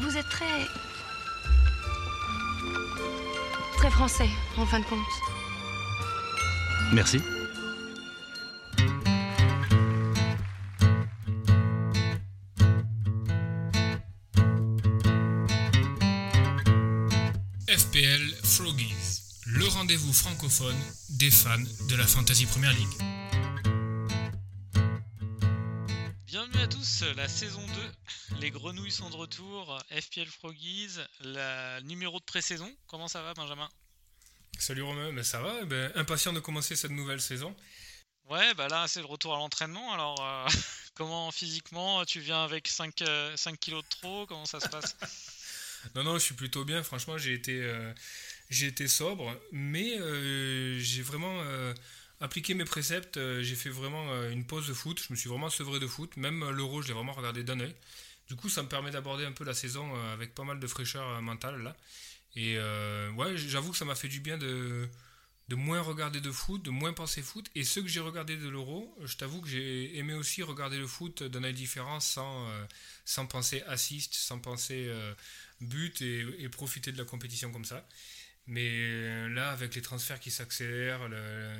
Vous êtes très. très français, en fin de compte. Merci. FPL Froggies, le rendez-vous francophone des fans de la Fantasy Premier League. Bienvenue à tous, la saison 2, les grenouilles sont de retour, FPL Froggies, la numéro de pré-saison. Comment ça va Benjamin? Salut Romain, ben ça va, ben, impatient de commencer cette nouvelle saison. Ouais, bah là c'est le retour à l'entraînement, alors euh, comment physiquement tu viens avec 5, 5 kilos de trop, comment ça se passe? Non, non, je suis plutôt bien. Franchement, j'ai été, euh, j'ai été sobre, mais euh, j'ai vraiment euh, appliqué mes préceptes. j'ai fait vraiment une pause de foot. Je me suis vraiment sevré de foot. Même l'euro, je l'ai vraiment regardé d'un œil. Du coup, ça me permet d'aborder un peu la saison avec pas mal de fraîcheur mentale là. Et ouais, j'avoue que ça m'a fait du bien de, de moins regarder de foot, de moins penser foot. Et ceux que j'ai regardé de l'euro, je t'avoue que j'ai aimé aussi regarder le foot d'un œil différent sans, sans penser assist, sans penser but et, profiter de la compétition comme ça. Mais euh, là, avec les transferts qui s'accélèrent,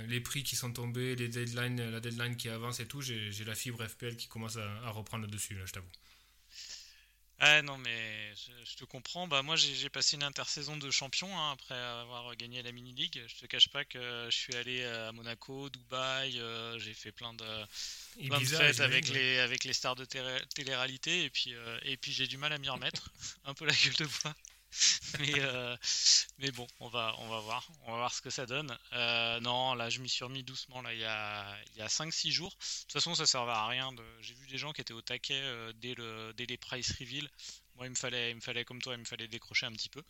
les prix qui sont tombés, les deadlines, la deadline qui avance et tout, j'ai la fibre FPL qui commence à, reprendre le dessus, là, je t'avoue. Ah non, mais je, te comprends. Bah, moi, j'ai passé une intersaison de champion hein, après avoir gagné la mini league. Je te cache pas que je suis allé à Monaco, Dubaï, euh, j'ai fait plein de, plein de fêtes avec les, avec les stars de télé-réalité et puis, euh, et puis j'ai du mal à m'y remettre. Un peu la gueule de bois. mais, euh, mais bon, on va, on va voir. On va voir ce que ça donne. Euh, non, là, je m'y suis remis doucement là, il y a, a 5-6 jours. De toute façon, ça servait à rien. J'ai vu des gens qui étaient au taquet dès, le, dès les price reveal. Moi, il me, fallait, il me fallait, comme toi, il me fallait décrocher un petit peu.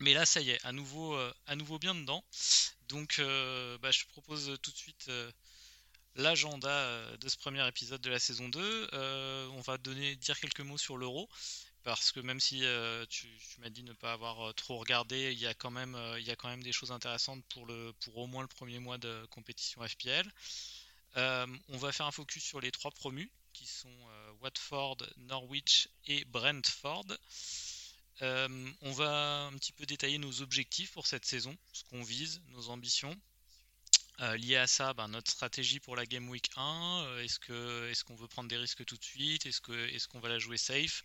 Mais là, ça y est, à nouveau, à nouveau bien dedans. Donc, bah, je propose tout de suite l'agenda euh, de ce premier épisode de la saison 2. Euh, on va donner, dire quelques mots sur l'euro. Parce que même si euh, tu, m'as dit ne pas avoir trop regardé, il y, a quand même, il y a quand même des choses intéressantes pour, au moins le premier mois de compétition FPL. on va faire un focus sur les trois promus, qui sont Watford, Norwich et Brentford. on va un petit peu détailler nos objectifs pour cette saison, ce qu'on vise, nos ambitions, euh, lié à ça, ben, notre stratégie pour la Game Week 1, euh, est-ce qu'on veut prendre des risques tout de suite? Est-ce qu'on va la jouer safe?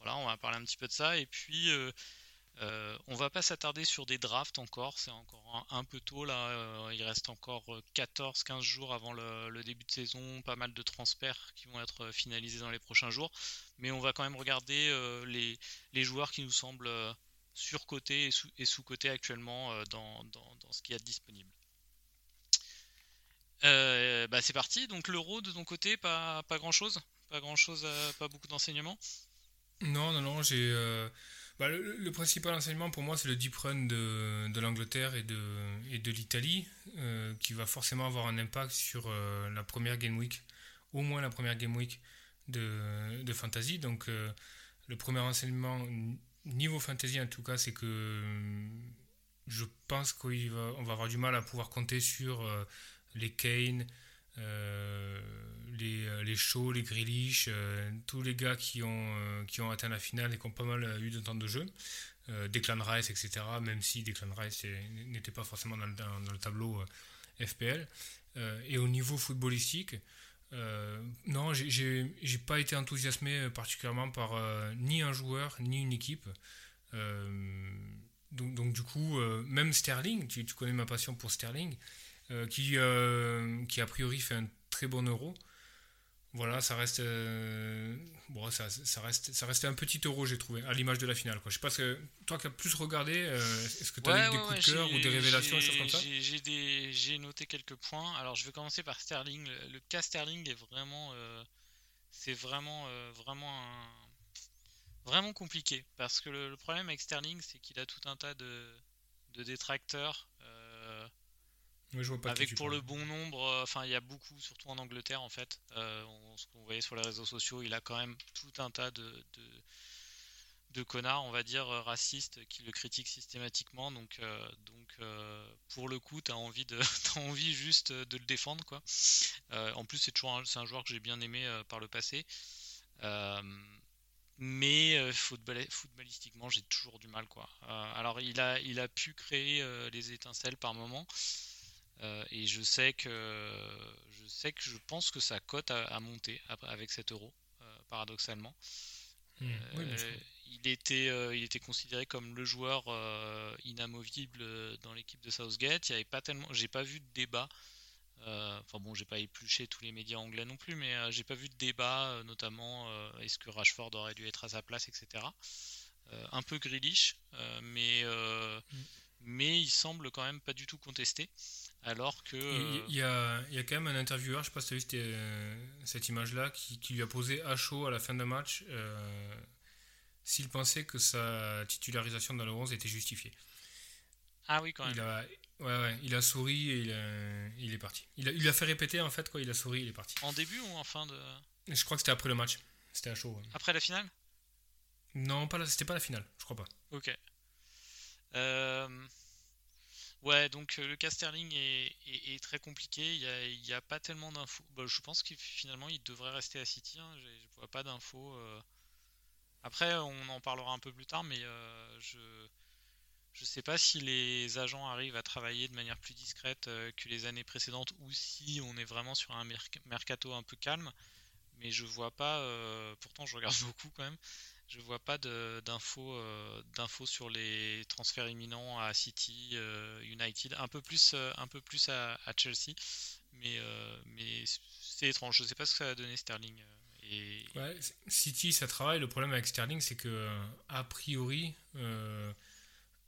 Voilà, on va parler un petit peu de ça. Et puis euh, on va pas s'attarder sur des drafts encore, c'est encore un, peu tôt là, il reste encore 14-15 jours avant le, début de saison, pas mal de transferts qui vont être finalisés dans les prochains jours, mais on va quand même regarder les, joueurs qui nous semblent surcotés et, sous-cotés actuellement dans, ce qu'il y a de disponible. Euh, bah c'est parti. Donc l'euro de ton côté, pas, grand chose, pas grand chose, euh, pas beaucoup d'enseignements? Non, non, non. J'ai euh, bah, le, principal enseignement pour moi, c'est le deep run de, de l'Angleterre et de, et de l'Italie, qui va forcément avoir un impact sur la première game week, au moins la première game week de, de fantasy. Donc le premier enseignement niveau fantasy en tout cas, c'est que je pense qu'on va, avoir du mal à pouvoir compter sur les Kane, euh, les, euh, les les Grealish, euh, tous les gars qui ont, qui ont atteint la finale et qui ont pas mal eu de temps de jeu. Declan Rice, etc. Même si Declan Rice n'était pas forcément dans le, tableau FPL. et au niveau footballistique, non, j'ai pas été enthousiasmé particulièrement par ni un joueur ni une équipe. donc, donc, du coup, même Sterling, tu, connais ma passion pour Sterling, euh, qui, euh, qui a priori fait un très bon euro. Voilà, ça reste, euh, bon, ça, ça, reste, ça restait un petit euro, j'ai trouvé, à l'image de la finale. Quoi. Je sais pas, que toi qui as plus regardé, est-ce que tu as eu des coups de cœur ou des révélations, des choses comme ça? J'ai noté quelques points. Alors, je vais commencer par Sterling. Le, cas Sterling est vraiment, c'est vraiment, vraiment, vraiment compliqué parce que le, problème avec Sterling, c'est qu'il a tout un tas de, de détracteurs avec pour le bon nombre, euh, enfin il y a beaucoup, surtout en Angleterre en fait. Euh, ce qu'on voyait sur les réseaux sociaux, il a quand même tout un tas de, de, connards, on va dire, euh, racistes qui le critiquent systématiquement. Donc, donc pour le coup, tu as envie, de, as envie juste de le défendre. quoi. en plus, c'est toujours un, un joueur que j'ai bien aimé par le passé. mais footballistiquement, j'ai toujours du mal. quoi. alors, il a, il a pu créer les étincelles par moment. Et je sais que je sais que je pense que sa cote a, monté avec cet euro, paradoxalement. Hmm. il était, il était considéré comme le joueur inamovible dans l'équipe de Southgate. Il y avait pas tellement, j'ai pas vu de débat euh, enfin bon, j'ai pas épluché tous les médias anglais non plus, mais euh, j'ai pas vu de débat, euh, notamment est-ce que Rashford aurait dû être à sa place, etc. un peu grillish, mais mm. mais il semble quand même pas du tout contesté. Alors que. Il, y a, il y a quand même un intervieweur, je sais pas si tu as vu cette image-là, qui, qui, lui a posé à chaud à la fin d'un match s'il pensait que sa titularisation dans le 11 était justifiée. Ah oui, quand même. Il a, Ouais, ouais, il a souri et il, il est parti. Il a, il a fait répéter en fait, quoi. Il a souri, il est parti. En début ou en fin de. Je crois que c'était après le match. C'était à chaud. Après la finale? Non, pas c'était pas la finale, je crois pas. Ok. Euh, ouais, donc euh, le cas Sterling est, très compliqué. Il n'y a, pas tellement d'infos. Bah, je pense qu'il finalement il devrait rester à City. Hein. Je ne vois pas d'infos. Euh. Après, on en parlera un peu plus tard, mais je je ne sais pas si les agents arrivent à travailler de manière plus discrète euh, que les années précédentes ou si on est vraiment sur un mercato un peu calme. Mais je vois pas, euh, pourtant je regarde beaucoup quand même, je vois pas d'infos euh, sur les transferts imminents à City, United, un peu plus, un peu plus à, Chelsea. Mais, mais c'est étrange, je sais pas ce que ça va donner Sterling. Et... City ça travaille, le problème avec Sterling c'est que a priori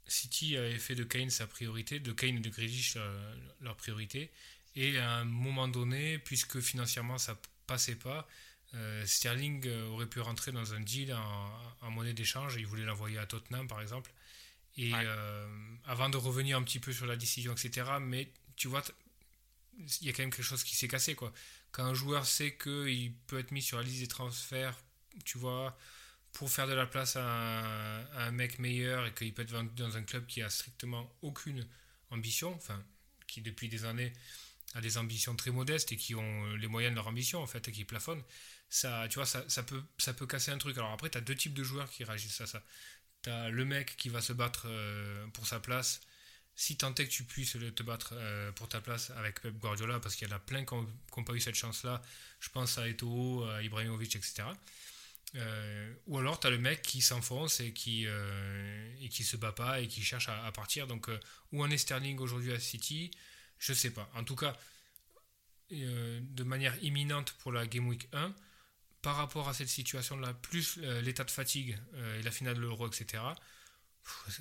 City avait fait de Kane sa priorité, de Kane et de Grealish leur, priorité. Et à un moment donné, puisque financièrement ça passait pas, euh, Sterling euh, aurait pu rentrer dans un deal en, monnaie d'échange. Il voulait l'envoyer à Tottenham, par exemple. Et euh, avant de revenir un petit peu sur la décision, etc. Mais tu vois, il y a quand même quelque chose qui s'est cassé. Quoi. Quand un joueur sait qu'il peut être mis sur la liste des transferts, tu vois, pour faire de la place à un, mec meilleur et qu'il peut être dans un club qui a strictement aucune ambition, enfin, qui depuis des années a des ambitions très modestes et qui ont les moyens de leur ambition en fait et qui plafonnent, ça, tu vois, ça, ça, peut, ça peut casser un truc. Alors après, tu as deux types de joueurs qui réagissent à ça. Tu as le mec qui va se battre euh, pour sa place, si tant est que tu puisses te battre euh, pour ta place avec Pep Guardiola, parce qu'il y en a plein qui n'ont pas eu cette chance-là. Je pense à Eto'o, à Ibrahimovic, etc. Euh, ou alors tu as le mec qui s'enfonce et qui euh, se bat pas et qui cherche à, partir. Donc euh, où en est Sterling aujourd'hui à City? Je sais pas. En tout cas, de manière imminente pour la Game Week 1, par rapport à cette situation-là, plus l'état de fatigue et la finale de l'Euro, etc.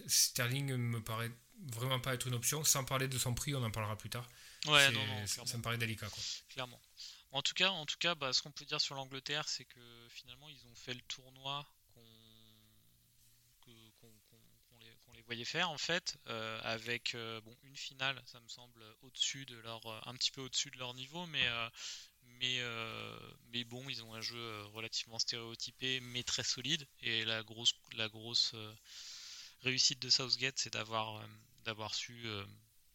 Sterling me paraît vraiment pas être une option. Sans parler de son prix, on en parlera plus tard. Ouais, non, non, ça me paraît délicat. Quoi. Clairement. En tout cas, en tout cas bah, ce qu'on peut dire sur l'Angleterre, c'est que finalement, ils ont fait le tournoi qu'on les, voyait faire, en fait, euh, avec euh, bon, une finale, ça me semble au-dessus de leur, euh, un petit peu au-dessus de leur niveau, mais, mais, mais bon, ils ont un jeu relativement stéréotypé, mais très solide. Et la grosse, la grosse réussite de Southgate, c'est d'avoir d'avoir su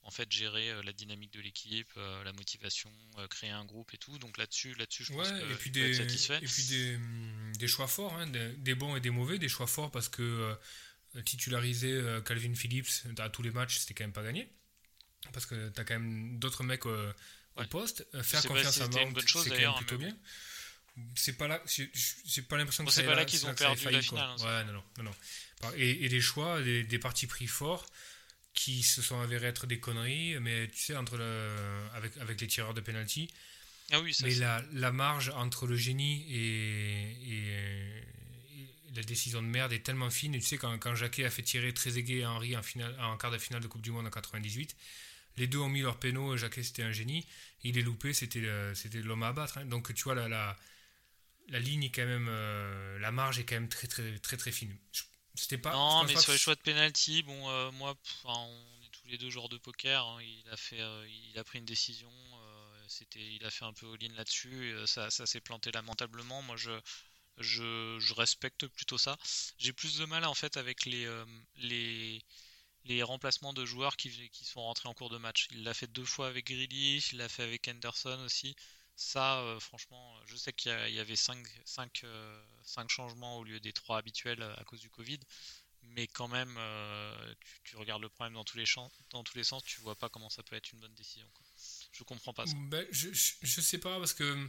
en fait gérer euh, la dynamique de l'équipe, euh, la motivation, euh, créer un groupe et tout. Donc là-dessus, là-dessus, je pense que et puis des, satisfait. Et puis des, des choix forts, hein, des, bons et des mauvais, des choix forts parce que titulariser Calvin Phillips à tous les matchs, c'était quand même pas gagné. Parce que tu as quand même d'autres mecs au poste. Faire confiance à Mount, c'est quand même plutôt bien. C'est pas là, j'ai pas l'impression que c'est pas là, qu'ils ont perdu la finale. Hein, ouais, non, non, non. Et, et des choix, des, des partis pris forts qui se sont avérés être des conneries, mais tu sais, entre le, avec, avec les tireurs de penalty. Ah oui, ça, mais la, la, marge entre le génie et, et, la décision de merde est tellement fine. Et tu sais, quand, quand Jacquet a fait tirer Trezeguet et Henry en, finale, en quart de finale de Coupe du Monde en 98, les deux ont mis leur pénaux. Jacquet, c'était un génie. Il est loupé, c'était l'homme à abattre. Hein. Donc, tu vois, la, la, la ligne est quand même. Euh, la marge est quand même très, très, très, très fine. C'était pas. Non, mais sur les choix de penalty, bon, euh, moi, on est tous les deux joueurs de poker. Hein, il a fait, euh, il a pris une décision. C'était, il a fait un peu all-in là-dessus. ça, ça s'est planté lamentablement. Moi, je, je, je, respecte plutôt ça. J'ai plus de mal en fait avec les, les, les remplacements de joueurs qui, sont rentrés en cours de match. Il l'a fait deux fois avec Grealish, il l'a fait avec Henderson aussi. Ça, franchement, je sais qu'il y, avait 5, changements au lieu des 3 habituels à cause du Covid mais quand même, tu, regardes le problème dans tous les champs, dans tous les sens, tu vois pas comment ça peut être une bonne décision. Quoi. Je comprends pas ça. Ben, je, je, sais pas parce que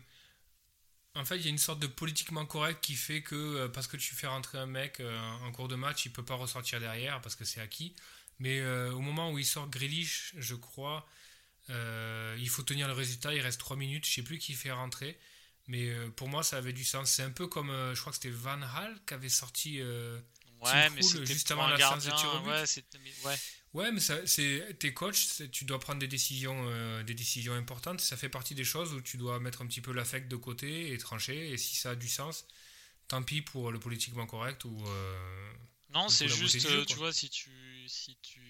en fait, il y a une sorte de politiquement correct qui fait que euh, parce que tu fais rentrer un mec euh, en cours de match, il peut pas ressortir derrière parce que c'est acquis. Mais euh, au moment où il sort Grealish, je crois, il faut tenir le résultat. Il reste 3 minutes. Je sais plus qui fait rentrer. Mais pour moi, ça avait du sens. C'est un peu comme, je crois que c'était Van Hal qui avait sorti ouais, mais juste avant la gardien, ouais, ouais. Ouais, mais c'est tes coachs, tu dois prendre des décisions, euh, des décisions importantes. Ça fait partie des choses où tu dois mettre un petit peu l'affect de côté et trancher. Et si ça a du sens, tant pis pour le politiquement correct ou. Euh, non, c'est juste, euh, tu vois, si tu, si tu,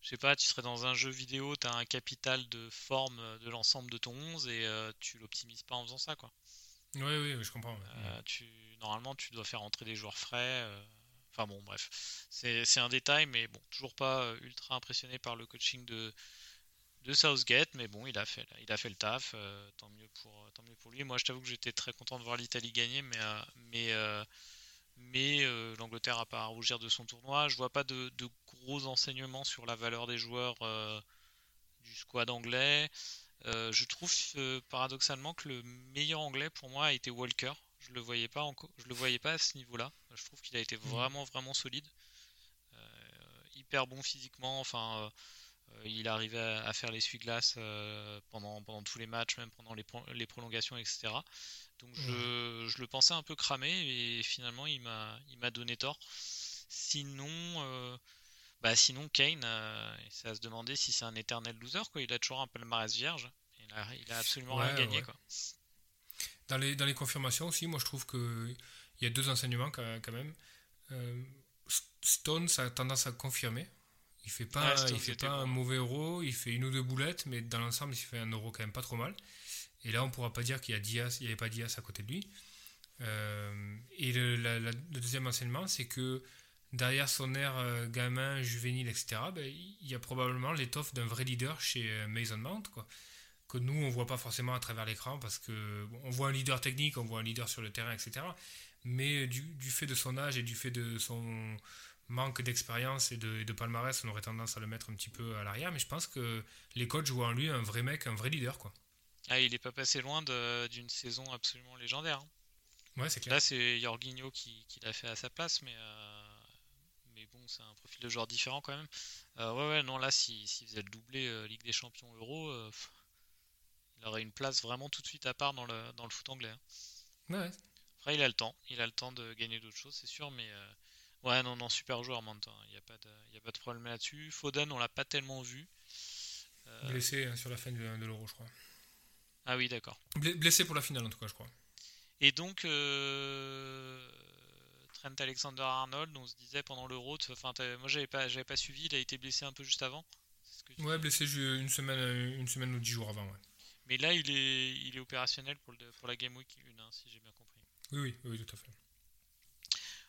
je sais pas, tu serais dans un jeu vidéo, tu as un capital de forme de l'ensemble de ton 11 et tu l'optimises pas en faisant ça, quoi. Oui, oui, je comprends. tu, normalement, tu dois faire entrer des joueurs frais. Enfin bon, bref, c'est un détail, mais bon, toujours pas euh, ultra impressionné par le coaching de, de Southgate, mais bon, il a fait, il a fait le taf, euh, tant, mieux pour, tant mieux pour lui. Moi, je t'avoue que j'étais très content de voir l'Italie gagner, mais, euh, mais, mais l'Angleterre n'a pas à rougir de son tournoi. Je vois pas de, de gros enseignements sur la valeur des joueurs du squad anglais. je trouve paradoxalement que le meilleur anglais pour moi a été Walker je le voyais pas encore, je le voyais pas à ce niveau-là. Je trouve qu'il a été mm. vraiment vraiment solide, euh, hyper bon physiquement. Enfin, euh, euh, il arrivait à, faire l'essuie-glace pendant pendant tous les matchs, même pendant les, les prolongations, etc. Donc je, je, le pensais un peu cramé et finalement il m'a donné tort. Sinon. Bah sinon Kane, à se demander si c'est un éternel loser quoi. Il a toujours un palmarès vierge. Il a, il a absolument rien gagné quoi. Dans les, dans les confirmations aussi, moi je trouve qu'il y a deux enseignements quand même. Euh, Stone, ça a tendance à confirmer. Il fait pas, il fait pas un mauvais euro, il fait une ou deux boulettes, mais dans l'ensemble, il fait un euro quand même pas trop mal. Et là, on pourra pas dire qu'il n'y avait pas Diaz à côté de lui. Euh, et le, le, deuxième enseignement, c'est que derrière son air euh, gamin, juvénile, etc., ben, il y a probablement l'étoffe d'un vrai leader chez Mason Mount. Quoi que nous, on voit pas forcément à travers l'écran parce que on voit un leader technique, on voit un leader sur le terrain, etc. Mais du, fait de son âge et du fait de son manque d'expérience et de, palmarès, on aurait tendance à le mettre un petit peu à l'arrière. Mais je pense que les coachs voient en lui un vrai mec, un vrai leader. Quoi. Ah, il est pas passé loin d'une saison absolument légendaire. Hein. Ouais, c'est clair. Là, c'est Jorginho qui, l'a fait à sa place, mais, euh, mais bon, c'est un profil de joueur différent quand même. Euh, ouais, ouais, non, là, s'il faisait le doublé euh, Ligue des Champions Euro, il aurait une place vraiment tout de suite à part dans le, dans le foot anglais. Hein. Ouais. Après, il a le temps. Il a le temps de gagner d'autres choses, c'est sûr, mais ouais, non, non, super joueur, Manta. Il n'y a, pas de, a pas de problème là-dessus. Foden, on l'a pas tellement vu. Euh, blessé hein, sur la fin de, l'Euro, je crois. Ah oui, d'accord. Blessé pour la finale, en tout cas, je crois. Et donc, euh, Trent Alexander-Arnold, on se disait pendant l'Euro, enfin, moi j'avais pas, j'avais pas suivi, il a été blessé un peu juste avant. ouais, blessé une semaine, une semaine ou dix jours avant, ouais. Mais là, il est, il est opérationnel pour, le, pour la Game Week 1, hein, si j'ai bien compris. Oui, oui, oui, tout à fait.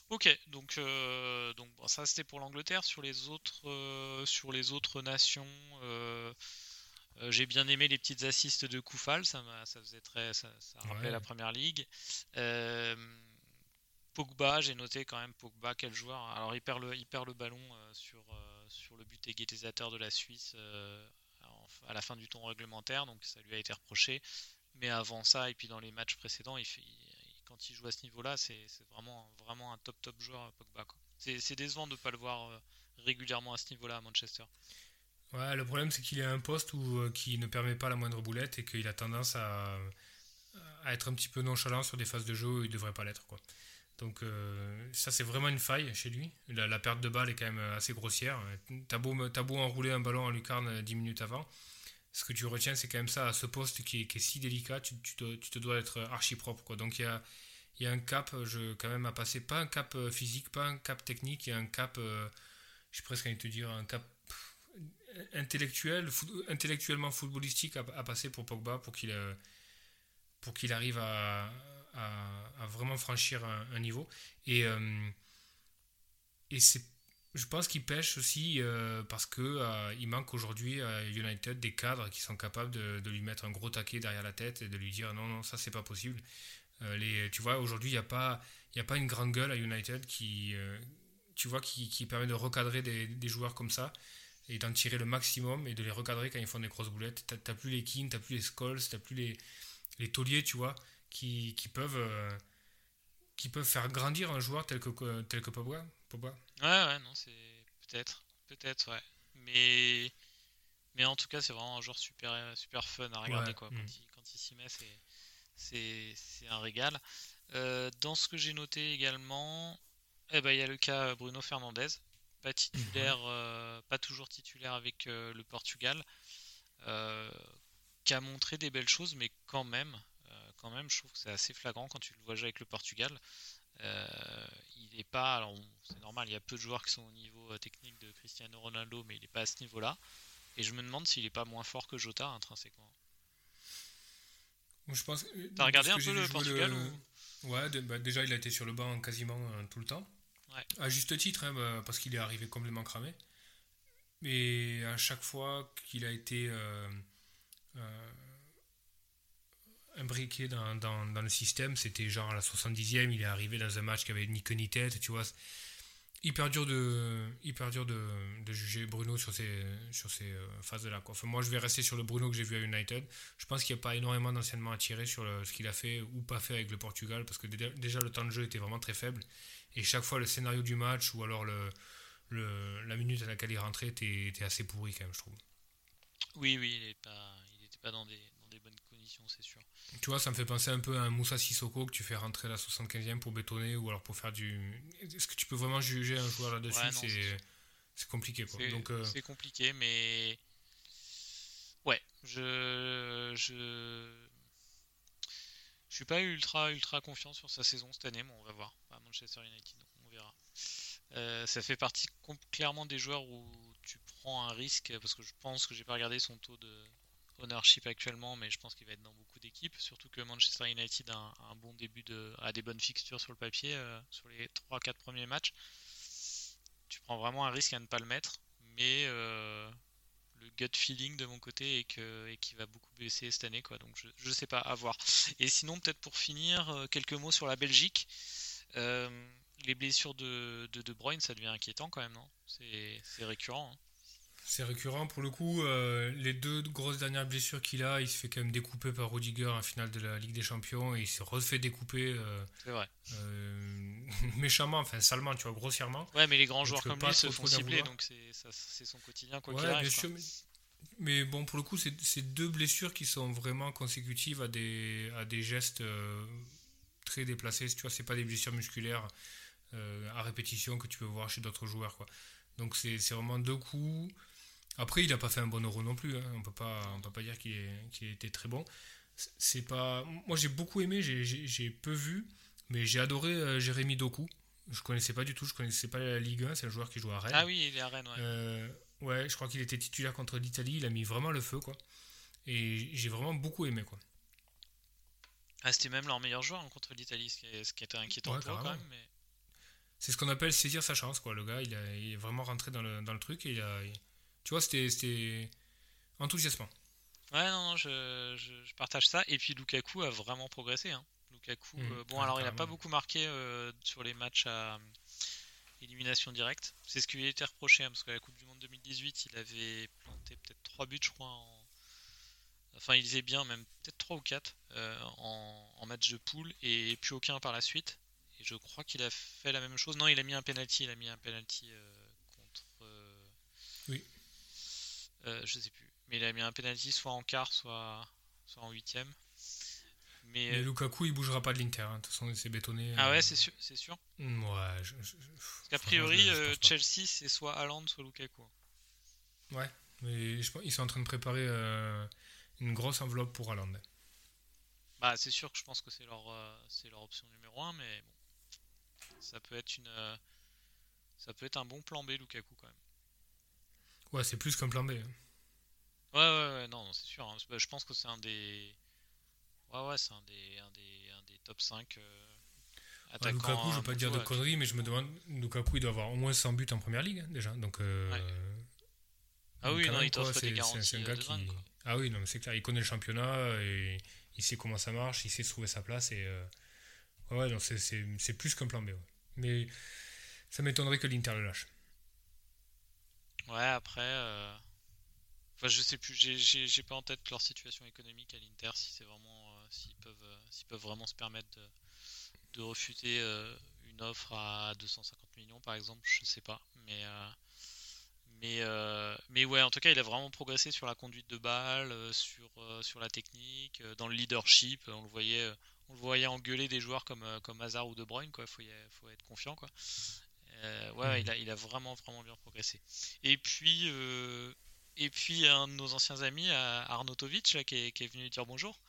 Ok, donc, euh, donc bon, ça c'était pour l'Angleterre. Sur les autres, euh, sur les autres nations, euh, j'ai bien aimé les petites assists de Koufal, ça, ça faisait très, ça, rappelait la première ligue. Pogba, j'ai noté quand même Pogba, quel joueur. Alors il perd le, il perd le ballon sur, sur le but égalisateur de la Suisse à la fin du temps réglementaire, donc ça lui a été reproché. Mais avant ça, et puis dans les matchs précédents, il fait, quand il joue à ce niveau-là, c'est vraiment, un top top joueur Pogba. C'est décevant de ne pas le voir euh, régulièrement à ce niveau-là à Manchester. Ouais, le problème c'est qu'il a un poste où, euh, qui ne permet pas la moindre boulette et qu'il a tendance à, être un petit peu nonchalant sur des phases de jeu où il ne devrait pas l'être. Donc euh, ça c'est vraiment une faille chez lui. La, perte de balle est quand même assez grossière. T'as beau, as beau enrouler un ballon en lucarne 10 minutes avant, ce que tu retiens, c'est quand même ça, ce poste qui est, si délicat, tu, te dois être archi propre. Donc il y a, un cap, quand même, à passer, pas un cap euh, physique, pas un cap technique, il y a un cap, euh, je suis presque envie de te dire, un cap intellectuel, intellectuellement footballistique à, passer pour Pogba pour qu'il euh, arrive à, vraiment franchir un, niveau. Et, et c'est je pense qu'il pêche aussi euh, parce que euh, il manque aujourd'hui à United des cadres qui sont capables de, lui mettre un gros taquet derrière la tête et de lui dire non non ça c'est pas possible. Euh, tu vois aujourd'hui il n'y a pas a pas une grande gueule à United qui tu vois qui, permet de recadrer des, joueurs comme ça et d'en tirer le maximum et de les recadrer quand ils font des grosses boulettes. T'as plus les King, t'as plus les Skulls, t'as plus les les tauliers tu vois qui, qui peuvent qui peuvent faire grandir un joueur tel que tel que Pogba. Ouais, ouais, non, c'est peut-être, peut-être, ouais. Mais, mais en tout cas, c'est vraiment un joueur super, super fun à regarder, quoi. Mm. Quand il s'y met, c'est un régal. Euh, dans ce que j'ai noté également, eh ben, il y a le cas Bruno Fernandez, pas titulaire, mhm. euh, pas toujours titulaire avec euh, le Portugal, qui a montré des belles choses, mais quand même, quand même, je trouve que c'est assez flagrant quand tu le vois jouer avec le Portugal. Euh, il n'est pas, alors c'est normal, il y a peu de joueurs qui sont au niveau euh, technique de Cristiano Ronaldo, mais il n'est pas à ce niveau-là. Et je me demande s'il n'est pas moins fort que Jota intrinsèquement. Je pense. T'as regardé un peu le Portugal Ouais, bah, déjà il a été sur le banc quasiment euh, tout le temps. À juste titre, hein, bah, parce qu'il est arrivé complètement cramé. Mais à chaque fois qu'il a été imbriqué dans, le système. C'était genre à la 70e, il est arrivé dans un match qui avait ni queue ni tête, tu vois. Hyper dur de, hyper dur de, juger Bruno sur ces, sur ces euh, phases-là. Enfin, moi, je vais rester sur le Bruno que j'ai vu à United. Je pense qu'il n'y a pas énormément d'enseignements à tirer sur ce qu'il a fait ou pas fait avec le Portugal, parce que déjà, le temps de jeu était vraiment très faible. Et chaque fois, le scénario du match ou alors le, le la minute à laquelle il rentrait était, était, assez pourri, quand même, je trouve. Oui, oui, il n'était pas, il pas dans, des, dans des bonnes conditions, c'est sûr. Tu vois, ça me fait penser un peu à un Moussa Sissoko que tu fais rentrer à la 75e pour bétonner ou alors pour faire du. Est-ce que tu peux vraiment juger un joueur là-dessus? C'est compliqué. Quoi. Donc, euh, C'est compliqué, mais. Ouais, je. Je. Je suis pas ultra ultra confiant sur sa saison cette année, mais on va voir. À Manchester United, on verra. Euh, ça fait partie clairement des joueurs où tu prends un risque parce que je pense que j'ai pas regardé son taux de, ownership actuellement, mais je pense qu'il va être dans beaucoup d'équipes. Surtout que Manchester United a un, bon début de, a des bonnes fixtures sur le papier euh, sur les 3-4 premiers matchs. Tu prends vraiment un risque à ne pas le mettre, mais euh, le gut feeling de mon côté est que va beaucoup baisser cette année, quoi. Donc je, ne sais pas, à voir. Et sinon, peut-être pour finir, euh, quelques mots sur la Belgique. les blessures de, de, de Bruyne, ça devient inquiétant quand même, non? C'est récurrent. Hein. C'est récurrent. Pour le coup, euh, les deux grosses dernières blessures qu'il a, il se fait quand même découper par Rudiger en finale de la Ligue des Champions et il se refait découper. Euh, vrai. Euh, méchamment, enfin salement, tu vois, grossièrement. Ouais, mais les grands joueurs comme lui se font cibler, donc c'est son quotidien quoi qu'il arrive. mais, bon, pour le coup, c'est deux blessures qui sont vraiment consécutives à des, à des gestes très déplacés. Tu vois, c'est pas des blessures musculaires à répétition que tu peux voir chez d'autres joueurs, quoi. Donc c'est vraiment deux coups après, il n'a pas fait un bon euro non plus. Hein. On peut pas, on peut pas dire qu'il qu était très bon. C'est pas. Moi, j'ai beaucoup aimé. J'ai peu vu, mais j'ai adoré euh, Jérémy Doku. Je connaissais pas du tout. Je connaissais pas la Ligue 1. C'est un joueur qui joue à Rennes. Ah oui, il est à Rennes. Ouais. Euh, ouais, je crois qu'il était titulaire contre l'Italie. Il a mis vraiment le feu, quoi. Et j'ai vraiment beaucoup aimé, quoi. Ah, c'était même leur meilleur joueur hein, contre l'Italie, ce, ce, qui était inquiétant pour quand même. Mais... C'est ce qu'on appelle saisir sa chance, quoi. Le gars, il, a, il est vraiment rentré dans le, dans le truc et il a, tu vois, c'était enthousiasmant. Ouais, non, non je, je, partage ça. Et puis Lukaku a vraiment progressé. Hein. Lukaku, mmh. euh, bon, alors il n'a pas beaucoup marqué euh, sur les matchs à euh, élimination directe. C'est ce qui lui a été reproché, hein, parce qu'à la Coupe du Monde 2018, il avait planté peut-être 3 buts, je crois. En... Enfin, il disait bien, même peut-être 3 ou 4 en, en, match de poule, et plus aucun par la suite. Et je crois qu'il a fait la même chose. Non, il a mis un penalty. Il a mis un penalty. Oui. Euh, je sais plus. Mais il a mis un penalty soit en quart, soit, soit en huitième. Mais, mais euh, Lukaku, il bougera pas de l'Inter. Hein. De toute façon, c'est bétonné. Ah ouais, c'est sûr, c'est sûr. Mm, ouais. Parce qu'a priori, euh, Chelsea, c'est soit Haaland, soit Lukaku. Ouais, mais je ils sont en train de préparer une grosse enveloppe pour Haaland. Bah, c'est sûr que je pense que c'est leur, c'est leur option numéro 1, mais bon, ça peut être une, ça peut être un bon plan B Lukaku quand même. Ouais, c'est plus qu'un plan B. Ouais, ouais, ouais, non, c'est sûr. Hein. Bah, je pense que c'est un des. Ouais, ouais, c'est un des, un des, un des top 5 euh, attaquant. Lukaku, je veux pas un dire de conneries, mais je me demande, Lukaku, il doit avoir au moins 100 buts en première ligue, hein, déjà. Donc, euh, Ouais. Ah donc oui, non, même, il t'offre des c'est- garanties c'est un euh, gars de qui... Ah oui, non, mais c'est clair, il connaît le championnat et il sait comment ça marche, il sait trouver sa place et... euh, Ouais, ouais, non, c'est plus qu'un plan B, ouais. Mais ça m'étonnerait que l'Inter le lâche. Ouais, après. euh, Enfin, je sais plus, j'ai- pas en tête leur situation économique à l'Inter, si c'est vraiment. euh, S'ils peuvent, euh, s'ils peuvent vraiment se permettre de, refuser euh, une offre à 250 millions, par exemple, je sais pas. Mais. Mais, mais ouais, en tout cas, il a vraiment progressé sur la conduite de balle, sur, sur la technique, dans le leadership. On le voyait, on le voyait engueuler des joueurs comme, comme Hazard ou De Bruyne, quoi. Faut, y- faut être confiant, quoi. Euh, ouais, il a, il a vraiment, vraiment bien progressé. Et puis, euh, et puis un de nos anciens amis, euh, Arnautovic, là, qui, est, qui est venu dire bonjour,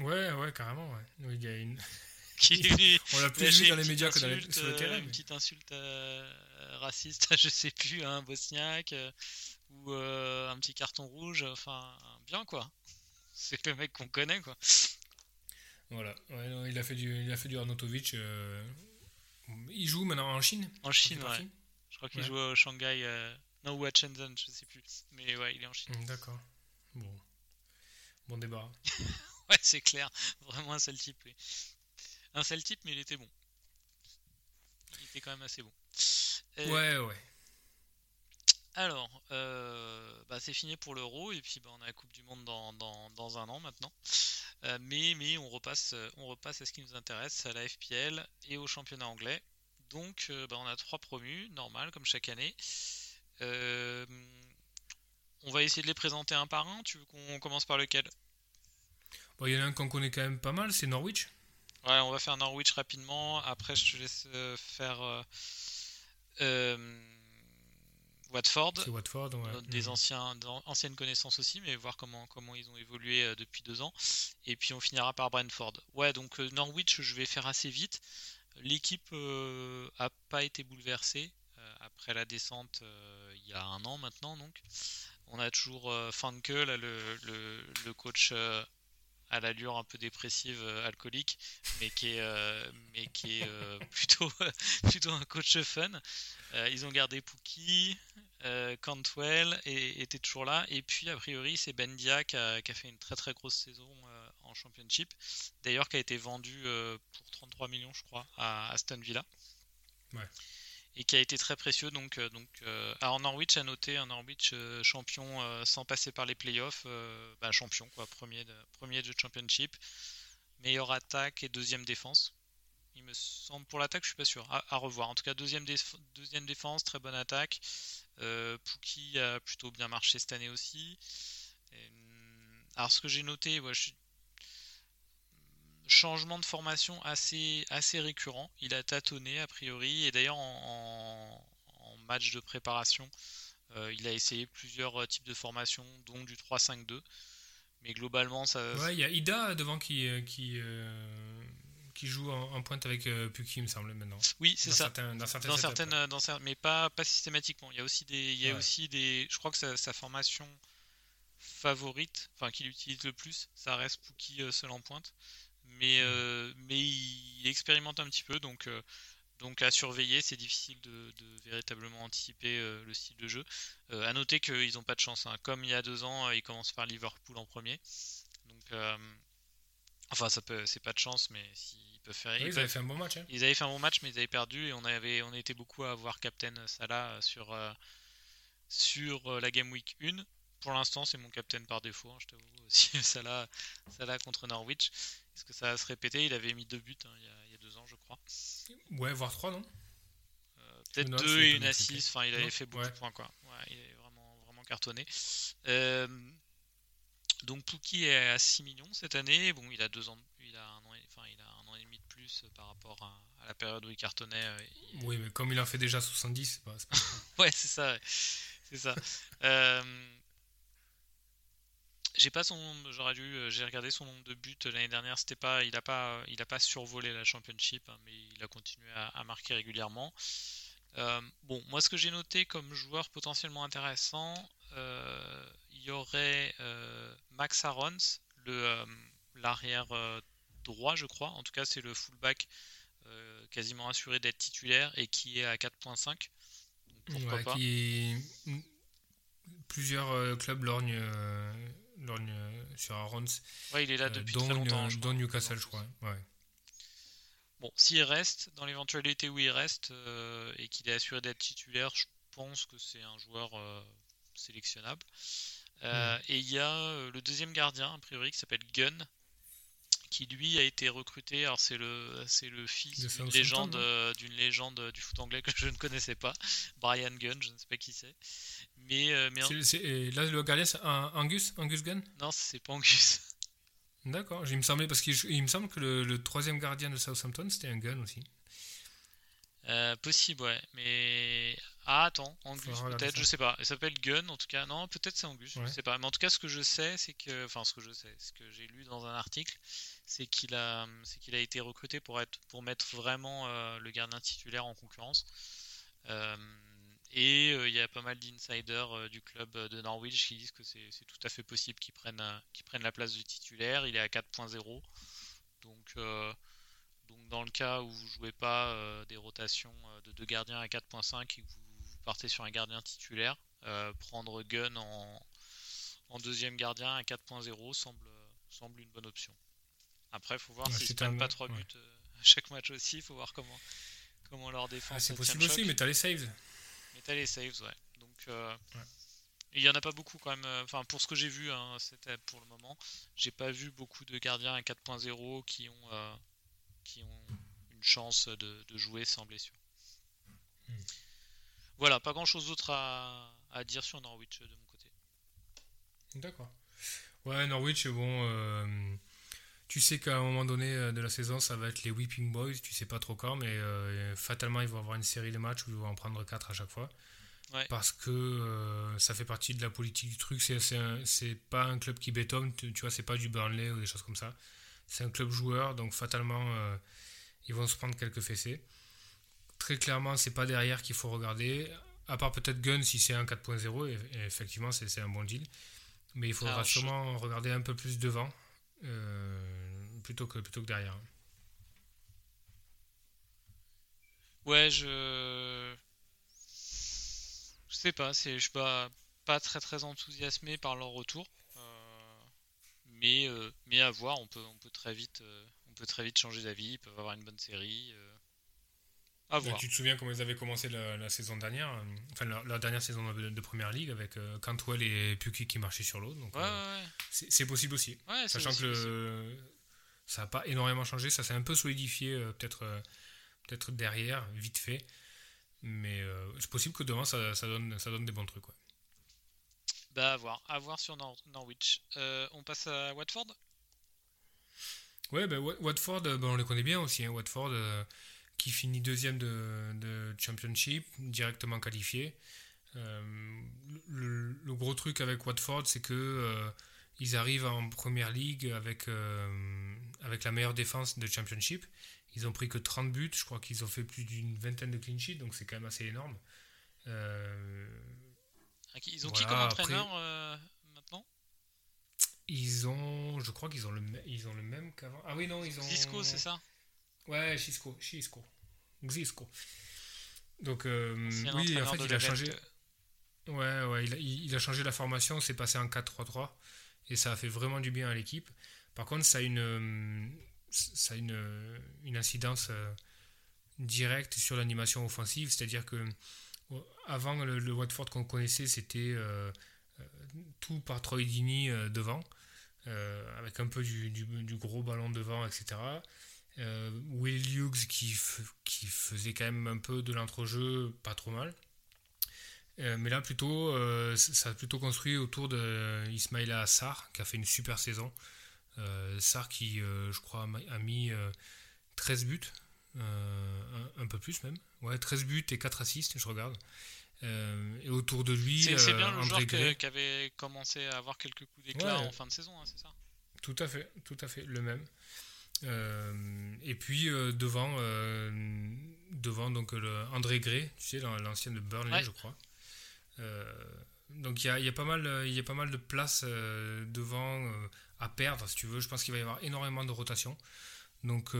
Ouais, ouais, carrément, ouais. Oui, il y a une- qui est venu On l'a plus vu dans les médias que dans les- sur le terrain. Une mais- petite insulte euh, raciste, je sais plus, à un bosniaque, ou un petit carton rouge, enfin, bien quoi. C'est le mec qu'on connaît quoi. Voilà, ouais, non, il a fait du, il a fait du Arnautovic. euh, Il joue maintenant en Chine En Chine, ouais. Je crois qu'il Ouais. joue au Shanghai, euh, non, ou à Shenzhen, je sais plus. Mais ouais, il est en Chine. Hum, D'accord. Bon. Bon débat. Ouais, c'est clair. Vraiment un sale type. Un sale type, mais il était bon. Il était quand même assez bon. Euh, Ouais, ouais. Alors, euh, bah, c'est fini pour l'Euro et puis bah, on a la Coupe du Monde dans, dans- dans un an maintenant. Euh, mais mais on, repasse, euh, on repasse à ce qui nous intéresse, à la FPL et au championnat anglais. Donc euh, bah, on a trois promus, normal comme chaque année. On va essayer de les présenter un par un. Tu veux qu'on commence par lequel? Bon, il y en a un qu'on connaît quand même pas mal, c'est Norwich. Ouais, on va faire Norwich rapidement. Après, je te laisse faire euh, Watford. Ouais. Euh, des Mhm. anciens, anciennes connaissances aussi, mais voir comment, comment ils ont évolué euh, depuis deux ans. Et puis on finira par Brentford. Ouais, donc euh, Norwich, je vais faire assez vite. L'équipe euh, a pas été bouleversée euh, après la descente euh, il y a un an maintenant. Donc on a toujours Fanke, là, le, le, le coach à l'allure un peu dépressive, euh, alcoolique, mais qui est, euh, euh, plutôt, un coach fun. Ils ont gardé Pookie, Cantwell était toujours là. Et puis, a priori, c'est Bendia qui a, qui a fait une très très grosse saison en Championship. D'ailleurs, qui a été vendu pour 33 millions, je crois, à Aston Villa. Ouais. Et qui a été très précieux. Donc, euh, donc, euh, alors Norwich a noté un Norwich euh, champion sans passer par les playoffs. bah, champion, quoi, premier de, premier de Championship. Meilleure attaque et deuxième défense. Il me semble pour l'attaque, je suis pas sûr. À, revoir. En tout cas, deuxième, déf- deuxième défense, très bonne attaque. Pookie a plutôt bien marché cette année aussi. Hum, alors, ce que j'ai noté, ouais, je suis- changement de formation assez, assez récurrent. Il a tâtonné a priori, et d'ailleurs en, en- en match de préparation, euh, il a essayé plusieurs euh, types de formations, dont du 3-5-2. Mais globalement, ça, Ouais, il y a Ida devant qui, euh, qui, euh, qui joue en, en pointe avec euh, Puki, il me semble, maintenant. oui, c'est ça. certains- dans certaines, dans cer- mais pas, pas systématiquement. Il y a aussi des, il y a Ouais. aussi des, je crois que sa, sa formation favorite, enfin qu'il utilise le plus, ça reste euh, seul en pointe. Mais, euh, mais il, il expérimente un petit peu, donc, euh, donc à surveiller. C'est difficile de, de véritablement anticiper euh, le style de jeu. À noter qu'ils n'ont pas de chance. hein. Comme il y a deux ans, ils commencent par Liverpool en premier. Donc, enfin, ça peut, c'est pas de chance, mais peuvent faire, Oui, ils avaient fait un bon match. hein. ils avaient fait un bon match, mais ils avaient perdu et on avait, on était beaucoup à avoir Captain Salah sur, euh, sur euh, la Game Week 1. Pour l'instant, c'est mon captain par défaut, hein, je t'avoue aussi. Salah, Salah contre Norwich. Est-ce que ça va se répéter Il avait mis deux buts hein, il, y a, il y a deux ans, je crois. Ouais, voire trois, non Euh, Peut-être deux et une assist. Enfin, il avait Non fait beaucoup Ouais. de points, quoi. Ouais, il est vraiment, vraiment cartonné. Euh, donc Pookie est à 6 millions cette année. Bon, il a deux ans, il a un an, et- enfin, il a un an et demi de plus par rapport à, à la période où il cartonnait. euh, il- Oui, mais comme il en fait déjà 70, c'est pas. Ouais, c'est ça. ouais. C'est ça. Euh, J'ai pas son j'aurais dû, euh, j'ai regardé son nombre de buts l'année dernière. C'était pas, il a pas, il a pas survolé la championship, hein, mais il a continué à, à marquer régulièrement. Euh, bon, moi, ce que j'ai noté comme joueur potentiellement intéressant, euh, il y aurait euh, Max Arons, le l'arrière droit, je crois. En tout cas, c'est le fullback quasiment assuré d'être titulaire et qui est à 4.5. Pourquoi pas qui... Plusieurs clubs lorgnent, sur Arons. Ouais, il est là depuis très longtemps. Dans Newcastle, je crois. Ouais. Bon, s'il reste, dans l'éventualité où il reste et qu'il est assuré d'être titulaire, je pense que c'est un joueur sélectionnable. Euh, et il y a euh, le deuxième gardien, a priori, qui s'appelle Gunn, qui lui a été recruté. Alors c'est le c'est le fils d'une légende euh, d'une légende du foot anglais que je ne connaissais pas, Brian Gunn, je ne sais pas qui c'est. Mais, mais là le gardien c'est Angus Angus Gunn? Non, c'est pas Angus. D'accord, il me semblait parce qu'il me semble que le, troisième gardien de Southampton c'était un Gunn aussi. Possible, ouais. Mais ah, attends, Angus, peut-être, je sais pas. Il s'appelle Gun, en tout cas. Non, peut-être c'est Angus, je sais pas. Mais en tout cas, ce que je sais, c'est que. Enfin, ce que je sais, ce que j'ai lu dans un article, c'est qu'il a, c'est qu'il a été recruté pour, être, pour mettre vraiment euh, le gardien titulaire en concurrence. Euh, et euh, il y a pas mal d'insiders du club de Norwich qui disent que c'est, tout à fait possible qu'il prenne, qu'il prenne la place du titulaire. Il est à 4.0. Donc. Donc dans le cas où vous jouez pas des rotations de deux gardiens à 4.5 et que vous partez sur un gardien titulaire, euh, prendre Gun en, deuxième gardien à 4.0 semble, semble une bonne option. Après, il faut voir s'ils ne prennent pas 3 buts euh, à chaque match aussi, il faut voir comment, comment leur défense. Ah, c'est possible aussi, mais t'as les saves. Mais t'as les saves, ouais. Donc, euh, il y en a pas beaucoup quand même. Enfin, pour ce que j'ai vu, hein, c'était pour le moment. J'ai pas vu beaucoup de gardiens à 4.0 qui ont, qui ont une chance de, jouer sans blessure. Hmm. Voilà, pas grand chose d'autre à, dire sur Norwich de mon côté. D'accord. Ouais, Norwich, bon, euh, tu sais qu'à un moment donné euh, de la saison, ça va être les Weeping Boys, tu sais pas trop quand, mais euh, fatalement, ils vont avoir une série de matchs où ils vont en prendre 4 à chaque fois. Parce que ça fait partie de la politique du truc. C'est pas un club qui bétonne, tu, vois, c'est pas du Burnley ou des choses comme ça. C'est un club joueur, donc fatalement, ils vont se prendre quelques fessées très clairement, c'est pas derrière qu'il faut regarder. À part peut-être Gun si c'est un 4.0, et, effectivement, c'est un bon deal. Mais il faudra sûrement regarder un peu plus devant euh, plutôt, que, plutôt que derrière. Ouais, je. Je sais pas, je suis pas, pas très très enthousiasmé par leur retour. Euh, mais, euh, mais à voir, on peut, on peut, très, vite, on peut très vite changer d'avis, ils peuvent avoir une bonne série. Tu te souviens comment ils avaient commencé la, saison dernière, euh, enfin la, dernière saison de, première ligue avec euh, Cantwell et Puki qui marchaient sur l'autre. Donc euh, c'est possible aussi. Sachant que ça n'a pas énormément changé, ça s'est un peu solidifié peut-être peut-être derrière, vite fait. Mais c'est possible que demain ça, donne, ça donne des bons trucs. Bah à voir, à voir sur Norwich. on passe à Watford? Ouais, bah, Watford, bah, on les connaît bien aussi. Hein. Watford, qui finit deuxième de, Championship, directement qualifié. Euh, le, gros truc avec Watford, c'est que euh, ils arrivent en première ligue avec, euh, avec la meilleure défense de Championship. Ils ont pris que 30 buts, je crois qu'ils ont fait plus d'une vingtaine de clean sheets, donc c'est quand même assez énorme. Ils ont qui comme entraîneur maintenant? Ils ont, je crois qu'ils ont le, ils ont le même qu'avant. Ah oui, non, ils ont. Disco, c'est ça? Ouais, Chisco, Chisco. Xisco. Donc, euh, oui, en fait, il a changé. Ouais, ouais, il a, changé la formation, c'est passé en 4-3-3 et ça a fait vraiment du bien à l'équipe. Par contre, ça a une, euh, ça a une, une incidence euh, directe sur l'animation offensive, c'est-à-dire que avant le, Watford qu'on connaissait, c'était tout par Troy Dini devant, avec un peu du, gros ballon devant, etc. Euh, Will Hughes qui, faisait quand même un peu de l'entrejeu, pas trop mal. Euh, mais là, plutôt, euh, ça a plutôt construit autour de Ismaïla Sarr, qui a fait une super saison. Sarr qui, je crois, a mis 13 buts, un, peu plus même. Ouais, 13 buts et 4 assists, je regarde. et autour de lui, c'est bien le joueur qui avait commencé à avoir quelques coups d'éclat en fin de saison, hein, c'est ça? Tout à fait, tout à fait, le même. Euh, et puis euh, devant, euh, devant donc, le André Gray, tu sais, l'ancien de Burnley, je crois. donc il y a, y a, pas mal, il y a pas mal de place devant à perdre, si tu veux. Je pense qu'il va y avoir énormément de rotation. Donc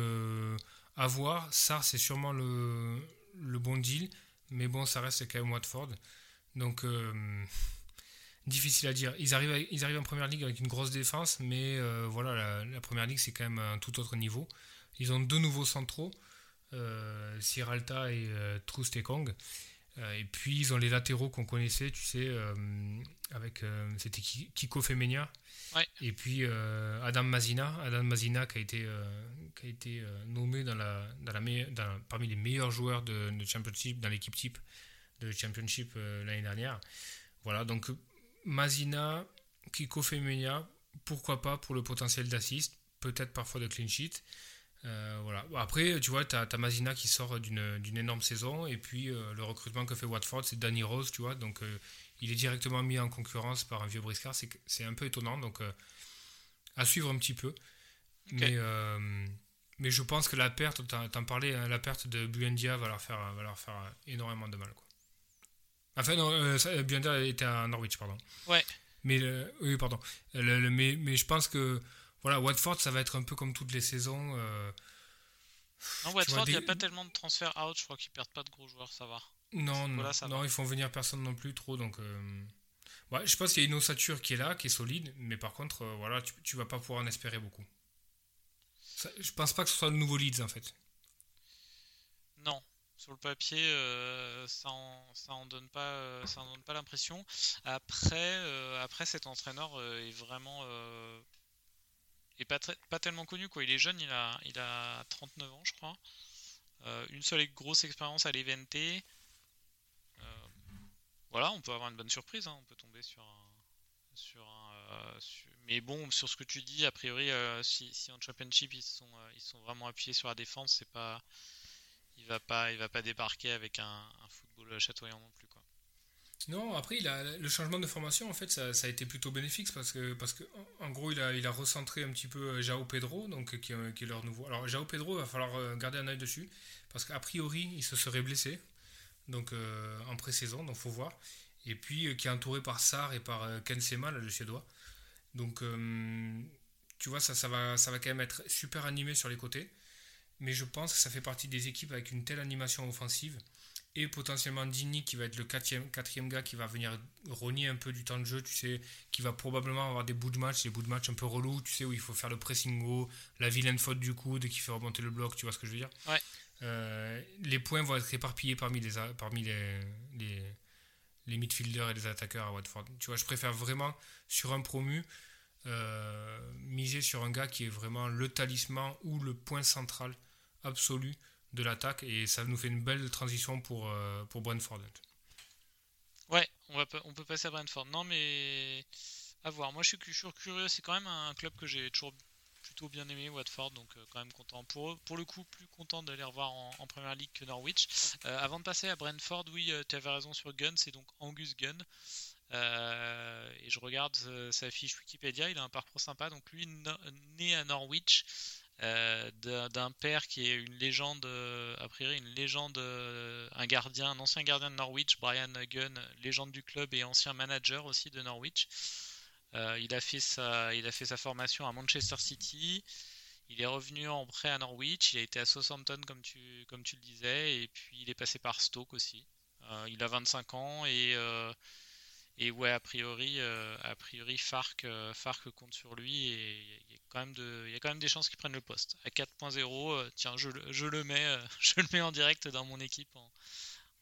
À voir, ça c'est sûrement le, bon deal, mais bon, ça reste quand même Watford. Donc, difficile à dire. Ils arrivent, en première ligue avec une grosse défense, mais voilà, la, première ligue c'est quand même un tout autre niveau. Ils ont deux nouveaux centraux, euh, Siralta et euh, Trustekong. Euh, et puis ils ont les latéraux qu'on connaissait, tu sais, euh, avec c'était Kiko Femenia. Et puis Adam Mazina, Adam Mazina qui a été, qui a été nommé dans la, dans la dans, parmi les meilleurs joueurs de, de Championship, dans l'équipe type de Championship l'année dernière. Voilà, donc Mazina, Kiko Femenia, pourquoi pas pour le potentiel d'assist, peut-être parfois de clean sheet. Euh, voilà. Après, tu vois, tu as, Mazina qui sort d'une énorme saison, et puis euh, le recrutement que fait Watford, c'est Danny Rose, tu vois, donc euh, il est directement mis en concurrence par un vieux briscard, c'est un peu étonnant, donc à suivre un petit peu. Mais, mais je pense que la perte, tu en parlais, hein, la perte de Buendia va leur faire, va leur faire énormément de mal. Quoi. Enfin, non, Buendia était à Norwich, pardon. Ouais. Mais, oui, pardon. Le, mais, mais je pense que voilà, Watford, ça va être un peu comme toutes les saisons. Euh, non, Watford, il n'y a pas tellement de transferts out. Je crois qu'ils perdent pas de gros joueurs, ça va. Non, non, non ils font venir personne non plus trop. Donc, euh, ouais, je pense qu'il y a une ossature qui est là, qui est solide. Mais par contre, euh, voilà, tu, tu vas pas pouvoir en espérer beaucoup. Ça, je pense pas que ce soit le nouveau Leeds en fait. Non, sur le papier, ça, en, ça en donne pas, ça en donne pas l'impression. Après, après cet entraîneur est vraiment et pas, pas tellement connu quoi. Il est jeune, il a, il a 39 ans je crois. Euh, une seule grosse expérience à l'Evente. Euh, voilà, on peut avoir une bonne surprise, hein. on peut tomber sur un. Sur un euh, mais bon, sur ce que tu dis, a priori, si, si, en Championship ils sont, ils sont vraiment appuyés sur la défense, c'est pas, il va pas, il va pas débarquer avec un football chatoyant non plus. Non, après, le changement de formation, en fait, ça, a été plutôt bénéfique parce que, parce que en gros, il a, recentré un petit peu euh, Jao Pedro, donc, qui, est leur nouveau. Alors, Jao Pedro, il va falloir euh, garder un œil dessus parce qu'a priori, il se serait blessé donc, euh, en pré-saison, donc faut voir. Et puis, qui est entouré par Sar et par Ken Sema, le Suédois. Donc, tu vois, ça, ça, va, ça va quand même être super animé sur les côtés. Mais je pense que ça fait partie des équipes avec une telle animation offensive et potentiellement Dini qui va être le quatrième, quatrième gars qui va venir rogner un peu du temps de jeu, tu sais, qui va probablement avoir des bouts de match, des bouts de match un peu relous, tu sais, où il faut faire le pressing haut, la vilaine faute du coude qui fait remonter le bloc, tu vois ce que je veux dire? Ouais. Euh, les points vont être éparpillés parmi les, parmi les, les, les, midfielders et les attaqueurs à Watford. Tu vois, je préfère vraiment sur un promu euh, miser sur un gars qui est vraiment le talisman ou le point central absolu de l'attaque et ça nous fait une belle transition pour, euh, pour Brentford. Ouais, on, va, on peut passer à Brentford. Non, mais à voir. Moi, je suis, je curieux. C'est quand même un club que j'ai toujours plutôt bien aimé, Watford, donc euh, quand même content. Pour, pour le coup, plus content d'aller revoir en, en, première ligue que Norwich. Euh, avant de passer à Brentford, oui, tu avais raison sur Gunn, c'est donc Angus Gunn. et je regarde sa fiche Wikipédia, il a un parcours sympa. Donc lui, né à Norwich, d'un père qui est une légende, euh, a priori une légende, euh, un gardien, un ancien gardien de Norwich, Brian Gunn, légende du club et ancien manager aussi de Norwich. il, a fait sa, il a fait sa formation à Manchester City. Il est revenu en prêt à Norwich. Il a été à Southampton, comme tu, comme tu le disais. Et puis il est passé par Stoke aussi. il a 25 ans et et ouais, a priori, euh, a priori Farc, euh, Farc compte sur lui et il quand même de, y a quand même des chances qu'il prenne le poste. À 4.0, euh, tiens, je, je, le mets, je le mets en direct dans mon équipe en,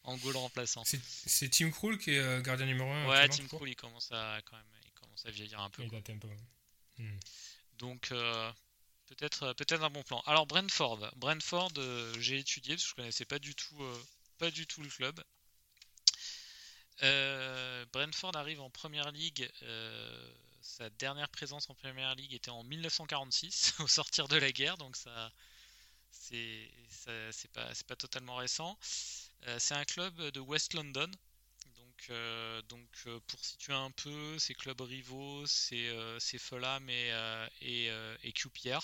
en goal remplaçant. C'est Tim Krul qui est gardien numéro 1 Ouais, Tim Krul, il commence à quand même, il commence à vieillir un peu. Il date un peu. Hmm. Donc peut-être, peut-être un bon plan. Alors Brentford, Brentford, j'ai étudié parce que je connaissais pas du tout, pas du tout le club. Euh, Brentford arrive en première ligue. Euh, sa dernière présence en première ligue était en 1946, au sortir de la guerre, donc ça, c'est, c'est pas, totalement récent. Euh, c'est un club de West London. Donc, donc pour situer un peu, ces clubs rivaux, c'est, Fulham et, et, QPR.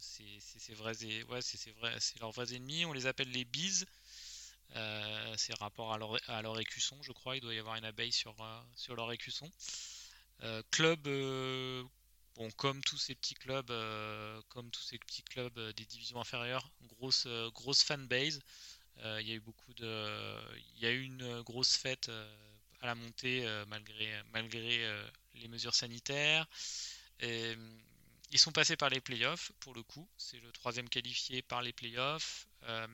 c'est, c'est, ouais, c'est, leurs vrais ennemis. On les appelle les Bees. Euh, c'est rapport à leur, à leur, écusson, je crois. Il doit y avoir une abeille sur, euh, sur leur écusson. Euh, club bon, comme tous ces petits clubs, comme tous ces petits clubs des divisions inférieures, grosse, grosse fanbase. Il y a eu beaucoup de, il y a une grosse fête à la montée malgré, malgré les mesures sanitaires. Ils sont passés par les playoffs, pour le coup. C'est le troisième qualifié par les playoffs. Euh,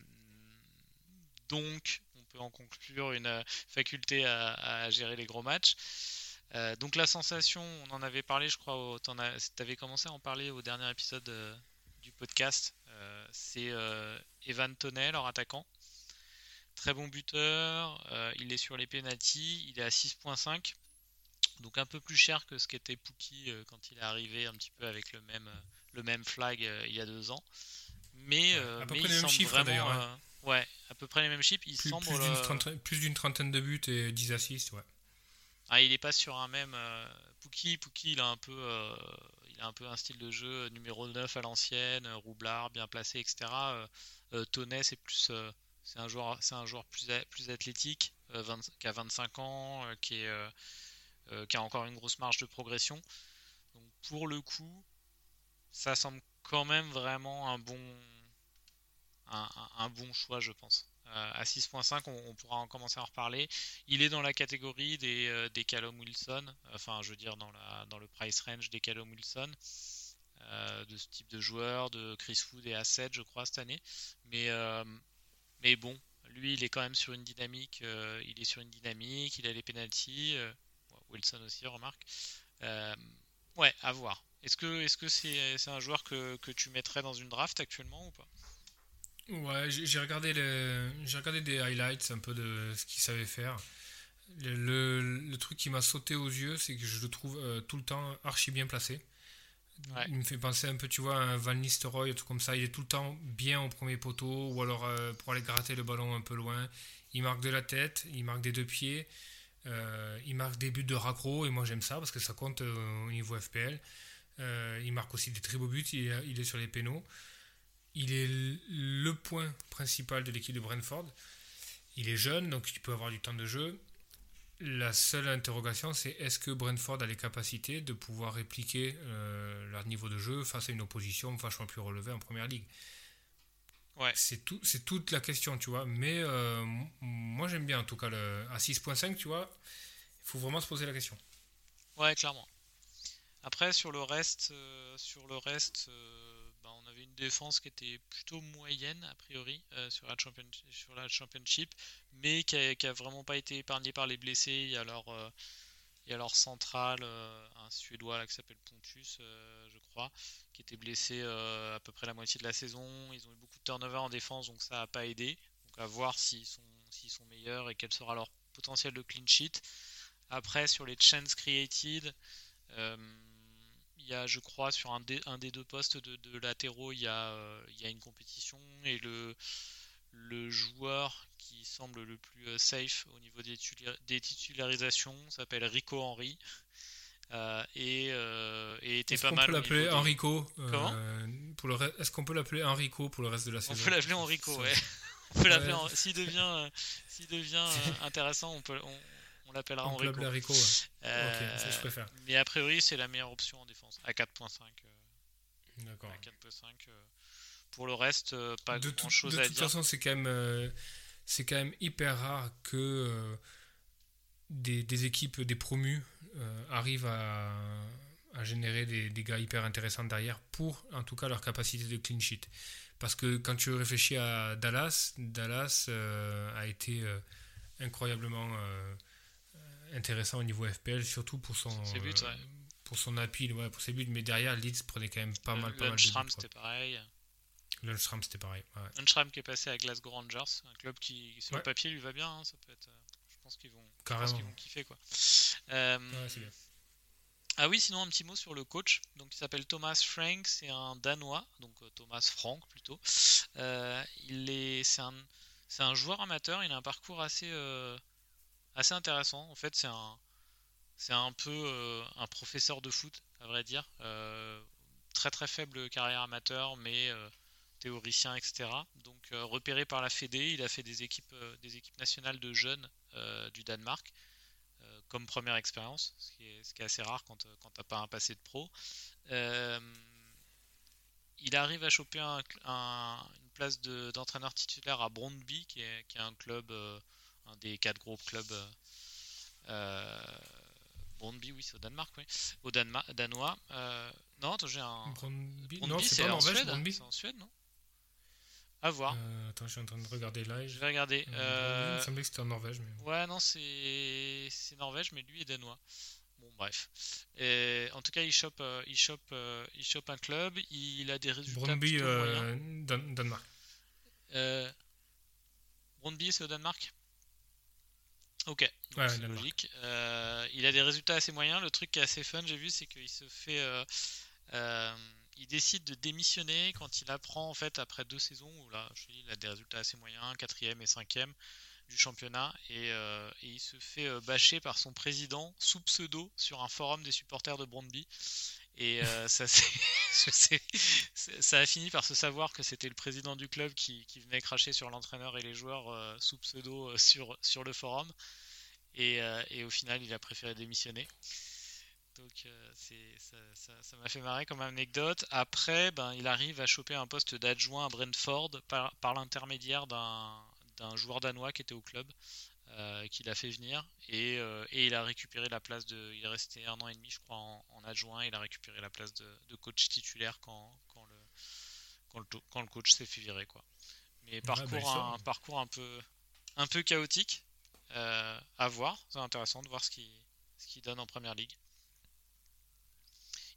donc, on peut en conclure une euh, faculté à, gérer les gros matchs. Euh, donc, la sensation, on en avait parlé, je crois, tu avais commencé à en parler au dernier épisode du podcast. c'est Evan Tonel, leur attaquant. Très bon buteur. il est sur les penalties. Il est à 6.5 donc un peu plus cher que ce qu'était Pookie euh, quand il est arrivé un petit peu avec le même, euh, le même flag euh, il y a deux ans. Mais, à peu près les chiffres d'ailleurs. Hein. ouais, à peu près les mêmes chiffres. Il plus, semble plus d'une trentaine, de buts et 10 assists, ouais. Ah, il est pas sur un même. Pookie, Pookie, il a un peu, il a un peu un style de jeu numéro 9 à l'ancienne, roublard, bien placé, etc. Tonnet, c'est plus, c'est un joueur, c'est un joueur plus, plus athlétique, qui a 25 ans, euh, qui a encore une grosse marge de progression. Donc pour le coup, ça semble quand même vraiment un bon, un, bon choix, je pense. Euh, à 6.5, on, pourra en commencer à en reparler. Il est dans la catégorie des, euh, des Callum Wilson, enfin, je veux dire, dans, la, dans le price range des Callum Wilson, de ce type de joueur, de Chris Wood et Asset, je crois, cette année. Mais, mais bon, lui, il est quand même sur une dynamique. il est sur une dynamique, il a les penalties. Wilson aussi, remarque. Euh, ouais, à voir. Est-ce que est-ce que c'est un joueur que, tu mettrais dans une draft actuellement ou pas? Ouais, j'ai regardé regardé des highlights un peu de ce qu'il savait faire. Le, truc qui m'a sauté aux yeux, c'est que je le trouve euh, tout le temps archi bien placé. Il me fait penser un peu, tu vois, à un Van Nistelrooy, un truc comme ça. Il est tout le temps bien au premier poteau, ou alors euh, pour aller gratter le ballon un peu loin. Il marque de la tête, il marque des deux pieds. Euh, il marque des buts de raccro et moi j'aime ça parce que ça compte au niveau FPL. Il marque aussi des très beaux buts, il est, sur les pénaux. Il est le point principal de l'équipe de Brentford. Il est jeune, donc il peut avoir du temps de jeu. La seule interrogation, c'est est-ce que Brentford a les capacités de pouvoir répliquer leur niveau de jeu face à une opposition vachement plus relevée en première ligue? Ouais. C'est tout, c'est toute la question, tu vois. Mais euh, moi j'aime bien en tout cas le, à 6.5, tu vois. Il faut vraiment se poser la question. Ouais, clairement. Après sur le reste, euh, sur le reste, euh, avait une défense qui était plutôt moyenne a priori sur la, sur, la championship, mais qui a, vraiment pas été épargnée par les blessés. Il y a leur il y a leur central, un Suédois qui s'appelle Pontus, je crois, qui était blessé à peu près la moitié de la saison. Ils ont eu beaucoup de turnover en défense, donc ça n'a pas aidé. Donc à voir s'ils sont, sont meilleurs et quel sera leur potentiel de clean sheet. Après, sur les chances created, il y a, je crois, sur un des, un des deux postes de, latéraux, il y, a, il y a une compétition et le, le joueur qui semble le plus euh, safe au niveau des, titularisations s'appelle Rico Henry. Euh, et, euh, était pas mal. Peut l'appeler Enrico. Euh, Est-ce qu'on peut l'appeler Enrico pour le reste de la saison? On peut l'appeler Enrico, ouais. on peut l'appeler. S'il devient, s'il devient intéressant, on peut, on, l'appellera ok, ça je préfère. Mais a priori, c'est la meilleure option en défense à 4.5. D'accord. À 4.5. Pour le reste, euh, pas grand chose à dire. De toute façon, c'est quand même, euh, c'est quand même hyper rare que euh, des, équipes, des promus, arrivent à, générer des, des, gars hyper intéressants derrière pour, en tout cas, leur capacité de clean sheet. Parce que quand tu réfléchis à Dallas, Dallas a été incroyablement intéressant au niveau FPL, surtout pour son, pour son appui, ouais, pour ses buts. Mais derrière, Leeds prenait quand même pas mal, pas mal de buts. c'était pareil. Lundstrom, c'était pareil. Ouais. qui est passé à Glasgow Rangers, un club qui, sur le papier, lui va bien. Hein, ça peut être, euh, je pense qu'ils vont, vont kiffer. Quoi. Euh, bien. Ah oui, sinon un petit mot sur le coach. Donc il s'appelle Thomas Frank, c'est un Danois, donc euh, Thomas Frank plutôt. il est, c'est un, c'est un joueur amateur. Il a un parcours assez, assez intéressant. En fait, c'est un, c'est un peu un professeur de foot, à vrai dire. très très faible carrière amateur, mais théoricien, etc. Donc euh, repéré par la Fédé, il a fait des équipes, euh, des équipes nationales de jeunes euh, du Danemark, comme première expérience, ce qui, est, assez rare quand, quand t'as pas un passé de pro. il arrive à choper un, une place d'entraîneur titulaire à Brondby, qui est, qui est un club, un des quatre gros clubs Brondby, oui, c'est au Danemark, oui. Au Danemark, Danois. Euh, non, attends, j'ai un. Brondby, c'est en, Suède. C'est en Suède, non? À voir. Euh, attends, je suis en train de regarder là. Je vais regarder. Euh, il me semblait que c'était en Norvège. Mais... Ouais, non, c'est Norvège, mais lui est danois. Bon, bref. Et, en tout cas, il chope, il, chope, il chope un club. Il a des résultats. Brondby, Dan Danemark. Brondby, c'est au Danemark? Ok, c'est logique. Euh, il a des résultats assez moyens. Le truc qui est assez fun, j'ai vu, c'est qu'il se fait. Euh, euh, il décide de démissionner quand il apprend, en fait, après deux saisons, où là, je dis, il a des résultats assez moyens, quatrième et cinquième du championnat, et, il se fait bâcher par son président sous pseudo sur un forum des supporters de Brondby. Et ça, ça a fini par se savoir que c'était le président du club qui, venait cracher sur l'entraîneur et les joueurs sous pseudo sur, sur le forum. Euh, et, au final, il a préféré démissionner. Donc euh, ça m'a fait marrer comme anecdote. Après, ben, il arrive à choper un poste d'adjoint à Brentford par, par l'intermédiaire d'un joueur danois qui était au club, euh, qu'il a fait venir. Et, il a récupéré la place de... Il est resté un an et demi, je crois, en, adjoint. Il a récupéré la place de, coach titulaire quand, quand, le, quand, le, quand le coach s'est fait virer. Quoi. Mais parcours, un, parcours un peu, un peu chaotique. Euh, à voir, c'est intéressant de voir ce qu'ils ce donnent en première ligue.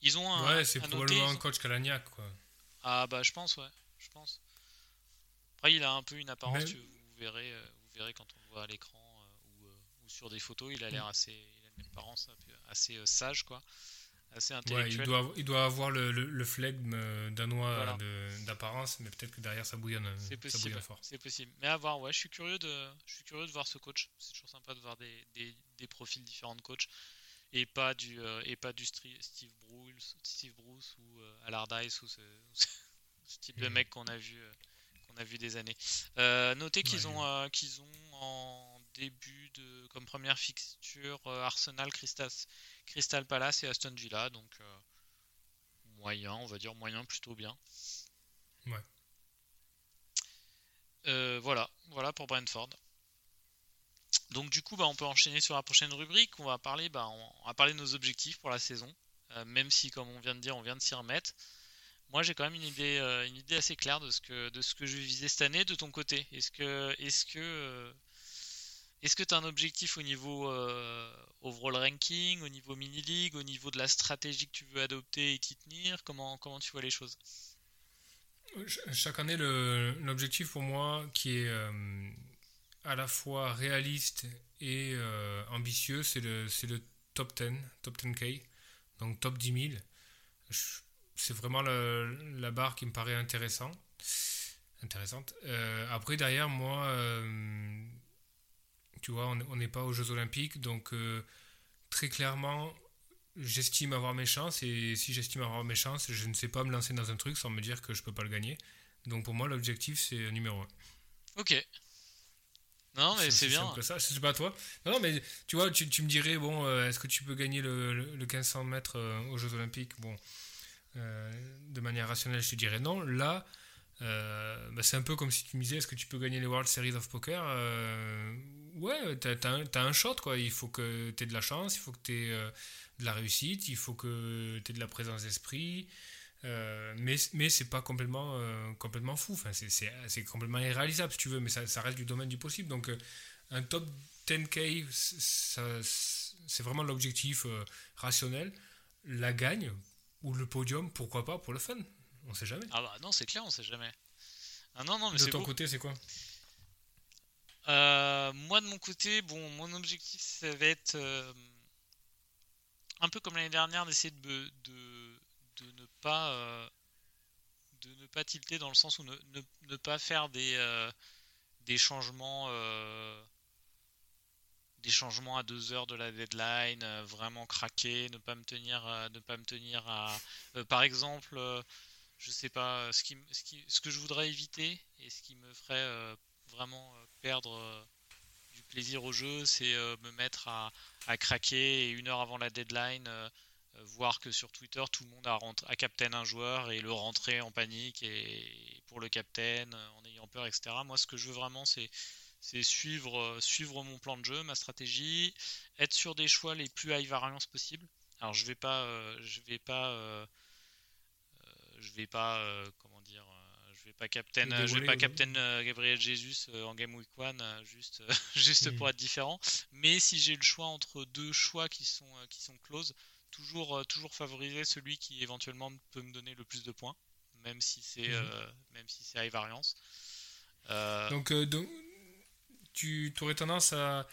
Ils ont un. Ouais, c'est probablement un coach Kalaniak, quoi. Ah, bah, je pense, ouais. Je pense. Après, il a un peu une apparence, vous, verrez, euh, vous verrez quand on le voit à l'écran euh, ou, sur des photos, il a l'air mm. assez. Il a une apparence assez sage, quoi assez intellectuel. il, doit, il doit avoir le, le, flegme euh, danois d'apparence, mais peut-être que derrière ça bouillonne, euh, c'est possible, fort. C'est possible. Mais à voir, ouais, je suis curieux de, je suis curieux de voir ce coach. C'est toujours sympa de voir des, des, des, profils différents de coach et pas du, euh, et pas du Steve Bruce, Steve Bruce ou Allardyce ou ce, ce, type de hmm. mec qu'on a vu, qu'on a vu des années. notez qu'ils ont, qu'ils ont en début de, comme première fixture Arsenal Christas Crystal Palace et Aston Villa, donc euh, moyen, on va dire moyen plutôt bien. Ouais. Euh, voilà, voilà pour Brentford. Donc du coup, bah, on peut enchaîner sur la prochaine rubrique. On va parler, bah, on va parler de nos objectifs pour la saison, euh, même si, comme on vient de dire, on vient de s'y remettre. Moi, j'ai quand même une idée, une idée assez claire de ce que de ce que je vais viser cette année. De ton côté, est-ce que est-ce que est-ce que tu as un objectif au niveau euh, overall ranking, au niveau mini-league, au niveau de la stratégie que tu veux adopter et t'y tenir? Comment, comment tu vois les choses? Chaque année, l'objectif pour moi qui est euh, à la fois réaliste et euh, ambitieux, c'est le, top 10, top 10K, donc top 10 000. C'est vraiment la barre qui me paraît intéressant, intéressante. après, derrière, moi tu vois, on n'est pas aux Jeux Olympiques, donc euh, très clairement, j'estime avoir mes chances, et si j'estime avoir mes chances, je ne sais pas me lancer dans un truc sans me dire que je peux pas le gagner. Donc pour moi, l'objectif, c'est numéro 1. Ok. Non, mais c'est bien. Simple ça, sais pas toi. Non, mais tu vois, tu, me dirais, bon, euh, est-ce que tu peux gagner le, le, 1500 mètres euh, aux Jeux Olympiques? Bon, de manière rationnelle, je te dirais non. Là, bah, c'est un peu comme si tu me disais, est-ce que tu peux gagner les World Series of Poker? Ouais, t'as as, un shot, quoi. Il faut que tu aies de la chance, il faut que tu aies euh, de la réussite, il faut que tu aies de la présence d'esprit. Euh, mais mais c'est pas complètement, euh, complètement fou. Enfin, c'est complètement irréalisable, si tu veux, mais ça, ça reste du domaine du possible. Donc, un top 10K, c'est vraiment l'objectif rationnel. La gagne ou le podium, pourquoi pas, pour le fun? On sait jamais. Ah bah non, c'est clair, on sait jamais. Ah non, non, mais de ton côté, c'est quoi? Euh, moi de mon côté, bon, mon objectif ça va être euh, un peu comme l'année dernière d'essayer de, de, de, ne pas euh, de ne pas tilter dans le sens où ne, ne, pas faire des, des changements des changements à deux heures de la deadline, vraiment craquer, ne pas me tenir ne pas me tenir à par exemple je sais pas ce qui, ce qui ce que je voudrais éviter et ce qui me ferait vraiment perdre euh, du plaisir au jeu, c'est me mettre à, craquer et une heure avant la deadline, voir que sur Twitter tout le monde a, a captain un joueur et le rentrer en panique et pour le captain en ayant peur, etc. Moi, ce que je veux vraiment, c'est c'est suivre, suivre mon plan de jeu, ma stratégie, être sur des choix les plus high variance possible. Alors je vais pas, je vais pas, je vais pas, pas captain, je vais pas captain Gabriel Jesus en game week 1 juste, juste pour être différent. Mais si j'ai le choix entre deux choix qui sont, qui sont close, toujours, toujours favoriser celui qui éventuellement peut me donner le plus de points, même si c'est, mhm. même si c'est high variance. donc, donc tu aurais tendance à,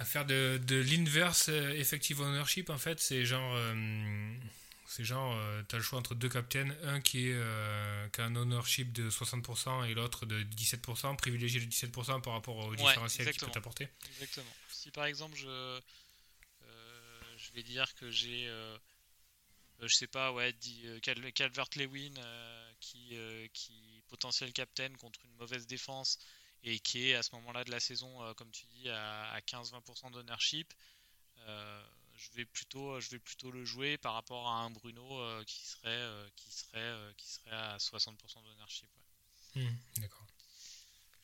à faire de, de l'inverse euh, effective ownership en fait c'est genre euh, c'est genre euh, tu as le choix entre deux captains un qui, est, qui a un ownership de 60% et l'autre de 17% privilégier le 17% par rapport au différentiel qu'il peut t'apporter. Exactement. Si par exemple je je vais dire que j'ai je sais pas ouais Calvert Lewin qui qui potentiel captain contre une mauvaise défense et qui est à ce moment-là de la saison, euh, comme tu dis, à, 15-20% d'ownership, euh, je vais plutôt, je vais plutôt le jouer par rapport à un Bruno euh, qui serait, qui serait, qui serait à 60% d'ownership. Ouais. Hmm, d'accord.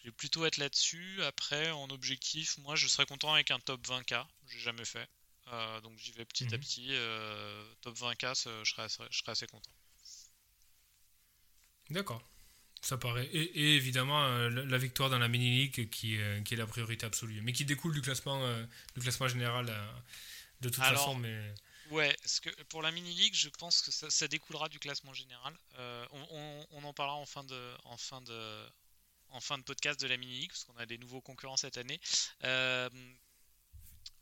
Je vais plutôt être là-dessus. Après, en objectif, moi, je serais content avec un top 20K. J'ai jamais fait. donc j'y vais petit à hmm. petit. top 20K, je serais, je serais assez content. D'accord. Ça paraît. Et, évidemment, euh, la, victoire dans la mini-league qui, euh, qui, est la priorité absolue. Mais qui découle du classement, euh, du classement général de toute façon. Mais... Ouais, parce que pour la mini-league, je pense que ça, découlera du classement général. On, on, en parlera en fin de, en fin de, en fin de podcast de la mini-league, parce qu'on a des nouveaux concurrents cette année.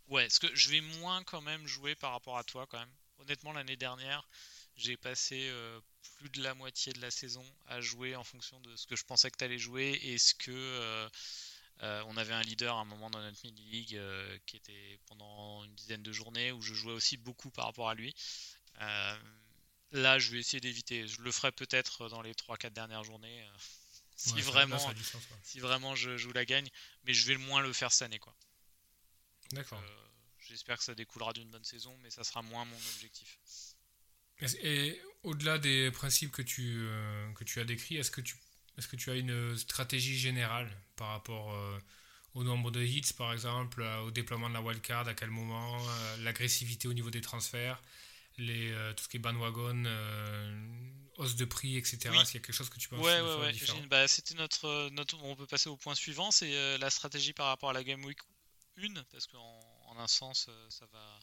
ouais, ce que je vais moins quand même jouer par rapport à toi quand même. Honnêtement, l'année dernière, j'ai passé plus de la moitié de la saison à jouer en fonction de ce que je pensais que tu allais jouer et ce que euh, euh, on avait un leader à un moment dans notre mini-league euh, qui était pendant une dizaine de journées où je jouais aussi beaucoup par rapport à lui. là, je vais essayer d'éviter. Je le ferai peut-être dans les 3-4 dernières journées si, vraiment, si vraiment je joue la gagne, mais je vais le moins le faire cette année. Quoi. D'accord. J'espère que ça découlera d'une bonne saison, mais ça sera moins mon objectif. Et au-delà des principes que tu, euh, que tu as décrits, est-ce que, tu, est que tu as une stratégie générale par rapport euh, au nombre de hits, par exemple, au déploiement de la wildcard, à quel moment, euh, l'agressivité au niveau des transferts, les, tout ce qui est bandwagon, hausse de prix, etc. S'il y a quelque chose que tu peux ouais, ouais, ouais. Bah, C'était notre, notre. On peut passer au point suivant c'est la stratégie par rapport à la Game Week 1, parce qu'en en un sens, ça va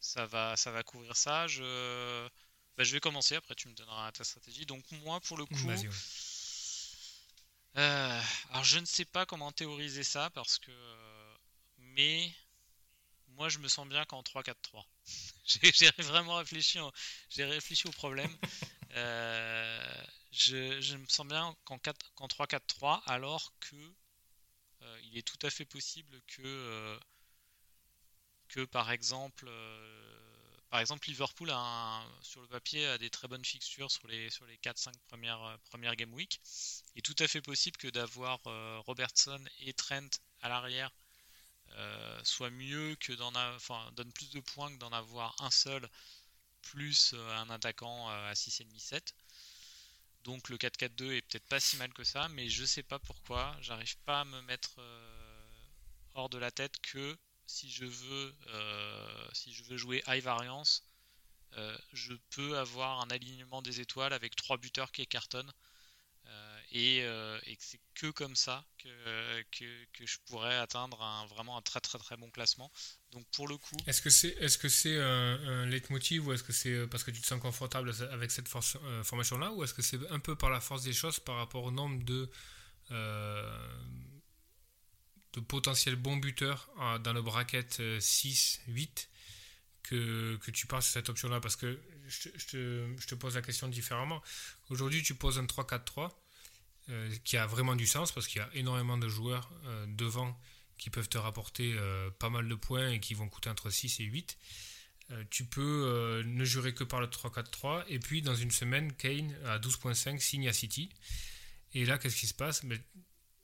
ça va, ça va couvrir ça. Je, bah, je vais commencer, après tu me donneras ta stratégie. Donc moi, pour le coup, euh, alors je ne sais pas comment théoriser ça, parce que... Mais moi, je me sens bien qu'en 3-4-3. j'ai vraiment réfléchi, réfléchi au problème. Euh, je, me sens bien qu'en 3-4-3, alors que euh, il est tout à fait possible que que par exemple, euh, par exemple Liverpool a sur le papier a des très bonnes fixtures sur les sur les 4-5 premières euh, premières game week. Il est tout à fait possible que d'avoir euh, Robertson et Trent à l'arrière soit mieux que d'en donne plus de points que d'en avoir un seul plus un attaquant à 6,5-7. Donc le 4-4-2 est peut-être pas si mal que ça, mais je sais pas pourquoi, j'arrive pas à me mettre hors de la tête que si je veux, euh, si je veux jouer high variance, euh, je peux avoir un alignement des étoiles avec trois buteurs qui cartonnent. Euh, et, et que c'est que comme ça que, que, je pourrais atteindre un, vraiment un très très très bon classement. Donc pour le coup. Est-ce que c'est que c'est un, un leitmotiv ou est-ce que c'est parce que tu te sens confortable avec cette formation là ou est-ce que c'est un peu par la force des choses par rapport au nombre de de potentiels bons buteurs euh, dans le bracket 6-8 euh, que, que, tu passes cette option-là Parce que je, te, je, te, pose la question différemment. Aujourd'hui, tu poses un 3-4-3 euh, qui a vraiment du sens parce qu'il y a énormément de joueurs devant qui peuvent te rapporter pas mal de points et qui vont coûter entre 6 et 8. tu peux ne jurer que par le 3-4-3 et puis dans une semaine, Kane à 12.5 signe à City. Et là, qu'est-ce qui se passe? Mais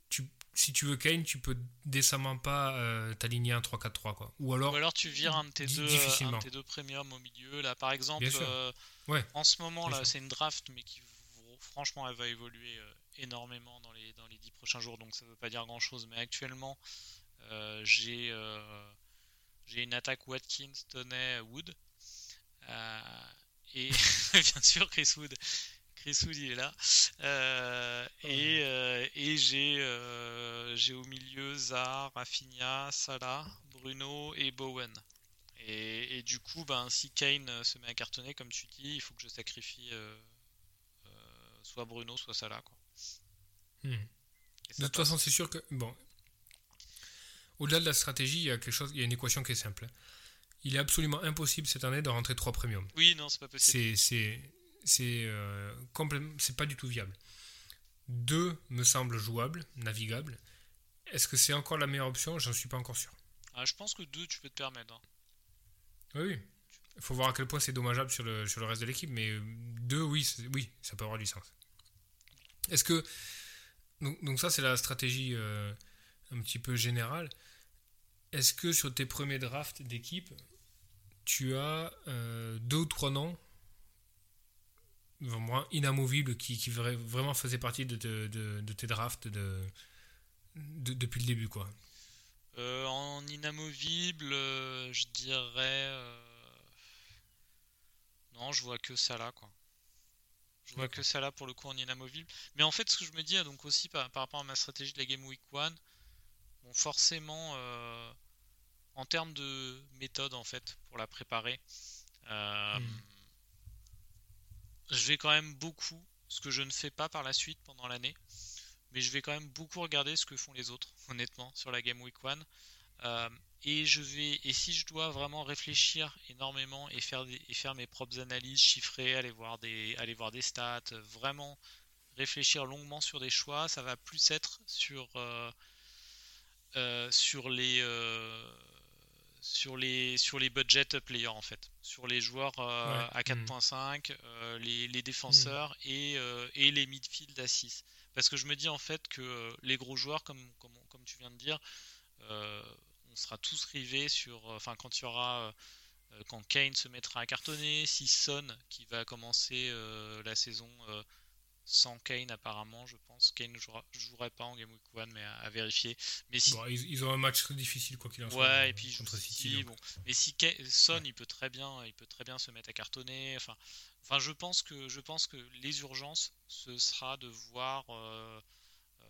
tu, si tu veux Kane, tu peux décemment pas euh, t'aligner un 3-4-3 quoi. Ou alors, Ou alors tu vires un de tes, deux, un de tes deux premiums au milieu. Là, par exemple, euh, Ouais. en ce moment, Bien là, c'est une draft, mais qui franchement, elle va évoluer euh, énormément dans les, dans les 10 prochains jours, donc ça veut pas dire grand chose. Mais actuellement, j'ai j'ai une attaque Watkins, Toney, Wood. Et bien sûr, Chris Wood. Chris Wood, il est là. Euh, et euh, et j'ai euh, j'ai au milieu Zar, Rafinha, Salah, Bruno et Bowen. Et, et du coup, ben, si Kane se met à cartonner, comme tu dis, il faut que je sacrifie soit Bruno, soit Salah. Quoi. Hmm. De toute passe. façon, c'est sûr que bon. Au-delà de la stratégie, il y a quelque chose, il y a une équation qui est simple. Il est absolument impossible cette année de rentrer 3 premiums. Oui, non, c'est pas possible. C'est c'est euh, complètement c'est pas du tout viable. Deux me semble jouable, navigable. Est-ce que c'est encore la meilleure option? J'en suis pas encore sûr. Ah, je pense que deux, tu peux te permettre. hein. Oui. Il faut voir à quel point c'est dommageable sur le, sur le reste de l'équipe, mais deux, oui, oui, ça peut avoir du sens. Est-ce que. Donc, donc ça, c'est la stratégie euh, un petit peu générale. Est-ce que sur tes premiers drafts d'équipe, tu as euh, deux ou trois noms vraiment inamovibles qui, qui vra- vraiment faisaient partie de, de- de tes drafts de, de- depuis le début, quoi Euh, en inamovible, euh, je dirais. euh, Non, je vois que Salah, quoi. Je vois que Salah pour le coup en inamovible. Mais en fait, ce que je me dis, donc aussi par, par rapport à ma stratégie de la Game Week 1, bon, forcément, en termes de méthode, en fait, pour la préparer, Hmm. Je vais quand même beaucoup, ce que je ne fais pas par la suite pendant l'année, mais je vais quand même beaucoup regarder ce que font les autres, honnêtement, sur la Game Week 1. Euh, et je vais, et si je dois vraiment réfléchir énormément et faire et faire mes propres analyses chiffrées, aller voir des, aller voir des stats, vraiment réfléchir longuement sur des choix, ça va plus être sur euh, euh, sur les sur les sur les budget players en fait, sur les joueurs euh, Ouais. à 4.5, euh, les, les défenseurs et, euh, et les midfield à 6. Parce que je me dis en fait que les gros joueurs, comme, comme, comme tu viens de dire, on sera tous rivés sur. Enfin, quand il y aura. quand Kane se mettra à cartonner, si Son, qui va commencer la saison sans Kane apparemment, je pense. Kane ne jouera, jouerait pas en Game Week 1, mais à, à vérifier. Mais si Bon, ils, ils ont un match très difficile, quoi qu'il en soit. Ouais, euh, et puis je contre City. donc. bon, mais si Ke- Son, Ouais. il peut très bien, il peut très bien se mettre à cartonner. Enfin, enfin, je pense que je pense que les urgences, ce sera de voir euh, euh,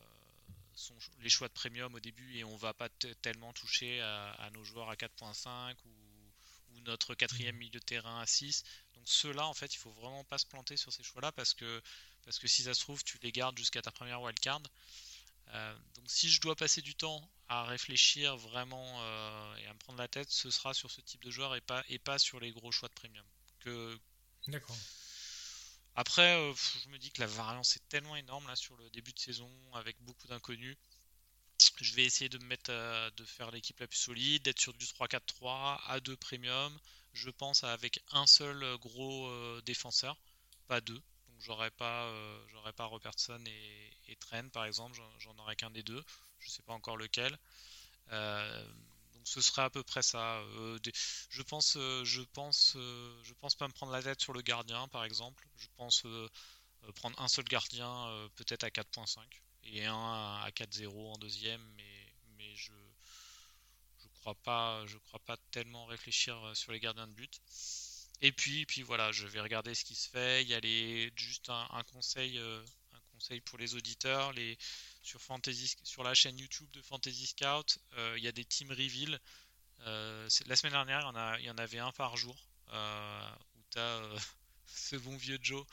son- les choix de premium au début et on va pas te- tellement toucher à, à nos joueurs à 4.5 ou, ou notre quatrième milieu de terrain à 6. Donc ceux-là, en fait, il faut vraiment pas se planter sur ces choix-là parce que parce que si ça se trouve, tu les gardes jusqu'à ta première wildcard. Euh, donc si je dois passer du temps à réfléchir vraiment euh, et à me prendre la tête, ce sera sur ce type de joueur et pas, et pas sur les gros choix de premium. Que... D'accord. Après, euh, je me dis que la variance est tellement énorme là sur le début de saison avec beaucoup d'inconnus. Je vais essayer de me mettre à- de faire l'équipe la plus solide, d'être sur du 3-4-3 à 2 premium. Je pense avec un seul gros défenseur, pas deux. Donc j'aurais pas, euh, j'aurais pas Robertson et, et par exemple, j'en- aurais qu'un des deux. Je sais pas encore lequel. Euh, donc ce serait à peu près ça. Euh, je pense, je pense, je pense pas me prendre la tête sur le gardien par exemple. Je pense prendre un seul gardien peut-être à 4.5 et un à 4.0 en deuxième, mais, mais je je crois pas, je crois pas tellement réfléchir sur les gardiens de but. Et puis, puis voilà, je vais regarder ce qui se fait. Il y a les, juste un, conseil, euh, un conseil pour les auditeurs. Les, sur, Fantasy, sur la chaîne YouTube de Fantasy Scout, euh, il y a des team reveal. Euh, la semaine dernière, il y en, a, il y en avait un par jour. où tu as ce bon vieux Joe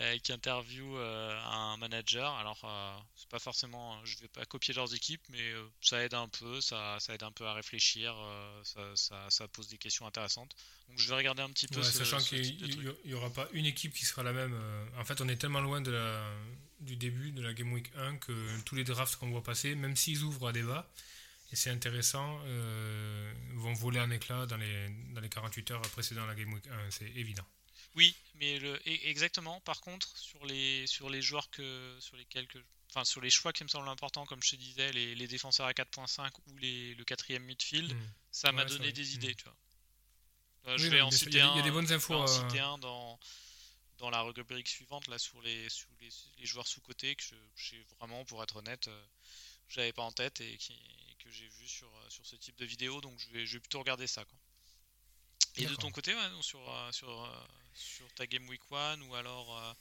euh, qui interviewe euh, un manager. Alors, euh, c'est pas forcément, je vais pas copier leurs équipes, mais euh, ça aide un peu, ça, ça aide un peu à réfléchir, ça, ça- ça pose des questions intéressantes. Donc, je vais regarder un petit peu Ouais, ce, sachant ce qu'il n'y aura pas une équipe qui sera la même. En fait, on est tellement loin de la, du début de la Game Week 1 que tous les drafts qu'on voit passer, même s'ils ouvrent à débat, et c'est intéressant, vont voler en éclat dans les, dans les 48 heures précédant la Game Week 1, c'est évident. Oui, mais le, e- exactement. Par contre, sur les, sur les joueurs que, sur lesquels que, enfin sur les choix qui me semblent importants, comme je te disais, les, défenseurs à 4.5 ou les, le quatrième midfield, mm. ça m'a donné des idées, mm. tu vois. je vais en citer un. Il y a des bonnes infos. En citer un dans dans la rubrique suivante là sur les, sur les, joueurs sous côté que j'ai vraiment pour être honnête j'avais pas en tête et, que j'ai vu sur, sur ce type de vidéo donc je vais, je vais plutôt regarder ça quoi. Et de ton côté sur, sur, sur ta Game Week 1 ou alors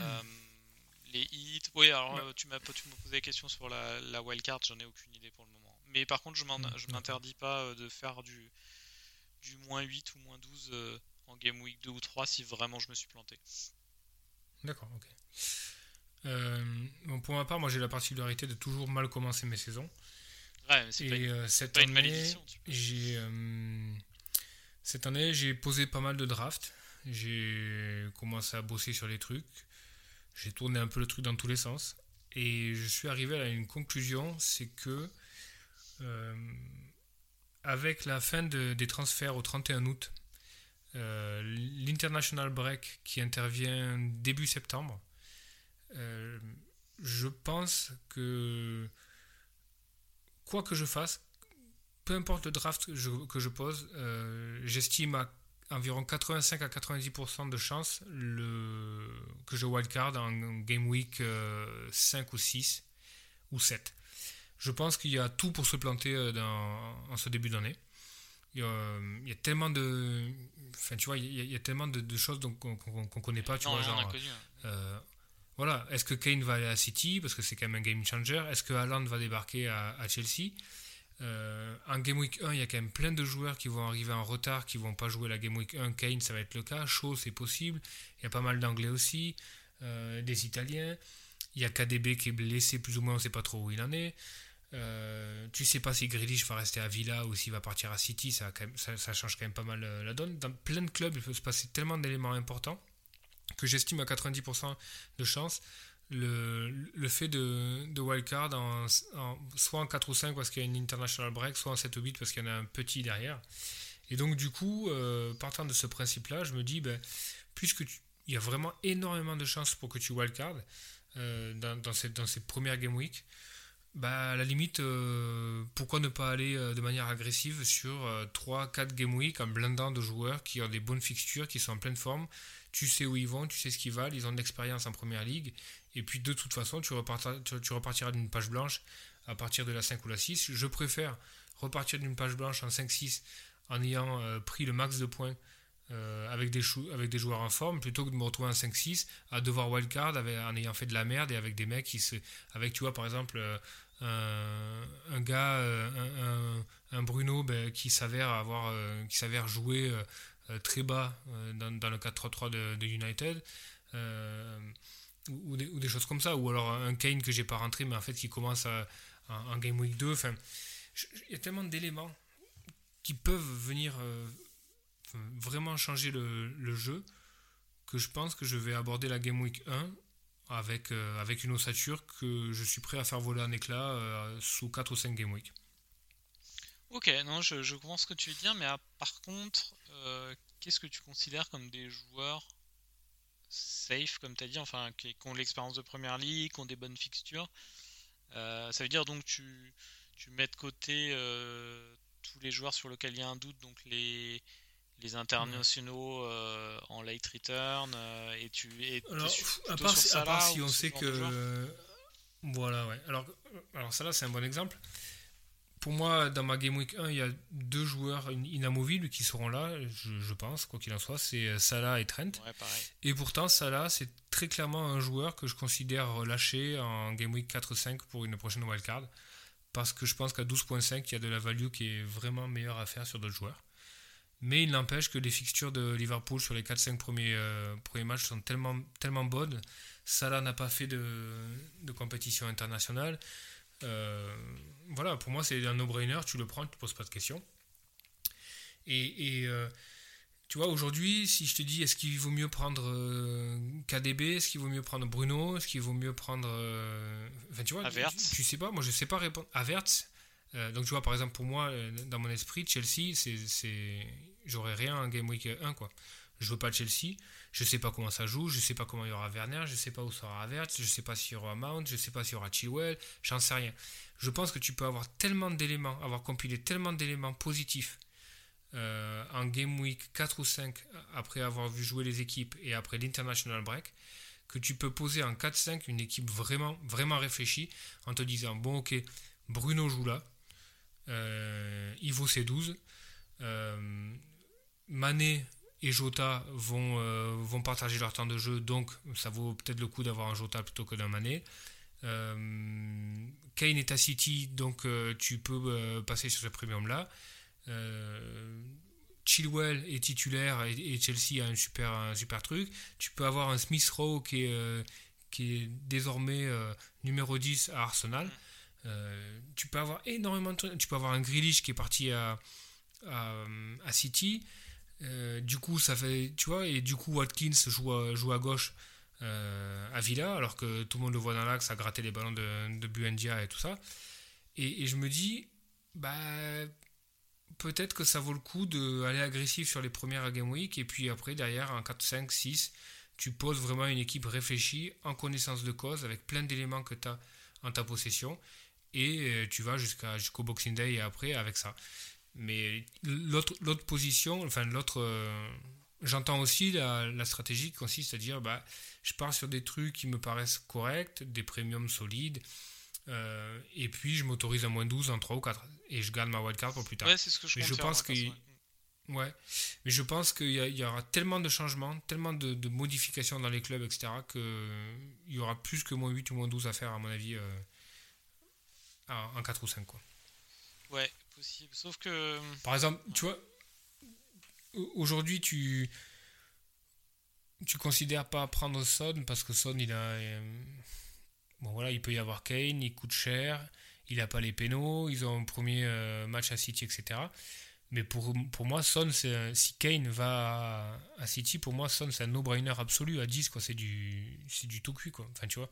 euh, les hits? Oui, alors euh, tu m'as posé la question sur la, la wildcard, j'en ai aucune idée pour le moment. Mais par contre, je mm, m'interdis pas euh, de faire du, du moins 8 ou moins 12 en Game Week 2 ou 3 si vraiment je me suis planté. D'accord, ok. bon, pour ma part, moi j'ai la particularité de toujours mal commencer mes saisons. Ouais, mais c'est pas, une, cette pas année, une malédiction. Cette année, j'ai posé pas mal de drafts. J'ai commencé à bosser sur les trucs. J'ai tourné un peu le truc dans tous les sens. Et je suis arrivé à une conclusion, c'est que euh, avec la fin des transferts au 31 août, euh, l'international break qui intervient début septembre, euh, je pense que quoi que je fasse, peu importe le draft que je, que je pose, j'estime à environ 85 à 90% de chance le, que je wildcard en Game Week 5 euh, ou 6 ou 7. Je pense qu'il y a tout pour se planter euh, dans, en ce début d'année. Il, il, y a tellement de. Enfin, tu vois, il y a, tellement de, choses qu'on ne connaît pas. Tu vois, genre, euh, voilà, est-ce que Kane va aller à City? Parce que c'est quand même un game changer. Est-ce que Haaland va débarquer à, à Chelsea? Euh, en Game Week 1, il y a quand même plein de joueurs qui vont arriver en retard, qui vont pas jouer la Game Week 1. Kane, ça va être le cas. Shaw, c'est possible. Il y a pas mal d'Anglais aussi, euh, des Italiens. Il y a KDB qui est blessé plus ou moins, on sait pas trop où il en est. Euh, tu sais pas si Grealish va rester à Villa ou s'il va partir à City, ça, ça, change quand même pas mal la donne. Dans plein de clubs, il peut se passer tellement d'éléments importants que j'estime à 90% de chance le, fait de, de wildcard en, soit en 4 ou 5 parce qu'il y a une international break, soit en 7 ou 8 parce qu'il y en a un petit derrière. Et donc du coup, euh, partant de ce principe-là, je me dis, ben, puisque il y a vraiment énormément de chances pour que tu wildcard euh, dans, dans, cette, dans cette première game week, bah, à la limite, euh, pourquoi ne pas aller euh, de manière agressive sur 3-4 game week en blindant de joueurs qui ont des bonnes fixtures, qui sont en pleine forme, tu sais où ils vont, tu sais ce qu'ils valent, ils ont de l'expérience en première ligue, et puis de toute façon, tu, repartiras, d'une page blanche à partir de la 5 ou la 6. Je préfère repartir d'une page blanche en 5-6 en ayant euh, pris le max de points euh, avec, des avec des joueurs en forme plutôt que de me retrouver en 5-6 à devoir wildcard en ayant fait de la merde et avec des mecs qui se. Avec, tu vois, par exemple, euh, un, gars, un, Bruno ben, qui s'avère avoir qui s'avère jouer très bas dans, le 4-3-3 de, de, United ou, des, choses comme ça, ou alors un Kane que j'ai pas rentré, mais en fait qui commence en Game Week 2. Enfin, il y a tellement d'éléments qui peuvent venir euh, vraiment changer le, jeu que je pense que je vais aborder la Game Week 1 avec, euh, avec une ossature que je suis prêt à faire voler en éclat euh, sous 4 ou 5 Game Week. Ok, non, je, comprends ce que tu veux dire, mais par contre, qu'est-ce que tu considères comme des joueurs safe, comme tu as dit, enfin, qui, ont l'expérience de première ligue, qui ont des bonnes fixtures. Euh, ça veut dire donc tu, tu mets de côté euh, tous les joueurs sur lesquels il y a un doute, donc les, les internationaux euh, en late return, et tu es alors, à part, à part si on sait que. Voilà, ouais. Alors, alors ça là, c'est un bon exemple pour moi, dans ma Game Week 1, il y a deux joueurs inamovibles qui seront là, je, pense, quoi qu'il en soit, c'est euh, Salah et Trent. et pourtant, Salah, c'est très clairement un joueur que je considère relâché en Game Week 4-5 pour une prochaine wildcard. Parce que je pense qu'à 12.5, il y a de la value qui est vraiment meilleure à faire sur d'autres joueurs. Mais il n'empêche que les fixtures de Liverpool sur les 4-5 premiers, euh, premiers matchs sont tellement, tellement bonnes. Salah n'a pas fait de, de compétition internationale. Euh, voilà, pour moi, c'est un no-brainer. Tu le prends, tu ne poses pas de questions. Et, euh, tu vois, aujourd'hui, si je te dis, est-ce qu'il vaut mieux prendre euh, KDB, est-ce qu'il vaut mieux prendre Bruno, est-ce qu'il vaut mieux prendre. enfin, tu vois, tu, sais pas, moi je sais pas répondre. Averts. donc, tu vois, par exemple, pour moi, dans mon esprit, Chelsea, c'est, j'aurais rien en Game Week 1, quoi. Je veux pas Chelsea. Je sais pas comment ça joue. Je sais pas comment il y aura Werner. Je sais pas où sera Havertz. Je sais pas s'il y aura Mount. Je sais pas s'il y aura Chilwell. J'en sais rien. Je pense que tu peux avoir tellement d'éléments, avoir compilé tellement d'éléments positifs euh, en Game Week 4 ou 5 après avoir vu jouer les équipes et après l'International Break que tu peux poser en 4-5 une équipe vraiment, vraiment réfléchie en te disant bon ok Bruno joue là euh, il vaut ses 12 euh, et Jota vont, euh, vont partager leur temps de jeu, donc ça vaut peut-être le coup d'avoir un Jota plutôt que d'un Mané. Euh, Kane est à City, donc euh, tu peux passer sur ce premium-là. Chilwell est titulaire et, Chelsea a un super, un super truc. Tu peux avoir un Smith Rowe qui est, qui désormais numéro 10 à Arsenal. tu peux avoir énormément de. Tu peux avoir un Grealish qui est parti à, à City. Euh, du coup, ça fait, tu vois, et du coup, Watkins joue à, joue à gauche euh, à Villa, alors que tout le monde le voit dans l'axe à gratter les ballons de, de Buendia et tout ça. Et, je me dis, bah, peut-être que ça vaut le coup d'aller agressif sur les premières Game Week, et puis après, derrière, en 4, 5, 6, tu poses vraiment une équipe réfléchie, en connaissance de cause, avec plein d'éléments que tu as en ta possession, et euh, tu vas jusqu'à, jusqu'au Boxing Day et après avec ça. Mais l'autre position, enfin l'autre. Euh, j'entends aussi la, stratégie qui consiste à dire bah, je pars sur des trucs qui me paraissent corrects, des premiums solides, euh, et puis je m'autorise à moins 12 en 3 ou 4, et je garde ma wildcard pour plus tard. Ouais, c'est ce que je, Mais je pense que. Ouais, mais je pense qu'il y, aura tellement de changements, tellement de, modifications dans les clubs, etc., qu'il y aura plus que moins 8 ou moins 12 à faire, à mon avis, euh, en 4 ou 5. Quoi. Ouais, Sauf que. Par exemple, tu vois, aujourd'hui, tu. Tu considères pas prendre Son parce que Son, il a. Euh, bon, voilà, il peut y avoir Kane, il coûte cher, il a pas les pénaux, ils ont un premier euh, match à City, etc. Mais pour, pour moi, Son, si Kane va à, City, pour moi, Son, c'est un no-brainer absolu à 10, quoi. C'est du, c'est du tout cuit, quoi. Enfin, tu vois.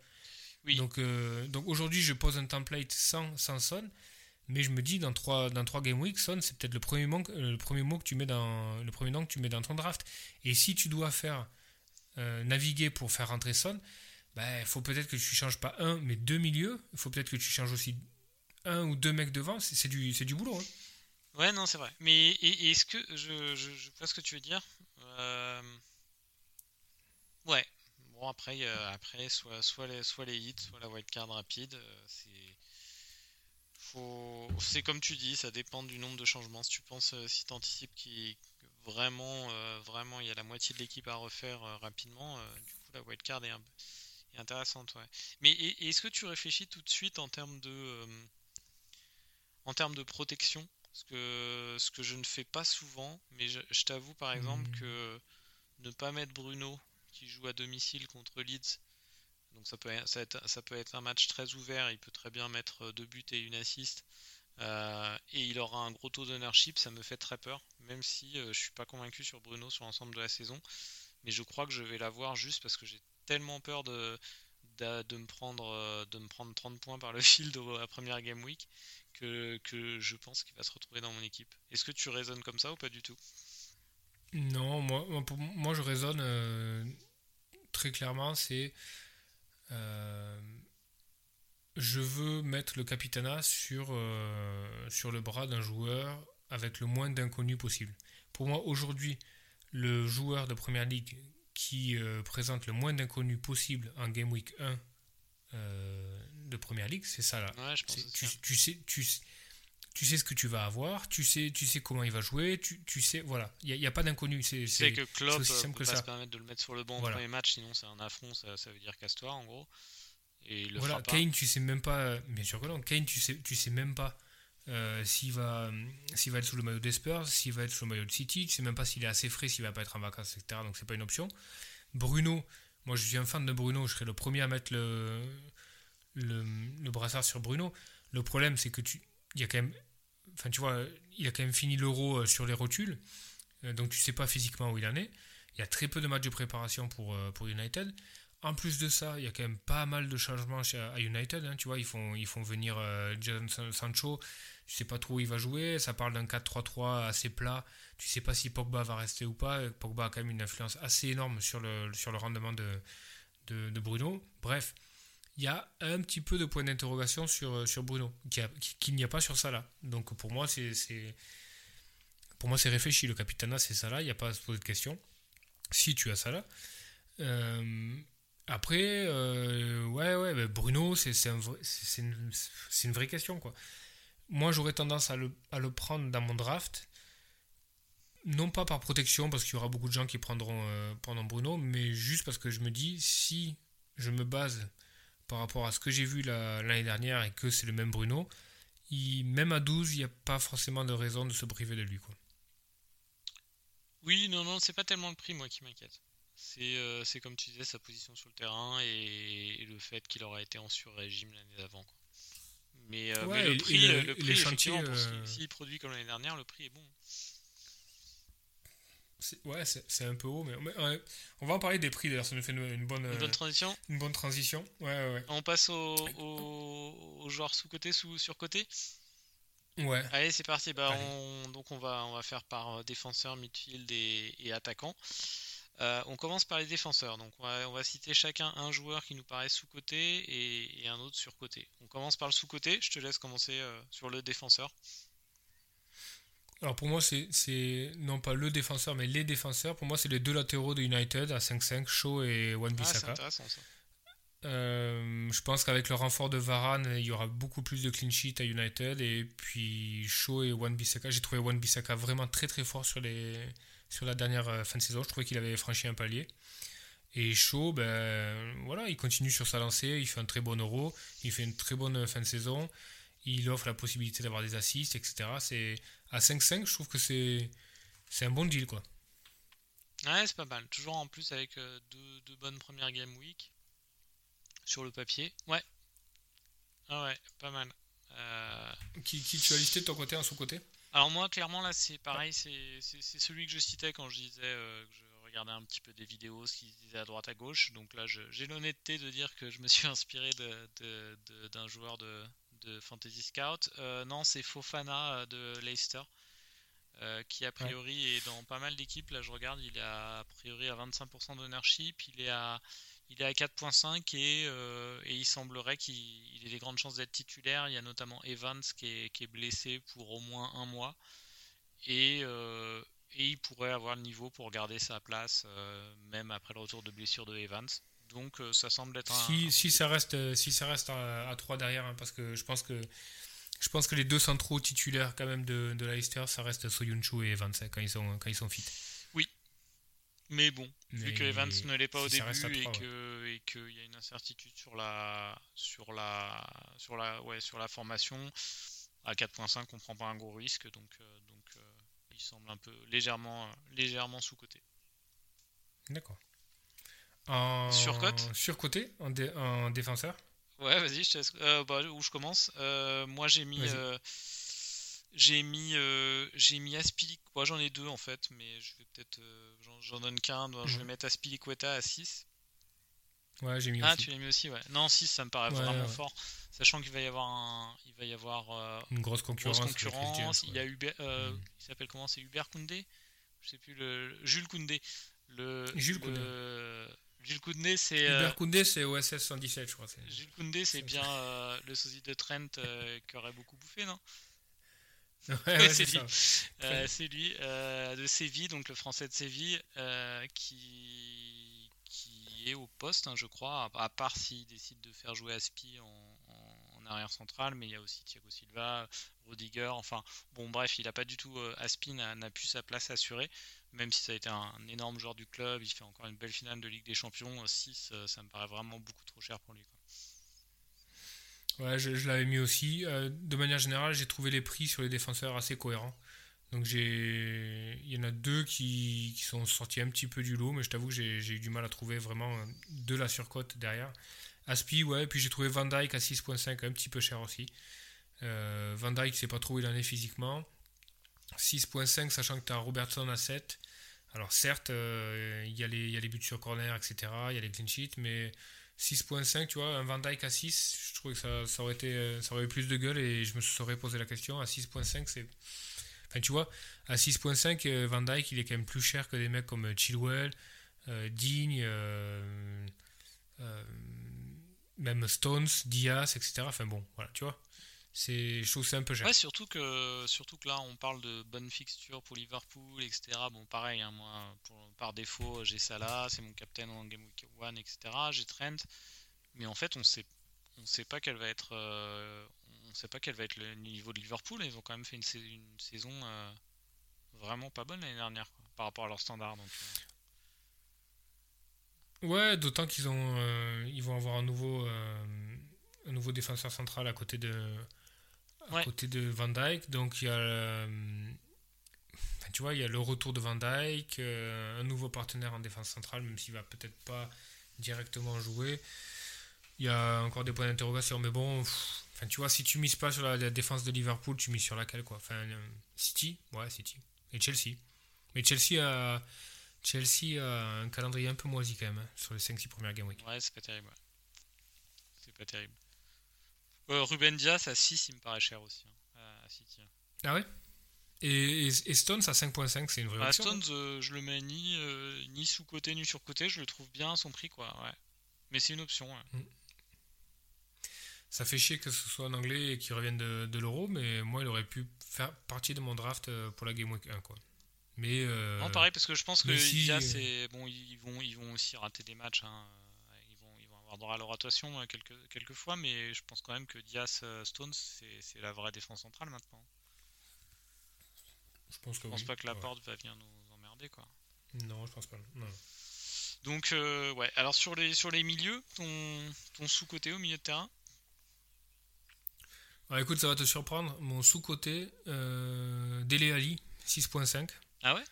Oui. Donc, euh, donc aujourd'hui, je pose un template sans, sans Son. Mais je me dis, dans trois, dans trois Game Week, Son, c'est peut-être le premier, mot, euh, le premier mot que tu mets dans le premier nom que tu mets dans ton draft. Et si tu dois faire euh, naviguer pour faire rentrer Son, il bah, faut peut-être que tu changes pas un, mais deux milieux. Il faut peut-être que tu changes aussi un ou deux mecs devant. C'est du, du boulot. Hein. Ouais, non, c'est vrai. Mais est-ce que je, je, je, vois ce que tu veux dire euh, Ouais. Bon, après, après soit, soit, les, soit les hits, soit la wildcard rapide. c'est c'est comme tu dis, ça dépend du nombre de changements. Si tu penses, euh, si tu anticipes qu'il vraiment, euh, vraiment, il y a la moitié de l'équipe à refaire euh, rapidement, du coup la wildcard est, est intéressante. Ouais. Mais est-ce que tu réfléchis tout de suite en termes de, en termes de protection? Ce que, ce que je ne fais pas souvent, mais je, t'avoue par exemple mmh. que ne pas mettre Bruno qui joue à domicile contre Leeds donc ça peut, ça, peut être un match très ouvert, il peut très bien mettre euh, deux buts et une assist. Euh, et il aura un gros taux d'ownership, ça me fait très peur, même si je euh, je suis pas convaincu sur Bruno sur l'ensemble de la saison. Mais je crois que je vais l'avoir juste parce que j'ai tellement peur de, de, me prendre, de me prendre 30 points par le de la première game week que, que je pense qu'il va se retrouver dans mon équipe. Est-ce que tu raisonnes comme ça ou pas du tout? Non, moi, moi je raisonne très clairement, c'est euh, je veux mettre le capitana sur, euh, sur le bras d'un joueur avec le moins d'inconnus possible. Pour moi, aujourd'hui, le joueur de première ligue qui euh, présente le moins d'inconnus possible en Game Week 1 de première ligue, c'est ça là. tu, tu, sais, tu, tu sais ce que tu vas avoir, tu sais, tu sais comment il va jouer, tu, tu sais, voilà, il n'y a, a, pas d'inconnu. C'est que Klopp aussi simple peut que pas ça. se permettre de le mettre sur le banc au premier match, sinon c'est un affront, ça, ça veut dire casse-toi en gros. Et il le voilà, Kane, tu sais même pas, bien sûr que non, Kane, tu sais, tu sais même pas euh, s'il va, s'il va être sous le maillot des Spurs, s'il va être sous le maillot de City, tu sais même pas s'il est assez frais, s'il va pas être en vacances, etc. Donc c'est pas une option. Bruno, moi je suis un fan de Bruno, je serais le premier à mettre le, le, le brassard sur Bruno. Le problème, c'est que tu, il y a quand même Enfin, tu vois, il a quand même fini l'euro euh, sur les rotules, euh, donc tu sais pas physiquement où il en est. Il y a très peu de matchs de préparation pour, euh, United. En plus de ça, il y a quand même pas mal de changements à United. hein, tu vois, ils font, venir euh, Jadon San- Sancho. Tu sais pas trop où il va jouer. Ça parle d'un 4-3-3 assez plat. Tu sais pas si Pogba va rester ou pas. Pogba a quand même une influence assez énorme sur le, rendement de, de, de Bruno. Bref, il y a un petit peu de point d'interrogation sur, sur Bruno, qu'il qu'il n'y a pas sur Salah. Donc pour moi, c'est c'est- pour moi c'est réfléchi. Le capitana, c'est Salah. Il n'y a pas à se poser de questions. Si tu as Salah. Euh, après, euh, ouais, ouais, Bruno, c'est c'est c'est une vraie question, quoi. Moi, j'aurais tendance à le, à le prendre dans mon draft, non pas par protection, parce qu'il y aura beaucoup de gens qui prendront, euh, prendront Bruno, mais juste parce que je me dis, si je me base par rapport à ce que j'ai vu la- l'année dernière et que c'est le même Bruno, il- même à 12, il n'y a pas forcément de raison de se priver de lui, quoi. Oui, non, non, c'est pas tellement le prix, moi, qui m'inquiète. C'est euh, c'est comme tu disais, sa position sur le terrain et, et le fait qu'il aurait été en sur-régime l'année d'avant. Mais, euh, Ouais, mais le prix, le- prix les chantiers, euh, s'il produit comme l'année dernière, le prix est bon. Ouais, c'est un peu haut, mais, mais, ouais, on va en parler des prix d'ailleurs, ça nous fait une, une bonne, Une euh, bonne transition. une bonne transition. Ouais, ouais, ouais. On passe au, au, aux joueurs sous-côté, sous, sur-côté. Ouais, Allez, c'est parti. Bah, Allez. on, donc on va, on va faire par euh, défenseur, midfield et, et attaquant. Euh, on commence par les défenseurs. Donc on va, on va citer chacun un joueur qui nous paraît sous-côté et, et un autre sur-côté. On commence par le sous-côté. Je te laisse commencer euh, sur le défenseur. Alors pour moi, c'est- non pas le défenseur, mais les défenseurs. Pour moi, c'est les deux latéraux de United à 5-5, Shaw et Ah, c'est Wan-Bissaka. intéressant ça. Euh, je pense qu'avec le renfort de Varane, il y aura beaucoup plus de clean sheet à United. Et puis Shaw et Wan-Bissaka, j'ai trouvé Wan-Bissaka vraiment très très fort sur, les, sur la dernière euh, fin de saison. Je trouvais qu'il avait franchi un palier. Et Shaw, ben, voilà, il continue sur sa lancée, il fait un très bon euro, il fait une très bonne fin de saison, il offre la possibilité d'avoir des assists, etc. À 5-5, je trouve que c'est, c'est un bon deal. quoi. Ouais, c'est pas mal. Toujours en plus avec euh, deux, deux bonnes premières game week sur le papier. Ouais. Ah ouais, pas mal. Euh, Qui, qui tu as listé de ton côté en sous-côté? Alors moi, clairement, là, c'est pareil, c'est c'est- c'est celui que je citais quand je disais euh, que je regardais un petit peu des vidéos, ce qu'ils disaient à droite à gauche. Donc là, je- j'ai l'honnêteté de dire que je me suis inspiré de- de- de- d'un joueur de, de Fantasy Scout. Euh, non, c'est Fofana euh, de Leicester, euh, qui a priori est dans pas mal d'équipes. Là, je regarde, il est à, a priori à 25% d'ownership, il est à il est à 4.5 et, euh, et il semblerait qu'il il ait des grandes chances d'être titulaire. Il y a notamment Evans qui est, qui est blessé pour au moins un mois. Et, euh, et il pourrait avoir le niveau pour garder sa place, même après le retour de blessure de Evans. Donc euh, ça semble être un. si, un si ça reste, euh, si ça reste à, 3 derrière, hein, parce que je pense que je pense que les deux centraux titulaires quand même de, de Leicester, ça reste Soyuncu et Evans hein, quand ils sont quand ils sont fit. Mais bon, vu que Evans ne l'est pas au si à début et ouais. que et qu'il y a une incertitude sur la sur la sur la ouais sur la formation à 4.5 on prend pas un gros risque donc euh, donc euh, il semble un peu légèrement légèrement sous côté. D'accord. En Surcote Surcoté dé- en défenseur. Ouais, vas-y, je te laisse. Euh, bah, où je commence Euh, Moi, j'ai mis, euh, j'ai mis, j'ai mis Aspilic. Moi, j'en ai deux en fait, mais je vais peut-être, j'en, donne qu'un. Je vais mettre Aspilicueta à 6 Ouais, j'ai mis Ah, aussi. tu l'as mis aussi, ouais. Non, 6 ça me paraît Ouais, vraiment ouais. fort, sachant qu'il va y avoir un, il va y avoir euh, une grosse concurrence. grosse Il y a. Hubert, euh, Mhm. il s'appelle comment? C'est Hubert Koundé? Je sais plus le Jules Koundé. Le Jules le- Jules Koundé, c'est Hubert euh, Koundé, c'est OSS 117, je crois. c'est- Jules Koundé, c'est bien euh, le sosie de Trent euh, qui aurait beaucoup bouffé, non? Ouais, c'est lui. Euh, c'est lui, euh, de Séville, donc le français de Séville, euh, qui, qui est au poste, hein, je crois, à, part s'il décide de faire jouer Aspi en arrière central, mais il y a aussi Thiago Silva, Rodiger, enfin, bon, bref, il n'a pas du tout, euh, Aspi n'a plus sa place assurée, même si ça a été un, énorme joueur du club, il fait encore une belle finale de Ligue des Champions, 6, ça me paraît vraiment beaucoup trop cher pour lui. quoi. Ouais, je, l'avais mis aussi. Euh, de manière générale, j'ai trouvé les prix sur les défenseurs assez cohérents. Donc j'ai, il y en a deux qui, qui sont sortis un petit peu du lot, mais je t'avoue que j'ai eu du mal à trouver vraiment euh, de la surcote derrière. Aspi, ouais, puis j'ai trouvé Van Dyke à 6.5, un petit peu cher aussi. Euh, Van Dyke, je sais pas trop où il en est physiquement. 6.5, sachant que tu as Robertson à 7. Alors certes, euh, il y, a les- buts sur corner, etc. Il y a les clean mais 6.5, tu vois, un Van Dyke à 6, je trouvais que ça, ça aurait été, euh, ça aurait eu plus de gueule et je me serais posé la question. À 6.5, c'est... Enfin, tu vois, à 6.5, euh, Van Dyke, il est quand même plus cher que des mecs comme Chilwell, Digne, même Stones, Diaz, etc. Enfin bon, voilà, tu vois. C'est, je trouve c'est un peu cher. Ouais, surtout que, surtout que là, on parle de bonnes fixtures pour Liverpool, etc. Bon, pareil, hein, moi, par défaut, j'ai Salah, c'est mon captain en Game Week 1, etc. J'ai Trent. Mais en fait, on sait, on sait pas quel va être, euh, on sait pas quel va être le niveau de Liverpool. Ils ont quand même fait une, sais- une saison euh, vraiment pas bonne l'année dernière, par rapport à leurs standards. Donc, euh, Ouais, d'autant qu'ils ont, euh, ils vont avoir un nouveau, euh, un nouveau défenseur central à côté de, à Ouais. côté de Van Dyke. Donc il y a, euh, enfin, tu vois, il y a le retour de Van Dyke, un nouveau partenaire en défense centrale, même s'il va peut-être pas directement jouer. Il y a encore des points d'interrogation, mais bon, enfin, tu vois, si tu mises pas sur la, la défense de Liverpool, tu mises sur laquelle quoi Enfin, City, ouais, City et Chelsea. Mais Chelsea a, Chelsea a un calendrier un peu moisi quand même hein, sur les 5-6 premières game week. ouais, c'est pas terrible. ouais. C'est pas terrible. Euh, Ruben Diaz à 6, il me paraît cher aussi, hein, à- City. hein. Ah ouais? Et, et, et Stones à 5.5, c'est une vraie Bah, option. Stones, euh, je le mets ni, euh, ni sous côté ni sur côté, je le trouve bien à son prix quoi. Ouais. Mais c'est une option. ouais. Ça fait chier que ce soit en anglais et qu'il revienne de, de l'euro, mais moi, il aurait pu faire partie de mon draft euh, pour la Game Week 1. Quoi. Mais, euh, Non pareil parce que je pense que si, Diaz, euh, bon, ils vont, ils vont aussi rater des matchs. hein. Ils vont, ils vont avoir droit à leur rotation euh, quelques, quelques fois, mais je pense quand même que Diaz, Stones, c'est la vraie défense centrale maintenant. je pense que Je pense oui. pas que la Ouais. porte va venir nous emmerder quoi. Non, je pense pas. Non. Donc euh, ouais. Alors sur les sur les milieux, ton, ton sous côté au milieu de terrain? Alors, écoute, ça va te surprendre. Mon sous-côté, euh, Dele Ali, 6.5. Ah ouais?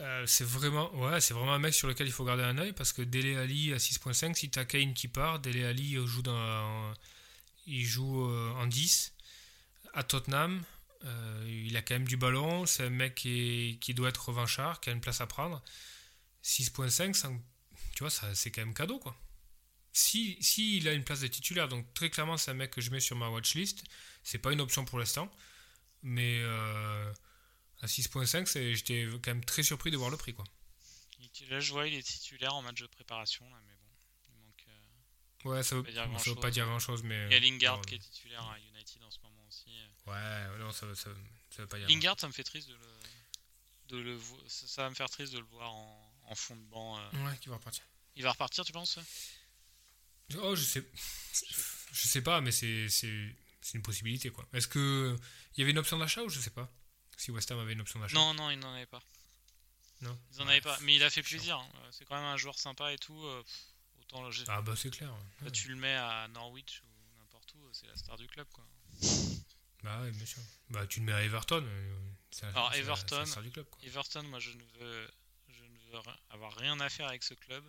Euh, c'est vraiment, ouais, vraiment un mec sur lequel il faut garder un œil parce que Dele Ali à 6.5, si t'as Kane qui part, Dele Ali euh, joue en- il joue euh, en 10 à Tottenham. Euh, il a quand même du ballon. C'est un mec qui, qui doit être revanchard, qui a une place à prendre. 6.5, ça- tu vois, c'est quand même cadeau quoi. Si, si il a une place de titulaire, donc très clairement c'est un mec que je mets sur ma watchlist. C'est pas une option pour l'instant, mais euh, à 6.5, c'est- j'étais quand même très surpris de voir le prix. Quoi. Là je vois il est titulaire en match de préparation là, mais bon. Il manque. euh, Ouais, ça veut, pas dire ça veut grand-chose. pas dire mais. Il y a Lingard non, qui est titulaire à United en ce moment aussi. Ouais, non, ça, veut- ça, veut- ça veut pas dire. Lingard, ça me fait triste de le, de le ça, va me faire triste de le voir en, en fond de banc. euh. Ouais, qui va repartir. Il va repartir, tu penses Oh, je sais. Je sais pas, mais c'est une possibilité, quoi. Est-ce que. Il y avait une option d'achat ou je sais pas? Si West Ham avait une option d'achat Non, non, il n'en avait pas. Non Ils en Ouais, avaient pas. Mais il a fait plaisir. hein. Euh, C'est quand même un joueur sympa et tout. euh, pff, autant je- Ah, bah, c'est clair. là, ouais. tu le mets à Norwich ou n'importe où, c'est la star du club quoi. Bah, ouais, bien sûr. Bah, tu le mets à Everton. euh, c'est la- Alors, Everton, la star du club, quoi. Everton, moi je ne veux, je ne veux avoir rien à faire avec ce club.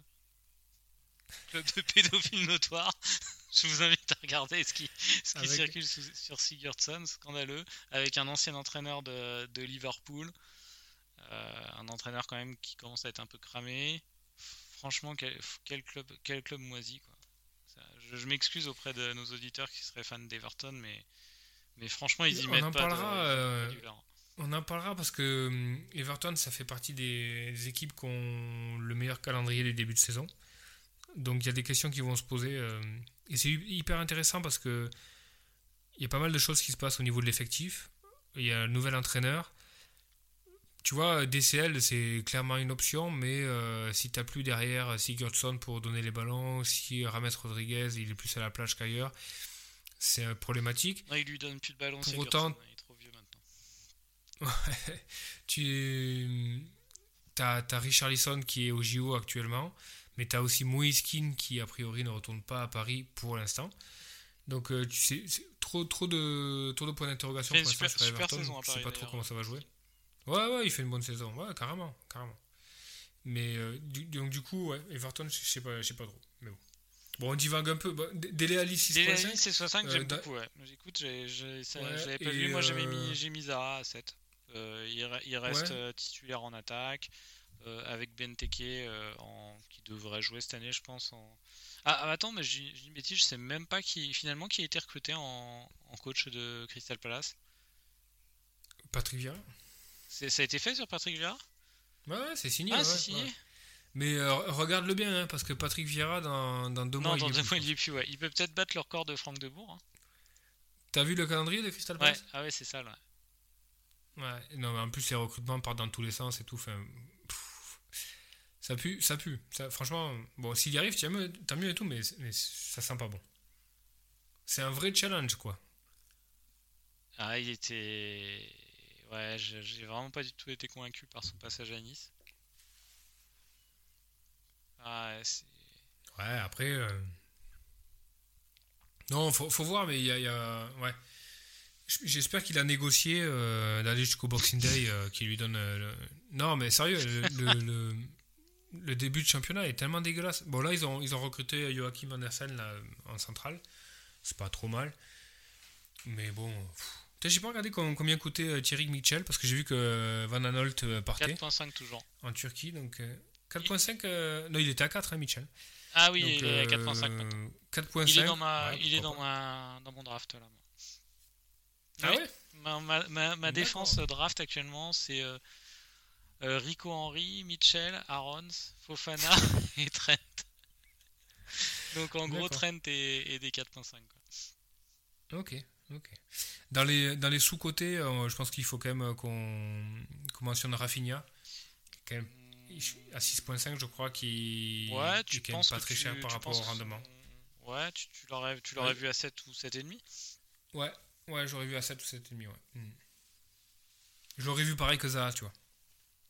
Club de pédophiles notoires. Je vous invite à regarder ce qui, ce qui Avec- circule sous- sur Sigurdsson, scandaleux, avec un ancien entraîneur de, de Liverpool. Euh, un entraîneur quand même qui commence à être un peu cramé. Franchement, quel, quel club, quel club moisi quoi. Ça, je je m'excuse auprès de nos auditeurs qui seraient fans d'Everton, mais, mais franchement ils y On mettent en pas de- parlera, pas euh. On en parlera parce que hum, Everton, ça fait partie des, des équipes qui ont le meilleur calendrier des débuts de saison. Donc il y a des questions qui vont se poser. euh, et c'est hyper intéressant parce que il y a pas mal de choses qui se passent au niveau de l'effectif. Il y a un nouvel entraîneur. Tu vois, DCL, c'est clairement une option, mais euh, si tu plus derrière Sigurdsson pour donner les ballons, si Rames Rodriguez, il est plus à la plage qu'ailleurs, c'est euh, problématique. Non, il lui donne plus de ballon. Pour autant- il est trop vieux maintenant. tu as, as Richarlison qui est au JO actuellement, mais tu as aussi Moiskin qui a priori ne retourne pas à Paris pour l'instant. Donc euh, tu sais, trop, trop, de, trop de points d'interrogation pour super- super Everton. saison à Je sais Paris, pas trop comment ça va jouer. Ouais, ouais, il fait une bonne saison. Ouais, carrément, carrément. Mais euh, du- donc du coup, ouais, Everton, je je sais pas, je sais pas trop. Mais bon. Bon, on divague un peu. Bon, D- Dele Alli Dele 6.5. Alli, c'est 65, Euh, j'aime beaucoup, ouais. J'écoute, Ouais, j'avais pas vu, moi j'avais euh, mis, j'ai mis Zara à 7. Euh, il, re- il reste Ouais. euh, titulaire en attaque. Avec Benteke en... qui devrait jouer cette année, je pense. En... Ah, ah attends, mais je dis bêtise, je sais même pas qui finalement qui a été recruté en, coach de Crystal Palace. Patrick Vieira. Ça a été fait sur Patrick Vieira? Ouais, c'est signé. Ah, c'est signé. Mais regarde-le bien, hein, parce que Patrick Vieira, dans, dans deux mois. Non, dans deux mois, il est plus, ouais. Il peut peut-être battre le record de Franck Debourg. Hein. T'as vu le calendrier de Crystal Palace? Ouais, ah ouais, c'est ça, là. Ouais, non, mais en plus, les recrutements partent dans tous les sens et tout. Enfin, ça pue, ça pue. Ça, franchement, bon, s'il y arrive, tant mieux, mieux et tout, mais, mais ça sent pas bon. C'est un vrai challenge, quoi. Ah, il était. Ouais, j'ai vraiment pas du tout été convaincu par son passage à Nice. Ah, ouais, après. Euh, non, faut, faut voir, mais il y a, Ouais. J'espère qu'il a négocié euh, d'aller jusqu'au Boxing Day euh, qui lui donne. Non, mais sérieux, le, le, début de championnat est tellement dégueulasse. Bon, là, ils ont, ils ont recruté Joachim Andersen là, en centrale. C'est pas trop mal. Mais bon. J'ai pas regardé combien coûtait Thierry Mitchell parce que j'ai vu que Van Anolt partait. 4.5 toujours. En Turquie, donc 4.5. non, il était à 4, hein, Mitchell. Ah oui, il est à 4.5 4.5. Il est dans ma, il est dans ma, dans mon draft là. Ah ouais? Ma, ma, ma défense draft actuellement, c'est euh, euh, Rico Henry, Mitchell, Arons, Fofana et Trent. Donc en gros, Trent et, des 4.5. Ok, ok. Dans les, dans les sous-côtés, euh, je pense qu'il faut quand même qu'on mentionne Rafinha. Quand même à 6.5, je crois, qui ouais, tu est pas très cher par rapport au rendement. Ouais, tu, tu l'aurais, tu l'aurais vu à 7 ou 7,5 Ouais, ouais, j'aurais vu à 7 ou 7,5, ouais. Hmm. Je l'aurais vu pareil que Zaha, tu vois.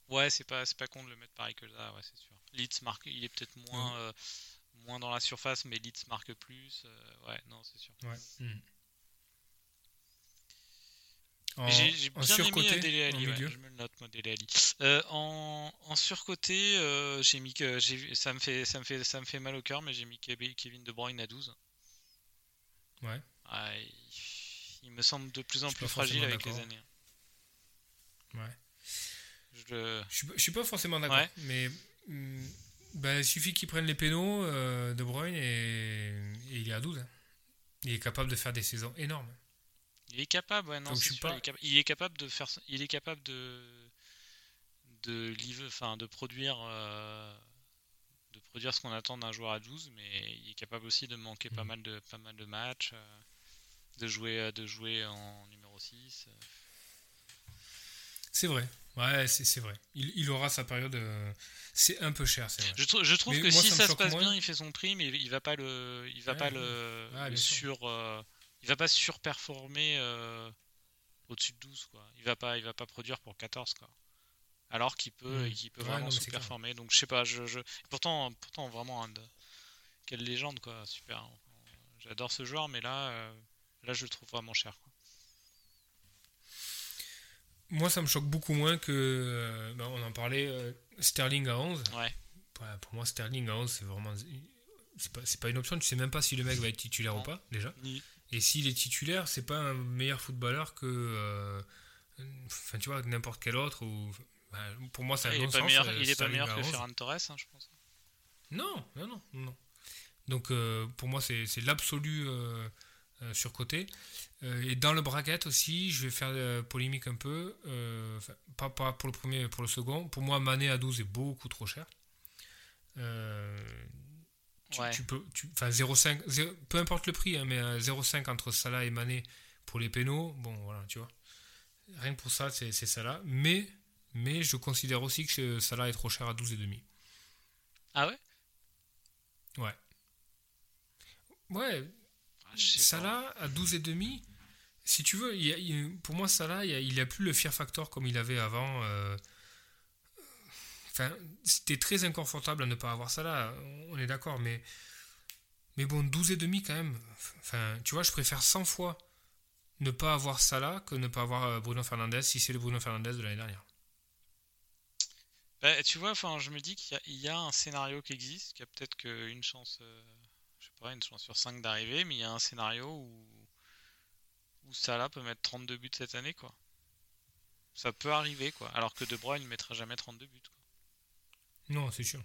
Ouais, c'est pas, c'est pas con de le mettre pareil que Zaha, ouais, c'est sûr. Leeds marque, il est peut-être moins, euh, moins dans la surface, mais Leeds marque plus. Euh, ouais, non, c'est sûr. Ouais. Hmm. J'ai bien aimé euh, Dele Alli, ouais, je me le note moi Dele Alli. Euh, en, en, surcoté, euh, j'ai mis que ça me fait ça me fait ça me fait mal au cœur, mais j'ai mis Kevin De Bruyne à 12. Ouais. il, me semble de plus en plus fragile avec les années. Ouais. Je, je, suis, pas forcément d'accord, mais mm, bah, il suffit qu'il prenne les pénaux De Bruyne et, il est à 12. Hein. Il est capable de faire des saisons énormes. Il est capable, ouais, non, il, est capable, de faire, il est capable de, de, enfin, de produire, euh, de produire ce qu'on attend d'un joueur à 12, mais il est capable aussi de manquer pas mm. mal de, pas mal de matchs, euh, de jouer, euh, de jouer en numéro 6. C'est vrai, ouais, c'est vrai. Il, aura sa période. c'est un peu cher, c'est vrai. Je, je trouve que si ça, se passe bien, il fait son prix, mais il va pas le, il va pas le, sur il va pas surperformer euh, au-dessus de 12 quoi. Il va pas il va pas produire pour 14 quoi. Alors qu'il peut hmm. peut vraiment surperformer. Donc je sais pas, je, pourtant pourtant vraiment quelle légende quoi, super. J'adore ce joueur mais là euh, là je le trouve vraiment cher Moi ça me choque beaucoup moins que euh, bah, on en parlait Sterling à 11. Ouais. pour moi Sterling à 11 c'est vraiment c'est pas, pas, une option, tu sais même pas si le mec va être titulaire ou pas déjà. Et s'il est titulaire, c'est pas un meilleur footballeur que. Euh, enfin, tu vois, n'importe quel autre. Ou, bah, pour moi, ça ah, il, est pas meilleur, il est pas meilleur que Ferran Torres, hein, je pense. Non, non, non. non. Donc, euh, pour moi, c'est l'absolu euh, surcoté. Et dans le bracket aussi, je vais faire polémique un peu. pas, pas pour le premier, mais pour le second. Pour moi, Mané à 12 est beaucoup trop cher. Tu, peux, enfin 0,5, peu importe le prix, hein, mais 0,5 entre Salah et Mané pour les pénaux, bon voilà, tu vois. Rien que pour ça, c'est Salah. Mais, mais je considère aussi que Salah est trop cher à 12,5. Ah ouais? Ouais. Ouais. Ah, Salah à 12,5, si tu veux, pour moi, Salah, il a, plus le fear factor comme il avait avant. Euh, c'était très inconfortable à ne pas avoir ça là, on est d'accord, mais, mais bon, 12 et demi quand même. Enfin, tu vois, je préfère 100 fois ne pas avoir ça là que ne pas avoir euh, Bruno Fernandez si c'est le Bruno Fernandez de l'année dernière. Bah, tu vois, enfin, je me dis qu'il y, a un scénario qui existe, qu'il y a peut-être qu'une chance, euh, je sais pas, une chance sur 5 d'arriver, mais il y a un scénario où, où Salah peut mettre 32 buts cette année, quoi. Ça peut arriver, quoi. Alors que De Bruyne ne mettra jamais 32 buts. Non, c'est sûr.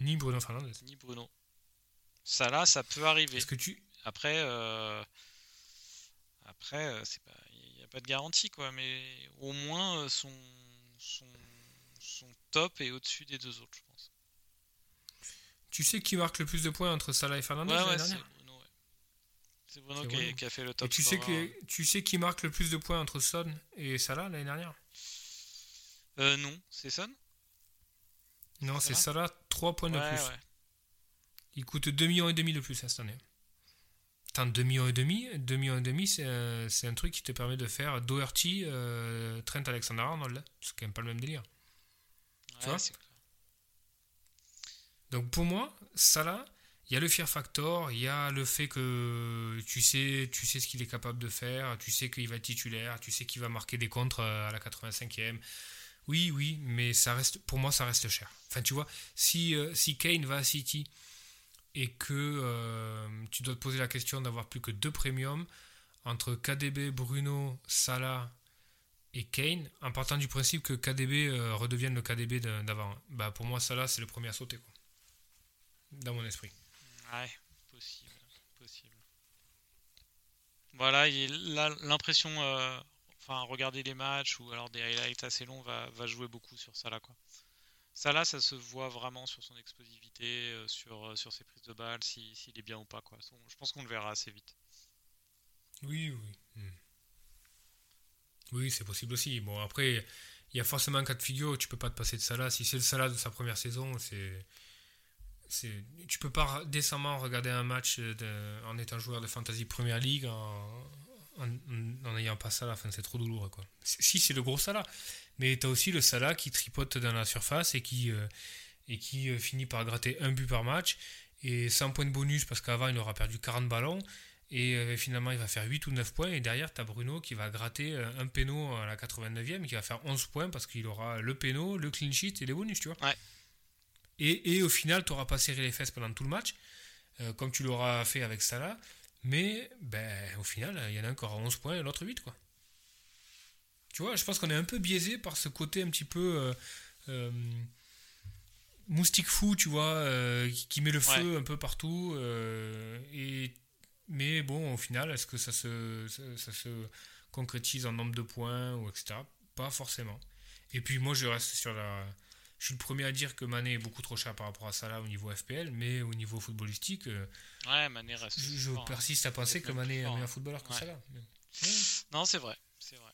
Ni Bruno Fernandez. Ni Bruno. Ça là, ça peut arriver. Est-ce que tu. Après, euh, après, euh, c'est pas, il n'y a pas de garantie quoi, mais au moins euh, son, son, son top est au-dessus des deux autres, je pense. Tu sais qui marque le plus de points entre Salah et Fernandez Ouais, ouais, dernière? C'est Bruno qui, Bruno. qui a fait le Et top. tu sais, scorer. que, tu sais qui marque le plus de points entre Son et Salah l'année dernière? Euh, non, c'est Son? Non, c'est Salah? Salah, 3 points de Ouais, plus. ouais. Il coûte 2 millions et demi de plus hein, cette année. Attends, 2 millions et demi, 2 millions et demi, c'est un, truc qui te permet de faire Doherty, euh, Trent Alexander-Arnold. hein. C'est quand même pas le même délire. Tu Ouais, vois? c'est clair. Donc pour moi, Salah, il y a le fear factor, il y a le fait que tu sais, tu sais ce qu'il est capable de faire, tu sais qu'il va être titulaire, tu sais qu'il va marquer des contres euh, à la 85e. Oui, oui, mais ça reste, pour moi, ça reste cher. Enfin, tu vois, si, euh, si Kane va à City et que euh, tu dois te poser la question d'avoir plus que deux premiums entre KDB, Bruno, Salah et Kane, en partant du principe que KDB redevienne le KDB d'avant, bah pour moi, Salah, c'est le premier à sauter. Dans mon esprit. Ouais, possible, possible. Voilà, il- là, l'impression, euh, enfin, regarder les matchs ou alors des highlights assez longs va, jouer beaucoup sur ça là, quoi. Ça là, ça se voit vraiment sur son explosivité, euh, sur, euh, sur ses prises de balles, si- s'il est bien ou pas, quoi. Je pense qu'on le verra assez vite. Oui, oui. Hmm. Oui, c'est possible aussi. Bon, après, il y a forcément un cas de figure tu peux pas te passer de Salah. Si c'est le Salah de sa première saison, c'est. Tu peux pas décemment regarder un match de- en étant joueur de Fantasy Premier League en n'ayant pas. Enfin, c'est trop douloureux, quoi. Si, c'est le gros Salah. Mais tu as aussi le Salah qui tripote dans la surface et qui, euh, et qui euh, finit par gratter un but par match et 100 points de bonus parce qu'avant il aura perdu 40 ballons et euh, finalement il va faire 8 ou 9 points et derrière tu as Bruno qui va gratter euh, un péno à la 89e et qui va faire 11 points parce qu'il aura le péno, le clean sheet et les bonus, tu vois. Ouais. Et, et au final tu n'auras pas serré les fesses pendant tout le match euh, comme tu l'auras fait avec Salah mais ben, au final il y en a un qui aura 11 points et l'autre 8 quoi. Tu vois, je pense qu'on est un peu biaisé par ce côté un petit peu euh, euh, moustique fou, tu vois, qui, qui met le feu un peu partout. et, mais bon, au final, est-ce que ça se, ça, ça se concrétise en nombre de points ou etc. Pas forcément. Et puis moi, je reste sur la. Je suis le premier à dire que Mané est beaucoup trop cher par rapport à Salah au niveau FPL, mais au niveau footballistique, euh, Ouais, Mané reste. je, hein. persiste à penser que Mané est un meilleur hein. footballeur que Ouais. Salah. Mais- Non, c'est vrai, c'est vrai.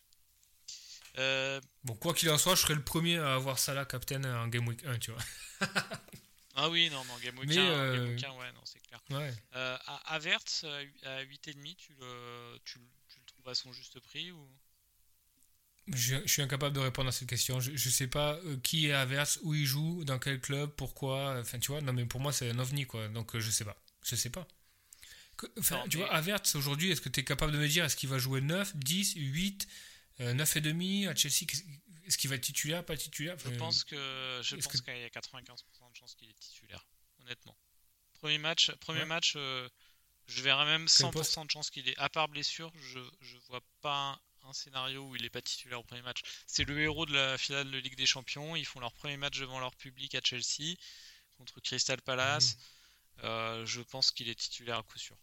Euh, Bon, quoi qu'il en soit, je serais le premier à avoir Salah captain en Game Week 1, tu vois. Ah oui, non, non, Game Week Mais, 1, euh, Game Week 1, ouais, non, c'est clair. Ouais. Euh, à à hu- à 8,5, tu le, tu, le- tu le trouves à son juste prix ou... Je, je suis incapable de répondre à cette question. Je, je sais pas euh, qui est Averse, où il joue, dans quel club, pourquoi. Enfin, tu vois, non, mais pour moi, c'est un ovni, quoi. Donc, euh, je sais pas. Je sais pas. Enfin, tu mais- vois, Averts, aujourd'hui, est-ce que tu es capable de me dire est-ce qu'il va jouer 9, 10, 8, euh, 9 et demi à Chelsea? Est-ce qu'il va être titulaire, pas titulaire? Je pense que je pense qu'il y a 95% de chances qu'il est titulaire, honnêtement. Premier match, premier Ouais. match, euh, je verrais même Quel 100% poste? de chances qu'il est. À part blessure, je je vois pas un, scénario où il est pas titulaire au premier match. C'est le héros de la finale de Ligue des Champions. Ils font leur premier match devant leur public à Chelsea contre Crystal Palace. Mhm. Euh, je pense qu'il est titulaire à coup sûr.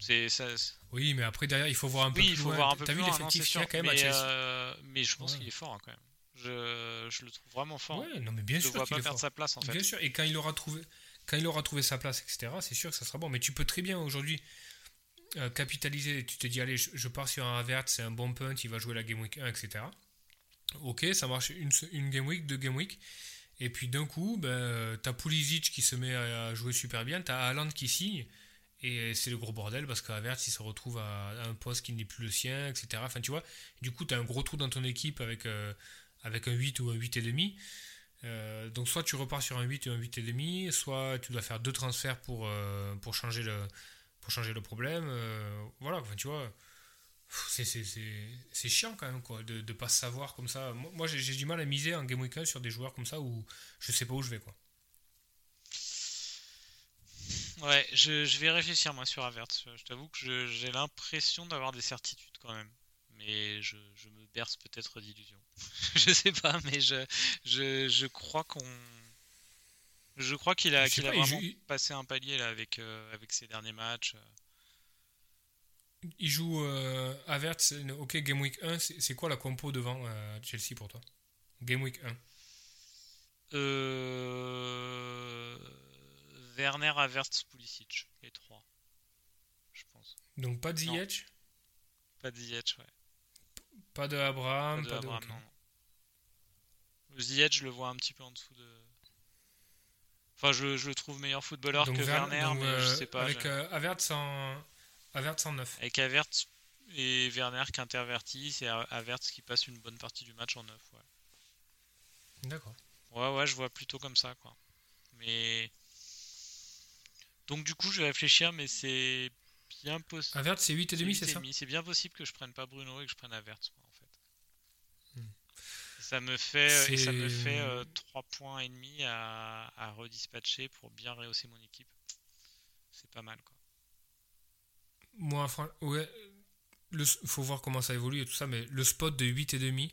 C'est ça. Oui, mais après, derrière, il faut voir un peu Oui, plus il faut loin. voir un peu T'as vu l'effectif c'est qu'il y a sûr. quand même à mais, Chelsea euh, mais je pense Ouais. qu'il est fort hein, quand même. Je, je le trouve vraiment fort. Ouais, non, mais bien je sûr vois qu'il pas perdre fort. sa place en fait. Bien sûr, et quand il aura trouvé, quand il aura trouvé sa place, etc., c'est sûr que ça sera bon. Mais tu peux très bien aujourd'hui euh, capitaliser. Tu te dis, allez, je, pars sur un Avert, c'est un bon punt, il va jouer la Game Week 1, etc. Ok, ça marche une, Game Week, deux Game Week. Et puis d'un coup, ben, t'as Pulisic qui se met à jouer super bien, t'as Haaland qui signe. Et c'est le gros bordel parce qu'Avert, il se retrouve à, un poste qui n'est plus le sien, etc. Enfin, tu vois, du coup, tu as un gros trou dans ton équipe avec, euh, avec un 8 ou un 8,5. Euh, donc, soit tu repars sur un 8 ou un 8,5, soit tu dois faire deux transferts pour, euh, pour, changer, le, changer le problème. Euh, voilà, tu vois, c'est- chiant quand même quoi, de ne pas savoir comme ça. Moi, moi, j'ai du mal à miser en Game Week 1 sur des joueurs comme ça où je sais pas où je vais. quoi. Ouais, je, je vais réfléchir moi sur Havertz. Je t'avoue que j'ai l'impression d'avoir des certitudes quand même. Mais je, je me berce peut-être d'illusions. je sais pas, mais je, je, je crois qu'on Je crois qu'il a, qu'il a pas, vraiment joue- passé un palier là avec, euh, avec ses derniers matchs. Il joue euh, Havertz, euh, ok, Game Week 1, c'est quoi la compo devant euh, Chelsea pour toi? Game Week 1. Euh... Werner, Havertz, Pulisic, les trois, je pense. Donc pas de. Ziyech, Pas de Ziyech, ouais. pas de Pas Abraham, de pas de... Abraham, non. Ziyech, je le vois un petit peu en dessous de. Enfin, je, je le trouve meilleur footballeur Donc que Werner, donc, mais euh, je sais pas. Avec j'ai- euh. Havertz en 9. Avec Havertz et Werner qui intervertit, c'est Havertz qui passe une bonne partie du match en neuf. Ouais. D'accord. ouais, ouais, je vois plutôt comme ça, quoi. Mais. Donc, du coup, je vais réfléchir, mais c'est bien possible. Havertz c'est 8,5 c'est ça? C'est bien possible que je prenne pas Bruno et que je prenne fait. Hmm. Ça me fait, et ça me fait euh, 3 points et demi à, à redispatcher pour bien rehausser mon équipe. C'est pas mal, quoi. Moi, ouais, le, faut voir comment ça évolue et tout ça, mais le spot de 8,5,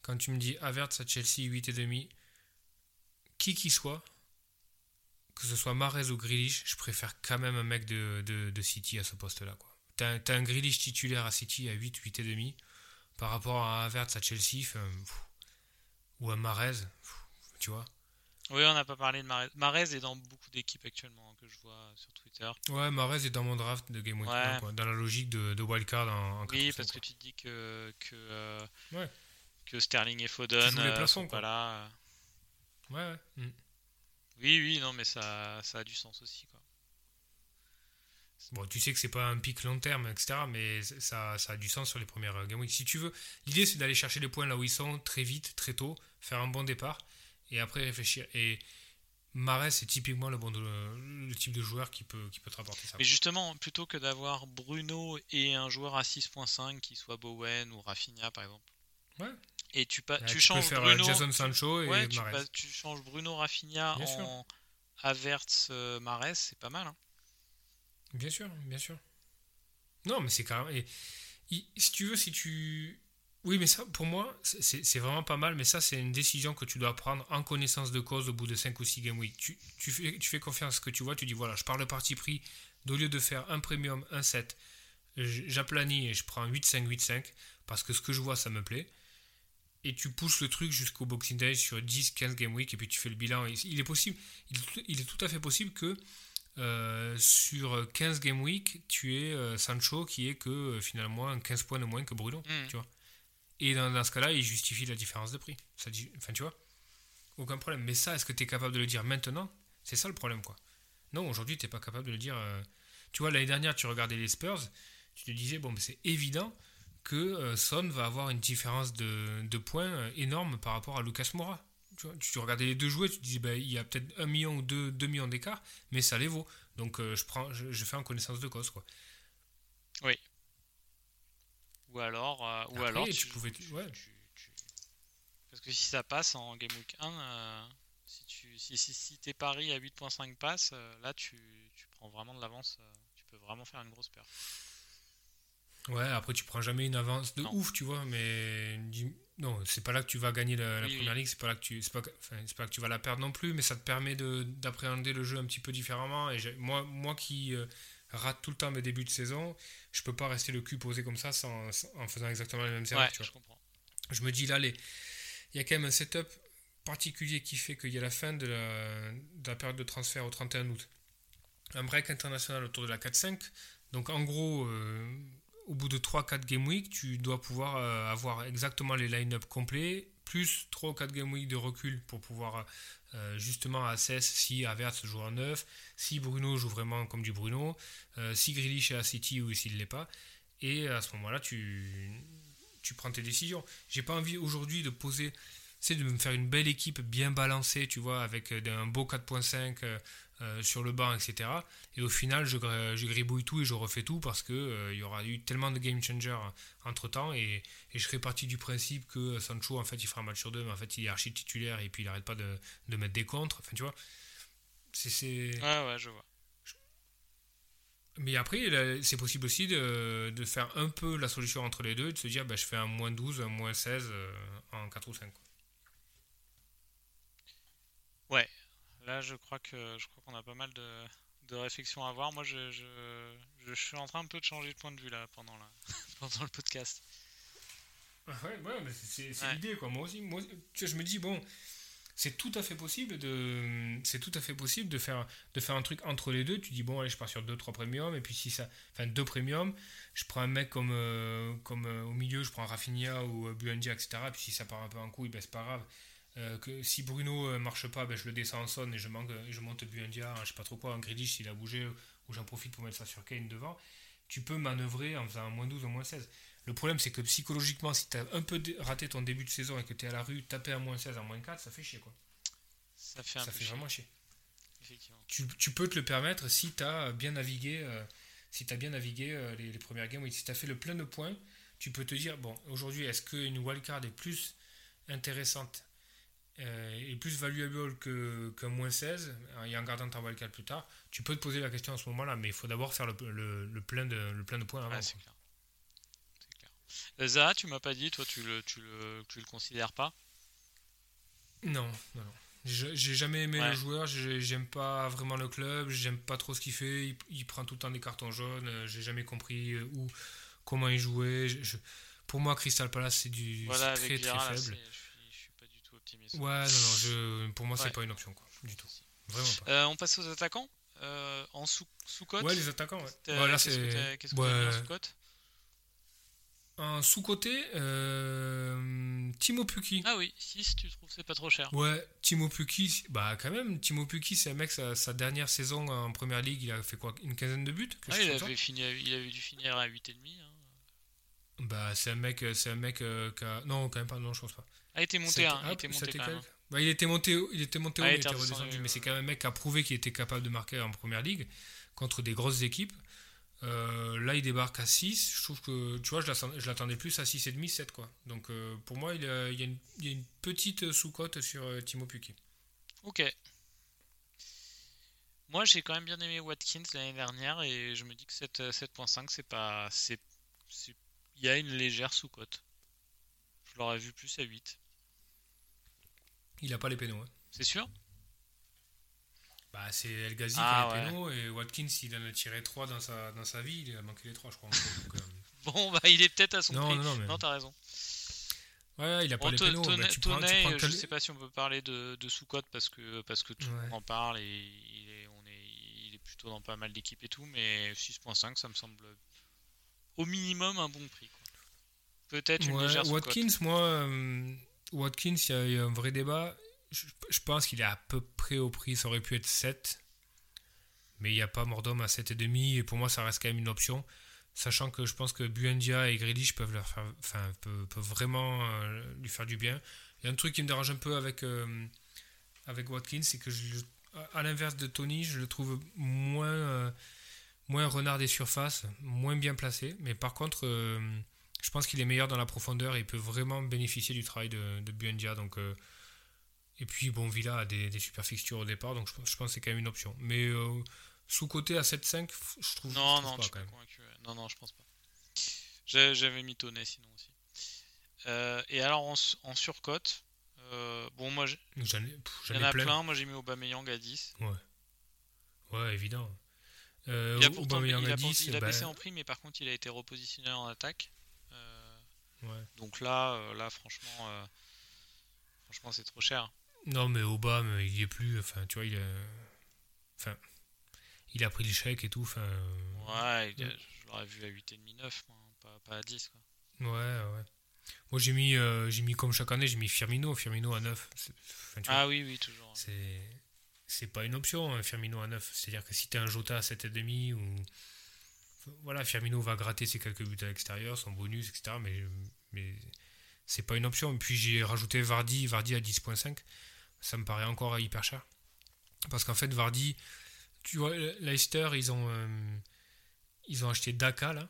quand tu me dis Havertz à Chelsea 8,5, qui qu'il soit, que ce soit Mahrez ou Grealish, je préfère quand même un mec de, de, de City à ce poste-là. quoi. T'as un- Grealish titulaire à City à 8, 8,5, par rapport à Havertz à Chelsea, pff, ou à Mahrez, pff, tu vois. Oui, on n'a pas parlé de Marez. Marez est dans beaucoup d'équipes actuellement hein, que je vois sur Twitter. Ouais, Mahrez est dans mon draft de Game Week Ouais. 1, quoi, dans la logique de, de wildcard en, en Oui, 4%, parce que tu te dis que, que, euh, Ouais. que Sterling et Foden euh, sont quoi. pas là. Ouais, ouais. mm. Oui, oui, non, mais ça, ça a du sens aussi, quoi. Bon, tu sais que c'est pas un pic long terme, etc. Mais ça, ça a du sens sur les premières euh, game week. Si tu veux, l'idée c'est d'aller chercher les points là où ils sont très vite, très tôt, faire un bon départ et après réfléchir. Et Marais, c'est typiquement le, bon de- le type de joueur qui peut, qui peut te rapporter ça. Mais justement, plutôt que d'avoir Bruno et un joueur à 6.5 qui soit Bowen ou Rafinha par exemple. Ouais. Et tu, pa- Ouais, tu changes faire Bruno, euh, Jason Sancho et ouais, tu, changes Bruno Rafinha Bien en Havertz euh, Mahrez, c'est pas mal. hein. Bien sûr, bien sûr. Non, mais c'est carrément. et- si tu veux, si tu. Oui, mais ça, pour moi, c'est- vraiment pas mal, mais ça, c'est une décision que tu dois prendre en connaissance de cause au bout de 5 ou 6 game week. Tu, tu, fais, tu fais confiance à ce que tu vois, tu dis voilà, je parle de parti pris, au lieu de faire un premium, un 7, j- j'aplanis et je prends 8-5, 8-5, parce que ce que je vois, ça me plaît. Et tu pousses le truc jusqu'au Boxing Day sur 10, 15 game week, et puis tu fais le bilan. Il est possible, il est tout à fait possible que euh, sur 15 game week, tu es euh, Sancho qui est que euh, finalement un 15 points de moins que Bruno. Mhm. Tu vois. Et dans, dans ce cas-là, il justifie la différence de prix. Ça dit, enfin, tu vois, aucun problème. Mais ça, est-ce que tu es capable de le dire maintenant? C'est ça le problème, quoi. Non, aujourd'hui, tu n'es pas capable de le dire. euh, Tu vois, l'année dernière, tu regardais les Spurs, tu te disais, bon, mais c'est évident que Son va avoir une différence de, de points énorme par rapport à Lucas Moura. Tu, vois, tu regardais les deux jouets, tu te disais, ben, il y a peut-être un million ou deux, deux millions d'écart, mais ça les vaut. Donc, euh, je, prends, je, je fais en connaissance de cause, quoi. Ou alors, euh, ou Après, alors tu pouvais- tu- ouais. Parce que si ça passe en Game Week 1, euh, si, tu, si, si, si tes paris à 8.5 passent, euh, là tu, tu prends vraiment de l'avance. tu peux vraiment faire une grosse perte. Ouais, après tu prends jamais une avance de Non. ouf, tu vois, mais dis- non, c'est pas là que tu vas gagner la, la Oui, première oui. ligue, c'est pas là que tu, c'est pas, enfin, pas que tu vas la perdre non plus, mais ça te permet de d'appréhender le jeu un petit peu différemment. Et moi, moi qui euh, rate tout le temps mes débuts de saison, je peux pas rester le cul posé comme ça sans, sans- en faisant exactement les mêmes erreurs. Ouais, je comprends. Je me dis là, les... il y a quand même un setup particulier qui fait qu'il y a la fin de la, de la période de transfert au 31 août. Un break international autour de la 4-5. Donc en gros, euh, au bout de 3-4 game week, tu dois pouvoir euh, avoir exactement les line-up complets, plus 3 ou 4 game week de recul pour pouvoir euh, justement assess si Havertz joue en 9, si Bruno joue vraiment comme du Bruno, euh, si Grealish est à City ou s'il ne l'est pas. Et à ce moment-là, tu, tu prends tes décisions. J'ai pas envie aujourd'hui de poser, c'est de me faire une belle équipe bien balancée, tu vois, avec un beau 4.5 euh, sur le banc, etc. Et au final, je, je gribouille tout et je refais tout parce que euh, y aura eu tellement de game changers entre temps et, et je serai parti du principe que Sancho, en fait, il fera un match sur deux, mais en fait, il est archi titulaire et puis il arrête pas de, de mettre des contres. Enfin, tu vois, c'est. c'est- Ouais, ouais, je vois. mais après, c'est possible aussi de, de faire un peu la solution entre les deux et de se dire bah, je fais un moins 12, un moins 16 euh, en 4 ou 5. quoi. Là, je crois que je crois qu'on a pas mal de, de réflexions à avoir. Moi, je, je, je, suis en train un peu de changer de point de vue là pendant, la, pendant le podcast. Ouais, ouais, mais c'est l'idée quoi. Moi aussi, moi, tu vois, je me dis bon, c'est tout à fait possible de c'est tout à fait possible de faire de faire un truc entre les deux tu dis bon allez je pars sur 2 3 premium et puis si ça enfin deux premium je prends un mec comme euh, comme euh, au milieu je prends Rafinha ou euh, Buendia etc et puis si ça part un peu en couille ben c'est pas grave que si Bruno marche pas ben je le descends en sonne et je manque je monte Buendia je sais pas trop quoi en Grealish s'il a bougé ou j'en profite pour mettre ça sur Kane devant tu peux manœuvrer en faisant un moins 12 ou moins 16 le problème, c'est que psychologiquement, si tu as un peu raté ton début de saison et que tu es à la rue, taper à moins 16, à moins 4, ça fait chier. quoi. Ça fait, vraiment chier. Tu, tu, peux te le permettre si tu as bien navigué, euh, si as bien navigué euh, les, premières games. Si tu as fait le plein de points, tu peux te dire bon, aujourd'hui, est-ce qu'une wildcard est plus intéressante euh, et plus valuable qu'un moins 16 et en gardant ta wildcard plus tard Tu peux te poser la question à ce moment-là, mais il faut d'abord faire le, le, plein de, le plein de points avant. Euh, Zaha, tu m'as pas dit, toi, tu le, tu le, tu le considères pas? Non, non, non. J'ai jamais aimé le joueur, j'aime pas vraiment le club, j'aime pas trop ce qu'il fait, il, prend tout le temps des cartons jaunes, euh, j'ai jamais compris euh, où, comment il jouait. pour moi, Crystal Palace, c'est du très très faible. Ouais, non, non, je, pour moi, c'est pas une option, quoi, du tout. Vraiment pas. on passe aux attaquants en sous, sous cote Ouais, les attaquants, ouais. Qu'est-ce que tu as sous cote un sous-côté, euh, Timo Pukki. Ah oui, 6, tu trouves c'est pas trop cher. Ouais, Timo Pukki, bah quand même, Timo Pukki, c'est un mec, sa, dernière saison en première ligue, il a fait quoi Une quinzaine de buts ah, il, avait fini, il avait dû finir à 8,5. Hein. Bah, c'est un mec, c'est un mec euh, qui a. Non, quand même pas, non, je pense pas. Ah, il était monté, hein, il était monté quand même. Bah, il était monté, il était monté haut, il était redescendu, mais c'est quand même un mec qui a prouvé qu'il était capable de marquer en première ligue contre des grosses équipes. Euh, là, il débarque à 6. Je trouve que, tu vois, je l'attendais plus à 6,5, 7, quoi. Donc, euh, pour moi, il, y a une, petite sous-cote sur euh, Timo Pukki. Ok. Moi, j'ai quand même bien aimé Watkins l'année dernière et je me dis que 7.5, c'est pas. Il y a une légère sous-cote. Je l'aurais vu plus à 8. Il a pas les pénaux. Hein. C'est sûr? Bah, c'est El Ghazi ah, qui a les pénaux et Watkins, il en a tiré 3 dans sa, dans sa vie, il a manqué les 3, je crois. Donc, euh... bon, bah, il est peut-être à son non, prix. Non, non, mais... t'as raison. Ouais, il a pas les pénaux. Bah, tu prends, tu prends je sais pas si on peut parler de, de sous-cote parce que, parce que tout le monde en parle et il est, on est, il est plutôt dans pas mal d'équipes et tout, mais 6.5, ça me semble au minimum un bon prix. Peut-être une ouais, légère Watkins, moi, euh, Watkins, il y, a un vrai débat je, pense qu'il est à peu près au prix. Ça aurait pu être 7. Mais il n'y a pas Mordom à 7,5. Et pour moi, ça reste quand même une option. Sachant que je pense que Buendia et Grealish peuvent, leur faire, enfin, peuvent, vraiment euh, lui faire du bien. Il y a un truc qui me dérange un peu avec, euh, avec Watkins, c'est que à l'inverse de Tony, je le trouve moins, euh, moins renard des surfaces, moins bien placé. Mais par contre, je pense qu'il est meilleur dans la profondeur et il peut vraiment bénéficier du travail de, de Buendia. Donc et puis, bon, Villa a des, super fixtures au départ, donc je, pense que c'est quand même une option. Mais euh, sous-côté à 7-5, je trouve, non, non, pas quand même. Non, non, je pense pas. J'avais mis Tonnet sinon aussi. Euh, et alors en, en surcote, euh, bon, moi, j'en ai, en a plein. Moi, j'ai mis Aubameyang à 10. Ouais. Ouais, évident. Euh, il a, pourtant, il a, 10, il a baissé bah en prix, mais par contre, il a été repositionné en attaque. Ouais. Donc là, là franchement, franchement, c'est trop cher. Non, mais Obama, il y est plus. Enfin, tu vois, il a. Enfin. Il a pris le chèque et tout. Enfin. Ouais, je l'aurais vu à 8,5, 9, pas, pas, à 10. Quoi. Ouais, ouais. Moi, j'ai mis, euh, j'ai mis comme chaque année, j'ai mis Firmino, Firmino à 9. ah oui, oui, toujours. C'est, c'est pas une option, hein, Firmino à 9. C'est-à-dire que si tu as un Jota à 7,5 ou. Voilà, Firmino va gratter ses quelques buts à l'extérieur, son bonus, etc. Mais, c'est pas une option. Et puis j'ai rajouté Vardy, Vardy à 10,5 ça me paraît encore hyper cher. Parce qu'en fait, Vardy, tu vois, Leicester, ils ont, euh, acheté Daka.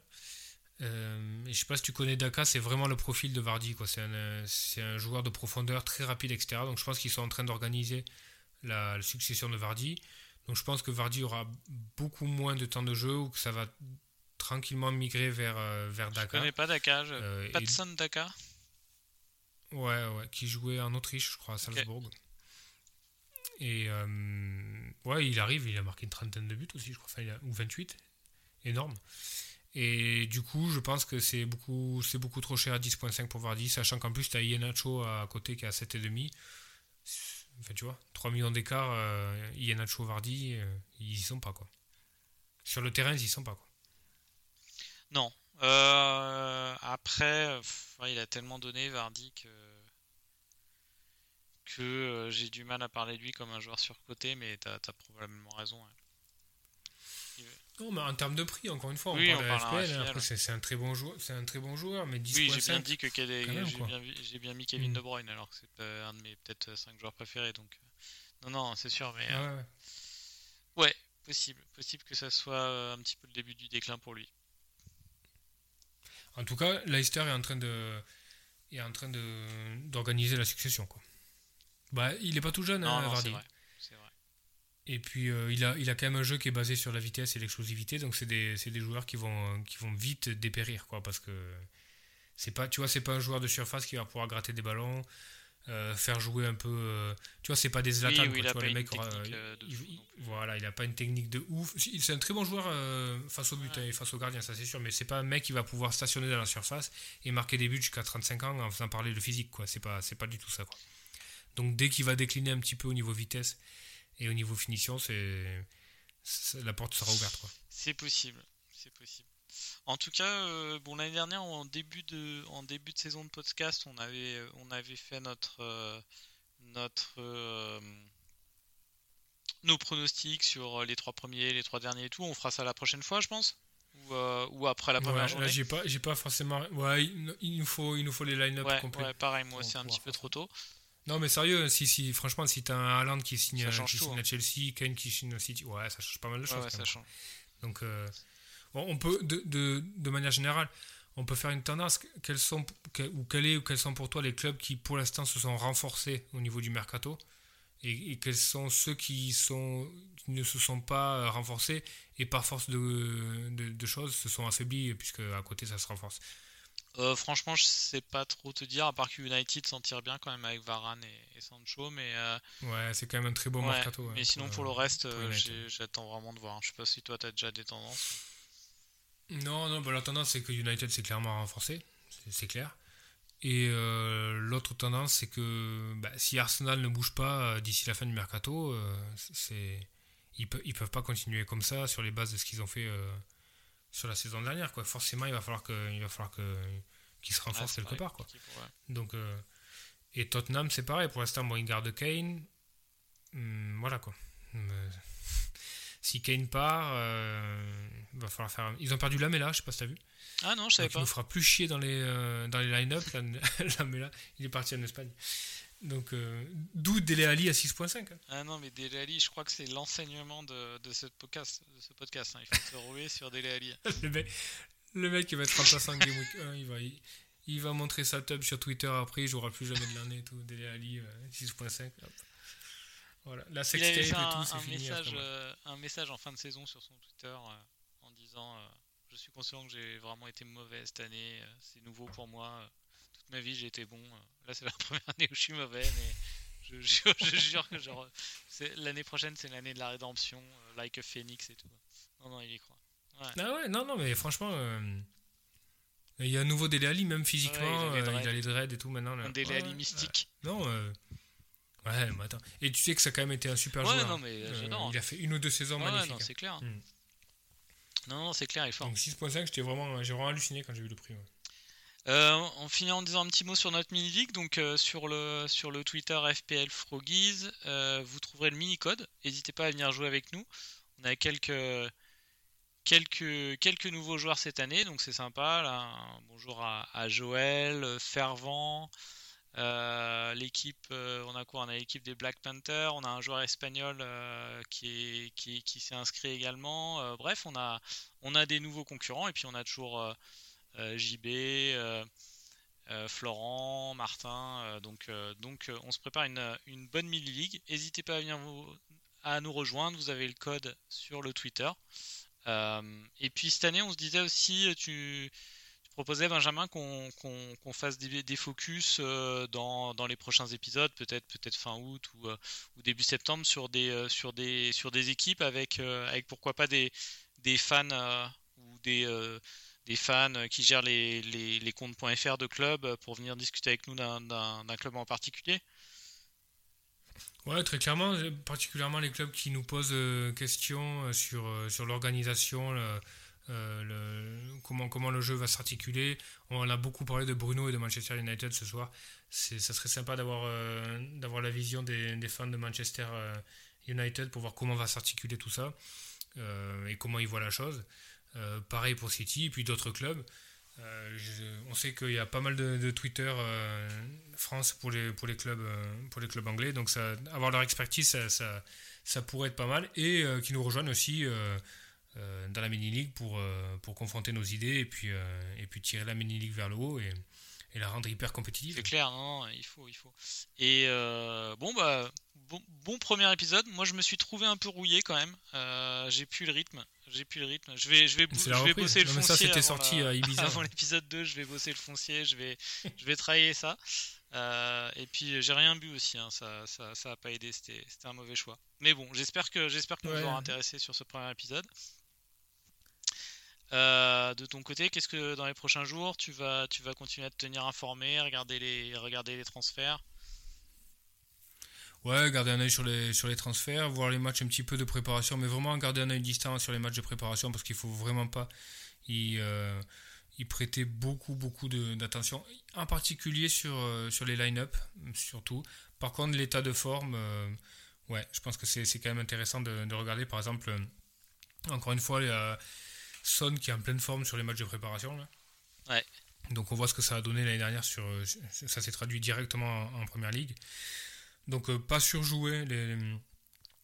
Euh, je sais pas si tu connais Daka, c'est vraiment le profil de Vardy. C'est un, un, joueur de profondeur très rapide, etc. Donc je pense qu'ils sont en train d'organiser la, succession de Vardy. Donc je pense que Vardy aura beaucoup moins de temps de jeu ou que ça va tranquillement migrer vers, euh, vers Daka. Je connais pas Daka, je... Patson Daka Ouais, ouais, qui jouait en Autriche, je crois, à Salzbourg. Et ouais, il arrive, il a marqué une trentaine de buts aussi, je crois, enfin, ou 28. Énorme. Et du coup, je pense que c'est beaucoup, c'est beaucoup trop cher à 10.5 pour Vardy, sachant qu'en plus, tu as Ienacho à côté qui est à 7,5. Enfin, tu vois, 3 millions d'écart, euh, Ienacho, Vardy, euh, ils y sont pas, quoi. Sur le terrain, ils y sont pas, quoi. Non. Euh, après, il a tellement donné, Vardy, que, que j'ai du mal à parler de lui comme un joueur surcoté, mais tu as, probablement raison. Hein. Non, mais en termes de prix, encore une fois, on parle FPL. c'est un très bon joueur, c'est un très bon joueur, mais 10 Oui, j'ai bien dit que j'ai bien, bien, mis Kevin mm. De Bruyne, alors que c'est un de mes peut-être 5 joueurs préférés. Donc, euh, non, non, c'est sûr, mais euh, ouais, possible, possible que ça soit euh, un petit peu le début du déclin pour lui. En tout cas, Leicester est en train de, est en train de d'organiser la succession, quoi. Bah, il est pas tout jeune, hein, Vardy. Et puis euh, il, a, il a quand même un jeu qui est basé sur la vitesse et l'explosivité, donc c'est des, des, joueurs qui vont, qui vont vite dépérir, quoi, parce que c'est pas, tu vois, c'est pas un joueur de surface qui va pouvoir gratter des ballons, euh, faire jouer un peu, euh, tu vois, c'est pas des Zlatan, oui, tu vois, les mecs, voilà, il a pas une technique de ouf. C'est un très bon joueur face au but hein, et face au gardien, ça c'est sûr, mais c'est pas un mec qui va pouvoir stationner dans la surface et marquer des buts jusqu'à 35 ans en faisant parler le physique, quoi. C'est pas, c'est pas du tout ça, quoi. Donc dès qu'il va décliner un petit peu au niveau vitesse et au niveau finition, c'est la porte sera ouverte. C'est possible, c'est possible. En tout cas, euh, bon l'année dernière, en début de en début de saison de podcast, on avait on avait fait notre euh, notre euh, nos pronostics sur les trois premiers, les trois derniers et tout. On fera ça la prochaine fois, je pense? Ou, ou après la première journée? j'ai pas j'ai pas forcément. Ouais, il, nous faut il nous faut les line-up complets. Ouais, pareil, moi c'est un petit peu trop tôt. Non, mais sérieux, si, si, franchement, si t'as un Haaland qui signe, qui signe à hein. Chelsea, Kane qui signe à City, ouais, ça change pas mal de choses. Donc, euh, on peut, de, de, de, manière générale, on peut faire une tendance. Quels sont, ou, quel est, ou quels sont pour toi les clubs qui, pour l'instant, se sont renforcés au niveau du mercato et, quels sont ceux qui, sont, qui ne se sont pas renforcés et par force de, de choses se sont affaiblis, puisque à côté, ça se renforce euh, franchement, je sais pas trop te dire, à part que United s'en tire bien quand même avec Varane et, Sancho, mais. Euh, ouais, c'est quand même un très beau mercato. mais sinon, pour, le reste, euh, j'attends vraiment de voir. Je sais pas si toi, tu as déjà des tendances. Non, non, bah, la tendance, c'est que United s'est clairement renforcé, c'est clair. Et l'autre tendance, c'est que bah, si Arsenal ne bouge pas d'ici la fin du mercato, c'est ils, ils peuvent pas continuer comme ça sur les bases de ce qu'ils ont fait sur la saison dernière. Quoi. Forcément, il va falloir que, il va falloir que, qu'il se renforce quelque part. Quoi. Donc, euh, et Tottenham, c'est pareil. Pour l'instant, bon, ils gardent Kane. Hmm, voilà quoi. Euh, si Kane part, euh, il va falloir faire. Ils ont perdu Lamela, je sais pas si t'as vu. Ah non, je savais pas. Il nous fera plus chier dans les, dans les line-up. Lamela, il est parti en Espagne. Donc, euh, d'où Dele Ali à 6.5 Ah non, mais Dele Ali, je crois que c'est l'enseignement de, de, ce podcast. De ce podcast hein. Il faut se rouer sur Dele Ali. le, mec, le mec, il va être remplaçant Game Week 1. Il va, il, va montrer sa tub sur Twitter après. Il jouera plus jamais de l'année et tout. Dele 6.5. Euh, voilà. La sextape et tout, c'est fini. Message, euh, un message en fin de saison sur son Twitter en disant Je suis conscient que j'ai vraiment été mauvais cette année. c'est nouveau pour moi ma vie j'ai été bon. Là c'est la première année où je suis mauvais, mais je, jure que genre l'année prochaine c'est l'année de la rédemption, euh, like a phoenix et tout. Non non il y croit. Ah ouais non non mais franchement euh, il y a un nouveau Dele Ali même physiquement, il, a les dreads et tout maintenant. Un Dele Ali mystique. non. Euh, ouais, mais attends. Et tu sais que ça a quand même été un super joueur. Non, mais hein. Il a fait une ou deux saisons magnifiques. non, c'est clair. Hmm. Non, non, c'est clair, il est fort. Donc 6.5, j'étais vraiment, j'ai vraiment halluciné quand j'ai vu le prix. Euh, on finit en disant un petit mot sur notre mini league. Donc euh, sur le Twitter FPL Frogies, euh, vous trouverez le mini code. N'hésitez pas à venir jouer avec nous. On a quelques nouveaux joueurs cette année, donc c'est sympa. bonjour à, Joël, Fervent. l'équipe, on a quoi? On l'équipe des Black Panthers, on a un joueur espagnol qui, est, qui, qui s'est inscrit également. bref, on a, on a des nouveaux concurrents et puis on a toujours euh, JB, euh, euh, Florent, Martin. donc, donc on se prépare une, une bonne mini-league. N'hésitez pas à venir à nous rejoindre. Vous avez le code sur le Twitter. et puis cette année, on se disait aussi, tu, proposais, Benjamin, qu'on fasse des, focus euh, dans, les prochains épisodes, peut-être peut-être fin août ou, euh, début septembre, sur des, euh, sur des, sur des équipes avec, avec pourquoi pas des, des fans ou des, des fans qui gèrent les, les, comptes.fr de clubs pour venir discuter avec nous d'un club en particulier. Ouais, très clairement, particulièrement les clubs qui nous posent questions sur, sur l'organisation, euh, le, comment, comment le jeu va s'articuler. On a beaucoup parlé de Bruno et de Manchester United ce soir. Ça serait sympa d'avoir euh, la vision des, fans de Manchester euh, United pour voir comment va s'articuler tout ça et comment ils voient la chose. Pareil pour City et puis d'autres clubs. on sait qu'il y a pas mal de, Twitter France pour les, clubs, anglais, donc avoir leur expertise, ça, pourrait être pas mal. Et qui nous rejoignent aussi euh, dans la mini-league pour, euh, confronter nos idées et puis, euh, tirer la mini-league vers le haut et, la rendre hyper compétitive. C'est clair, il faut, il faut. Et bon, bah, bon, bon, premier épisode. Moi, je me suis trouvé un peu rouillé quand même. j'ai plus le rythme. J'ai plus le rythme. Je vais, je vais, je vais bosser le foncier. Ça, c'était sorti à Ibiza. Avant l'épisode 2, je vais bosser le foncier. Je vais, je vais travailler ça. et puis j'ai rien bu aussi, hein. ça, ça, ça a pas aidé, c'était un mauvais choix. Mais bon, j'espère que j'espère que nous ouais. aura intéressé sur ce premier épisode. Euh, de ton côté, qu'est-ce que dans les prochains jours, tu vas, tu vas continuer à te tenir informé, regarder les, regarder les transferts? Ouais, garder un œil sur les, sur les transferts, voir les matchs un petit peu de préparation, mais vraiment garder un œil distant sur les matchs de préparation parce qu'il faut vraiment pas y, euh, y prêter beaucoup, beaucoup d'attention, en particulier sur, euh, sur les line-up, surtout. Par contre, l'état de forme, ouais, je pense que c'est quand même intéressant de, de, regarder, par exemple, encore une fois, les Son qui est en pleine forme sur les matchs de préparation. Là. Ouais. Donc on voit ce que ça a donné l'année dernière. Sur, euh, ça s'est traduit directement en, première ligue. Donc euh, pas surjouer les,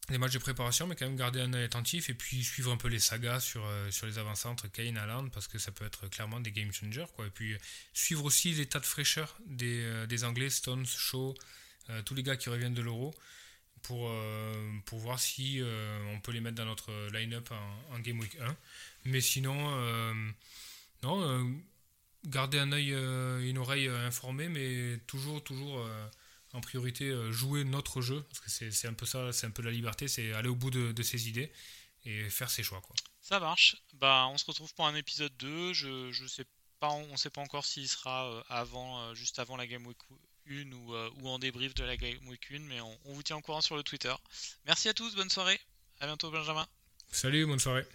les, matchs de préparation, mais quand même garder un œil attentif et puis suivre un peu les sagas sur, euh, sur les avant-centres Kane, Haaland, parce que ça peut être clairement des game changers. Quoi. Et puis suivre aussi l'état de fraîcheur des, des Anglais, Stones, Shaw, tous les gars qui reviennent de l'Euro. Pour, pour voir si on peut les mettre dans notre line-up en, Game Week 1. Mais sinon, euh, non, euh, garder un œil euh, une oreille informés, mais toujours, toujours en priorité jouer notre jeu, parce que c'est un peu ça, c'est un peu la liberté, c'est aller au bout de, ses idées et faire ses choix. Quoi. Ça marche. Bah, on se retrouve pour un épisode 2. Je, je sais pas, on ne sait pas encore s'il sera avant, juste avant la Game Week 1 ou, ou, en débrief de la Game Week 1, mais on, on vous tient au courant sur le Twitter. Merci à tous, bonne soirée. À bientôt, Benjamin. Salut, bonne soirée.